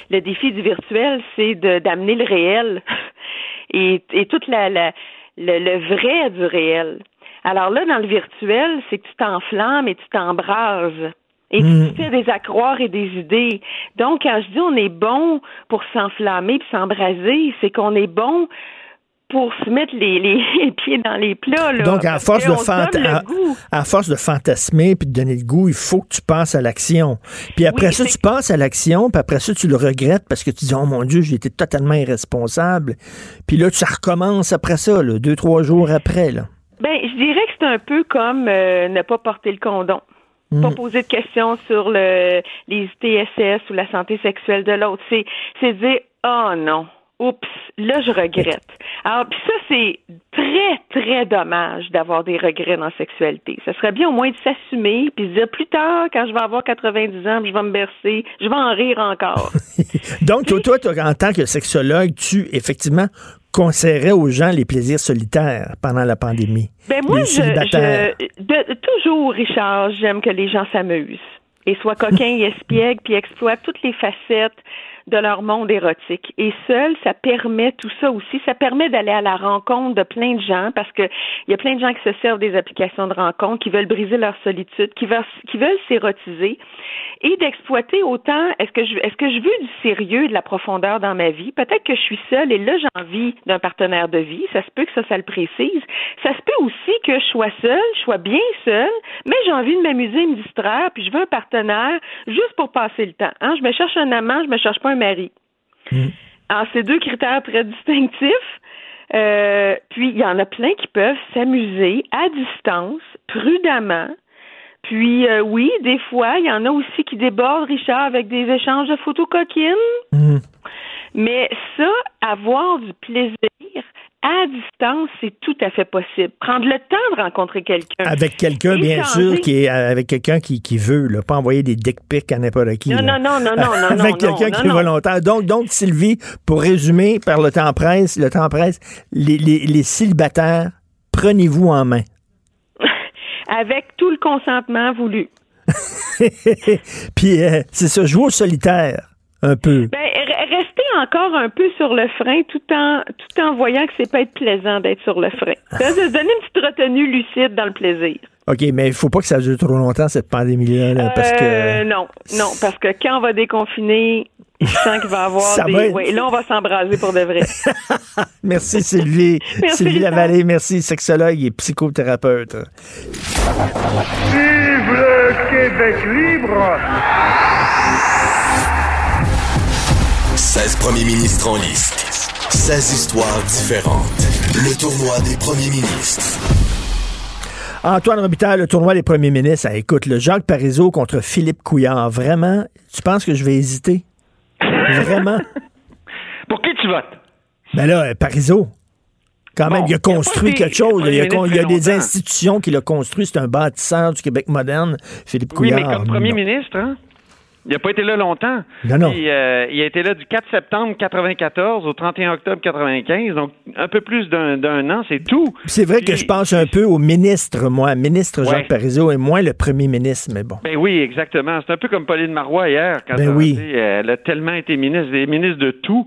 Le défi du virtuel, c'est d'amener le réel et, et toute la, la le, le vrai du réel. Alors là, dans le virtuel, c'est que tu t'enflammes et tu t'embrases. Et Hmm. tu fais des accroires et des idées. Donc, quand je dis on est bon pour s'enflammer puis s'embraser, c'est qu'on est bon pour se mettre les, les, les pieds dans les plats. Là, Donc, à force, de à, force de fantasmer puis de donner le goût, il faut que tu passes à l'action. Puis après Oui, ça, tu passes à l'action, puis après ça, tu le regrettes parce que tu dis, oh mon Dieu, j'ai été totalement irresponsable. Puis là, ça recommence après ça, là, deux, trois jours après. Là. Ben, je dirais que c'est un peu comme euh, ne pas porter le condom. Mm. Pas poser de questions sur le, les ITSS ou la santé sexuelle de l'autre. C'est, c'est dire, oh non, oups, là, je regrette. Alors, puis ça, c'est très, très dommage d'avoir des regrets dans la sexualité. Ça serait bien au moins de s'assumer puis de dire plus tard, quand je vais avoir 90 ans, je vais me bercer, je vais en rire encore. Donc, toi, toi, toi, en tant que sexologue, tu, effectivement, conseillerais aux gens les plaisirs solitaires pendant la pandémie. Ben moi, je, célibataires. je- de- toujours, Richard, j'aime que les gens s'amusent et soient coquins et espiègles, puis exploitent toutes les facettes de leur monde érotique. Et seul, ça permet tout ça aussi. Ça permet d'aller à la rencontre de plein de gens parce que il y a plein de gens qui se servent des applications de rencontre, qui veulent briser leur solitude, qui veulent, s'érotiser et d'exploiter autant est-ce que je est-ce que je veux du sérieux et de la profondeur dans ma vie? Peut-être que je suis seule et là j'ai envie d'un partenaire de vie ça se peut que ça ça le précise ça se peut aussi que je sois seule je sois bien seule mais j'ai envie de m'amuser me distraire puis je veux un partenaire juste pour passer le temps hein? Je me cherche un amant je me cherche pas un mari alors c'est deux critères très distinctifs euh, puis il y en a plein qui peuvent s'amuser à distance prudemment puis euh, oui, des fois, il y en a aussi qui débordent, Richard, avec des échanges de photos coquines. Mhm. Mais ça, avoir du plaisir à distance, c'est tout à fait possible. Prendre le temps de rencontrer quelqu'un. Avec quelqu'un, bien sûr, qui est avec quelqu'un qui, qui veut, là, pas envoyer des dick pics à n'importe qui. Non, là. non, non, non, non, non, Avec quelqu'un non, qui est volontaire. Donc, donc, Sylvie, pour résumer, par le temps presse, le temps presse, les, les, les célibataires, prenez-vous en main. Avec tout le consentement voulu. Puis, euh, c'est ça, jouer au solitaire, un peu. Ben, encore un peu sur le frein tout en tout en voyant que c'est pas être plaisant d'être sur le frein. Ça, se donner une petite retenue lucide dans le plaisir. OK, mais il faut pas que ça dure trop longtemps, cette pandémie-là, là, parce Euh, que... non, non, parce que quand on va déconfiner, je sens qu'il va y avoir Ça des. va être- Oui, là, on va s'embraser pour de vrai. Merci, Sylvie. Merci, Sylvie. Lavallée, merci, sexologue et psychothérapeute. Vive le Québec libre 16 premiers ministres en liste. 16 histoires différentes. Le tournoi des premiers ministres. Antoine Robitaille, le tournoi des premiers ministres. Ah, écoute, le Jacques Parizeau contre Philippe Couillard. Vraiment, tu penses que je vais hésiter? Vraiment? Pour qui tu votes? Ben là, euh, Parizeau. Quand même, il a construit quelque chose. il a, y a des institutions qu'il a construit. C'est un bâtisseur du Québec moderne, Philippe Oui, Couillard. mais comme premier Non. ministre, hein? Il n'a pas été là longtemps. Non, non. Puis, euh, il a été là du 4 septembre 94 au 31 octobre 95, donc un peu plus d'un an, c'est tout. C'est vrai que je pense un peu au ministre, moi, ministre Jacques Ouais. Parizeau, et moins le premier ministre, mais bon. Ben oui, exactement. C'est un peu comme Pauline Marois hier, quand Ben oui. dit, euh, elle a tellement été ministre, des ministres de tout.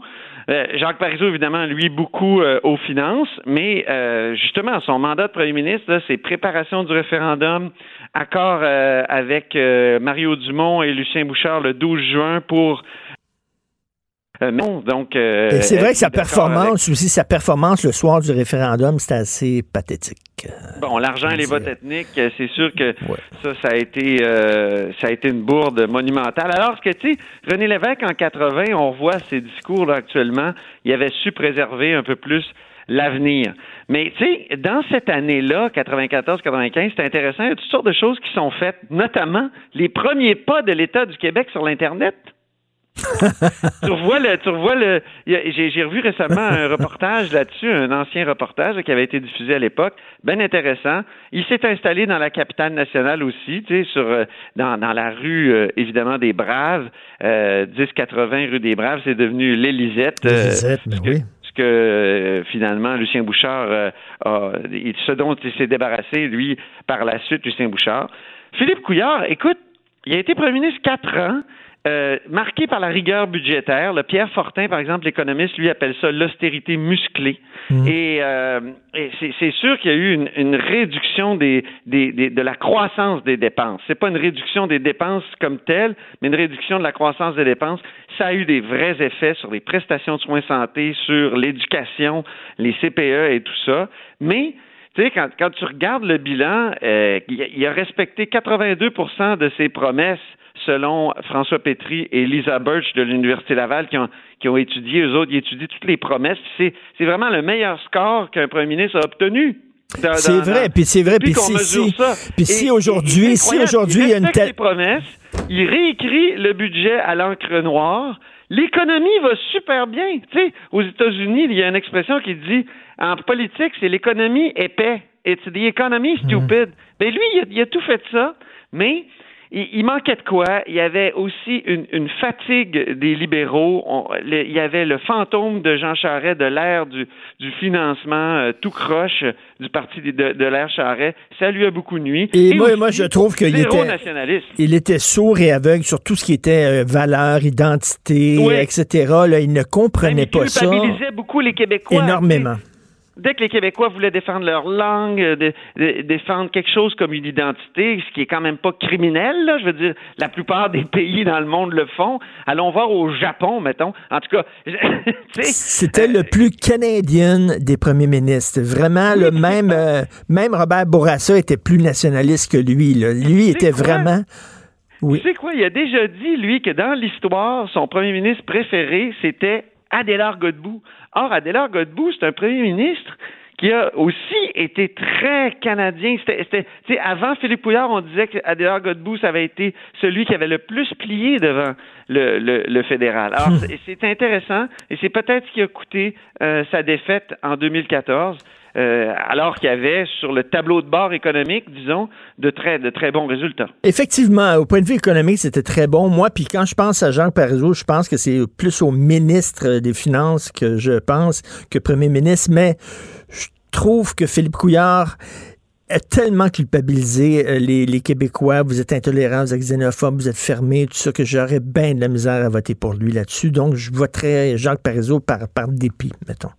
Euh, Jacques Parizeau, évidemment, lui, beaucoup euh, aux finances, mais euh, justement, son mandat de premier ministre, c'est préparation du référendum, accord euh, avec euh, Mario Dumont et Lucien Bouchard le 12 juin pour... Non, donc... euh, Et c'est vrai que sa performance aussi, sa performance le soir du référendum, c'était assez pathétique. Bon, l'argent et les votes ethniques, c'est sûr que ça, ça a été, euh, ça a été une bourde monumentale. Alors que tu sais, René Lévesque en 80, on voit ses discours là, actuellement, il avait su préserver un peu plus l'avenir. Mais tu sais, dans cette année-là, 94-95, c'est intéressant, il y a toutes sortes de choses qui sont faites, notamment les premiers pas de l'État du Québec sur l'internet. tu revois le, tu revois le. J'ai revu récemment un reportage là-dessus, un ancien reportage qui avait été diffusé à l'époque, bien intéressant. Il s'est installé dans la capitale nationale aussi, tu sais, sur euh, dans, dans la rue euh, évidemment des Braves, euh, 1080 rue des Braves, c'est devenu l'Élisette. euh, Lisette, mais oui. Que euh, finalement Lucien Bouchard euh, a, ce dont il s'est débarrassé lui par la suite Lucien Bouchard. Philippe Couillard, écoute, il a été premier ministre quatre ans. Euh, marqué par la rigueur budgétaire. Le Pierre Fortin, par exemple, l'économiste, lui appelle ça l'austérité musclée. Et, euh, et c'est, c'est sûr qu'il y a eu une, une réduction des, des, des- de la croissance des dépenses. C'est pas une réduction des dépenses comme telle, mais une réduction de la croissance des dépenses. Ça a eu des vrais effets sur les prestations de soins santé, sur l'éducation, les CPE et tout ça. Mais tu sais, quand, quand tu regardes le bilan, euh, il, a, respecté 82% de ses promesses selon François Pétry et Lisa Birch de l'Université Laval qui ont, qui ont étudié, eux autres, ils étudient toutes les promesses. C'est, vraiment le meilleur score qu'un premier ministre a obtenu. C'est vrai, puis c'est vrai, puis si- si- puis si aujourd'hui- si aujourd'hui il y a une telle- ses promesses, il réécrit le budget à l'encre noire. L'économie va super bien. Tu sais, aux États-Unis, il y a une expression qui dit en politique, c'est l'économie épais. It's the economy stupid. Ben lui, il a, il a tout fait ça, mais il, il manquait de quoi? Il y avait aussi une, une fatigue des libéraux. On- le- il y avait le fantôme de Jean Charest de l'ère du, du financement euh, tout croche du parti de, de, de l'ère Charest. Ça lui a beaucoup nuit. Et, moi, aussi, moi, je trouve qu'il était, nationaliste. il était sourd et aveugle sur tout ce qui était euh, valeur, identité, Oui. etc. Là, il ne comprenait pas ça culpabilisait beaucoup les Québécois. énormément. Dès que les Québécois voulaient défendre leur langue, euh, de- de- défendre quelque chose comme une identité, ce qui est quand même pas criminel, là, je veux dire, la plupart des pays dans le monde le font. Allons voir au Japon, mettons. En tout cas, C'était le plus canadien des premiers ministres. Vraiment, le même, euh, même Robert Bourassa était plus nationaliste que lui. là. Lui était quoi? vraiment. Oui. Tu sais quoi, il a déjà dit, lui, que dans l'histoire, son premier ministre préféré, c'était Adélard Godbout. Or, Adélard Godbout, c'est un premier ministre qui a aussi été très canadien. C'était, c'était- tu sais, avant Philippe Pouillard, on disait que Adélard Godbout, ça avait été celui qui avait le plus plié devant le, le- le fédéral. Alors, c'est, c'est intéressant et c'est peut-être ce qui a coûté euh, sa défaite en 2014. Euh, alors qu'il y avait sur le tableau de bord économique, disons, de très, de très bons résultats. Effectivement, au point de vue économique, c'était très bon. Moi, puis quand je pense à Jean Parizeau, je pense que c'est plus au ministre des Finances que je pense que premier ministre, mais je trouve que Philippe Couillard a tellement culpabilisé euh, les, Québécois. Vous êtes intolérants, vous êtes xénophobes, vous êtes fermés, tout ça, que j'aurais bien de la misère à voter pour lui là-dessus. Donc, je voterais Jacques Parizeau par, par dépit, mettons.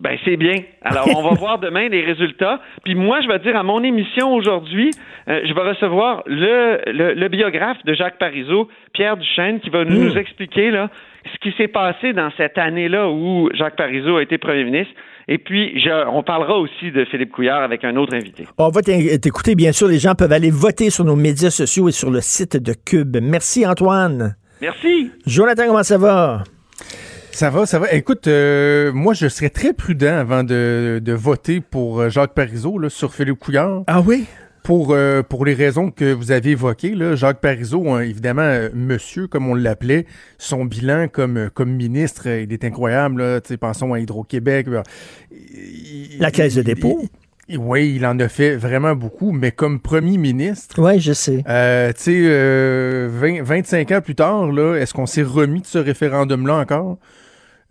Ben c'est bien. Alors on va voir demain les résultats. Puis moi je vais dire à mon émission aujourd'hui, euh, je vais recevoir le, le, le biographe de Jacques Parizeau, Pierre Duchesne, qui va nous, nous expliquer là ce qui s'est passé dans cette année-là où Jacques Parizeau a été premier ministre. Et puis je, on parlera aussi de Philippe Couillard avec un autre invité. On va t'écouter, bien sûr. Les gens peuvent aller voter sur nos médias sociaux et sur le site de Cube. Merci, Antoine. Merci. Jonathan, comment ça va? Ça va, ça va. Écoute, euh, moi, je serais très prudent avant de, de voter pour euh, Jacques Parizeau là, sur Philippe Couillard. Ah oui? Pour, euh, pour les raisons que vous avez évoquées, là, Jacques Parizeau, hein, évidemment, euh, monsieur, comme on l'appelait, son bilan comme, euh, comme ministre, il est incroyable. Là, pensons à Hydro-Québec. La caisse de dépôt. il- oui, il en a fait vraiment beaucoup, mais comme premier ministre, Oui, je sais. euh, tu sais, euh, 20 25 ans plus tard, là, est-ce qu'on s'est remis de ce référendum-là encore?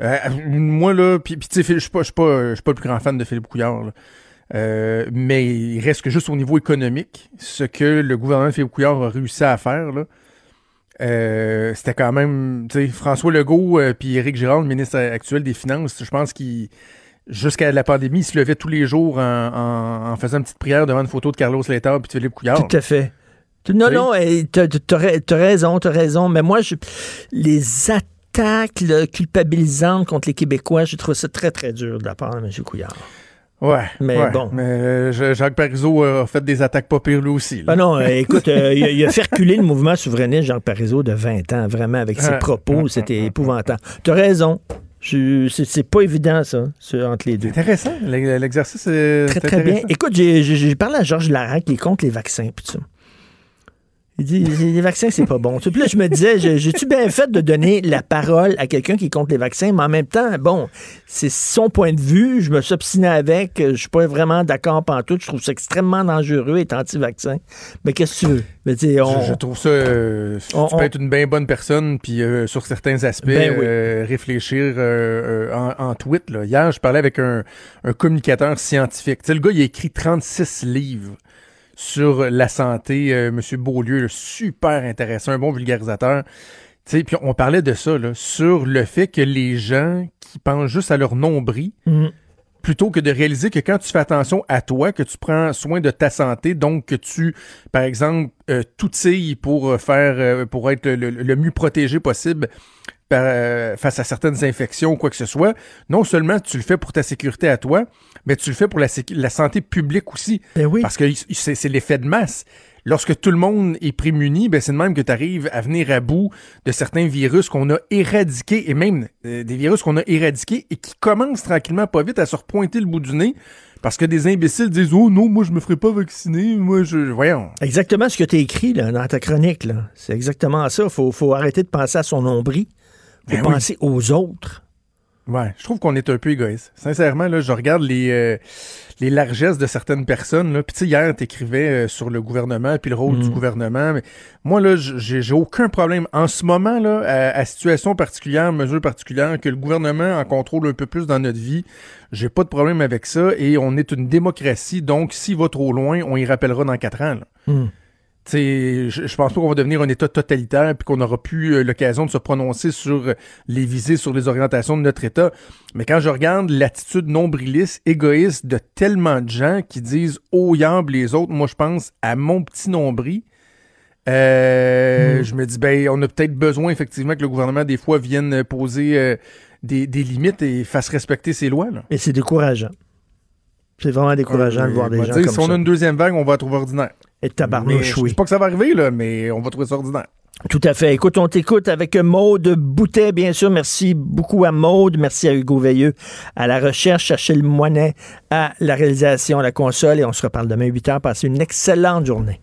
Euh, moi, là, puis tu sais, je suis pas, pas, pas le plus grand fan de Philippe Couillard, là. Euh, mais il reste que juste au niveau économique, ce que le gouvernement de Philippe Couillard a réussi à faire, là, euh, c'était quand même, tu sais, François Legault euh, puis Éric Girard, le ministre actuel des Finances, je pense qu'il, jusqu'à la pandémie, il se levait tous les jours en, en- en faisant une petite prière devant une photo de Carlos Letard puis de Philippe Couillard. Tout à fait. Non, Oui. non, t'as t'as raison, t'as raison. Mais moi, je, les attaques là, culpabilisantes contre les Québécois, je trouve ça très, très dur de la part de M. Couillard. Ouais. Mais ouais. bon. Mais euh, Jacques Parizeau a fait des attaques pas pires lui aussi. là. Ah non, euh, écoute, euh, il, a, il a fait reculer le mouvement souverainiste Jean Parizeau de 20 ans, vraiment, avec ses propos, c'était épouvantable. T'as raison. Je- C'est pas évident, ça, ce- entre les deux. Intéressant. L'e- L'exercice est Très, très bien. Écoute, j'ai parlé à Georges Larac qui est contre les vaccins, puis ça. Il dit, les vaccins, c'est pas bon. Puis là, je me disais, j'ai- j'ai-tu bien fait de donner la parole à quelqu'un qui est contre les vaccins, mais en même temps, bon, c'est son point de vue, je me suis obstiné avec, je suis pas vraiment d'accord pantoute, je trouve ça extrêmement dangereux être anti-vaccin. Mais qu'est-ce que tu veux? On- Je, je trouve ça. euh, On- tu on- peux être une bien bonne personne, puis euh, sur certains aspects, Ben oui. euh, réfléchir euh, euh, en, en tweet. Là. Hier, je parlais avec un, un communicateur scientifique. Tu sais, le gars, il a écrit 36 livres sur la santé, euh, M. Beaulieu, là, super intéressant, un bon vulgarisateur. Tu sais, Puis on parlait de ça, là, sur le fait que les gens qui pensent juste à leur nombril, Mhm. plutôt que de réaliser que quand tu fais attention à toi, que tu prends soin de ta santé, donc que tu, par exemple, euh, t'outilles pour euh, faire, euh, pour être le, le- le mieux protégé possible par, euh, face à certaines infections ou quoi que ce soit, non seulement tu le fais pour ta sécurité à toi, mais tu le fais pour la, santé publique aussi. Parce que c'est l'effet de masse. Lorsque tout le monde est prémuni, ben c'est de même que tu arrives à venir à bout de certains virus qu'on a éradiqués, et même euh, des virus qu'on a éradiqués et qui commencent tranquillement pas vite à se repointer le bout du nez. Parce que des imbéciles disent Oh non, moi je me ferai pas vacciner, moi je. Voyons. Exactement ce que tu as écrit là, dans ta chronique. là. C'est exactement ça. Faut, faut arrêter de penser à son nombril. Ben oui. penser aux autres. Ouais, je trouve qu'on est un peu égoïste. Sincèrement, là, je regarde les, euh, les largesses de certaines personnes. Là. Puis tu sais, hier, t'écrivais euh, sur le gouvernement puis le rôle du gouvernement. Mais moi, là, j'ai aucun problème. En ce moment, là, à, à situation particulière, mesure particulière, que le gouvernement en contrôle un peu plus dans notre vie, j'ai pas de problème avec ça. Et on est une démocratie, donc s'il va trop loin, on y rappellera dans quatre ans. là. Hmm. Je, je pense pas qu'on va devenir un État totalitaire puis qu'on n'aura plus euh, l'occasion de se prononcer sur euh, les visées, sur les orientations de notre État. Mais quand je regarde l'attitude nombriliste, égoïste de tellement de gens qui disent « Oh, yambe les autres », moi je pense à mon petit nombril. Euh, Je me dis, ben, on a peut-être besoin effectivement que le gouvernement des fois vienne poser euh, des, des limites et fasse respecter ses lois. Là. Et c'est décourageant. C'est vraiment décourageant de voir des gens dire, comme si on ça. a une deuxième vague, on va la trouver ordinaire. Et tabarnouche, Je dis pas que ça va arriver, là, mais on va trouver ça ordinaire. Tout à fait. Écoute, on t'écoute avec Maude Boutet, bien sûr. Merci beaucoup à Maude. Merci à Hugo Veilleux à la recherche, à Achille Moinet à la réalisation, à la console. Et on se reparle demain 8 h. Passez une excellente journée.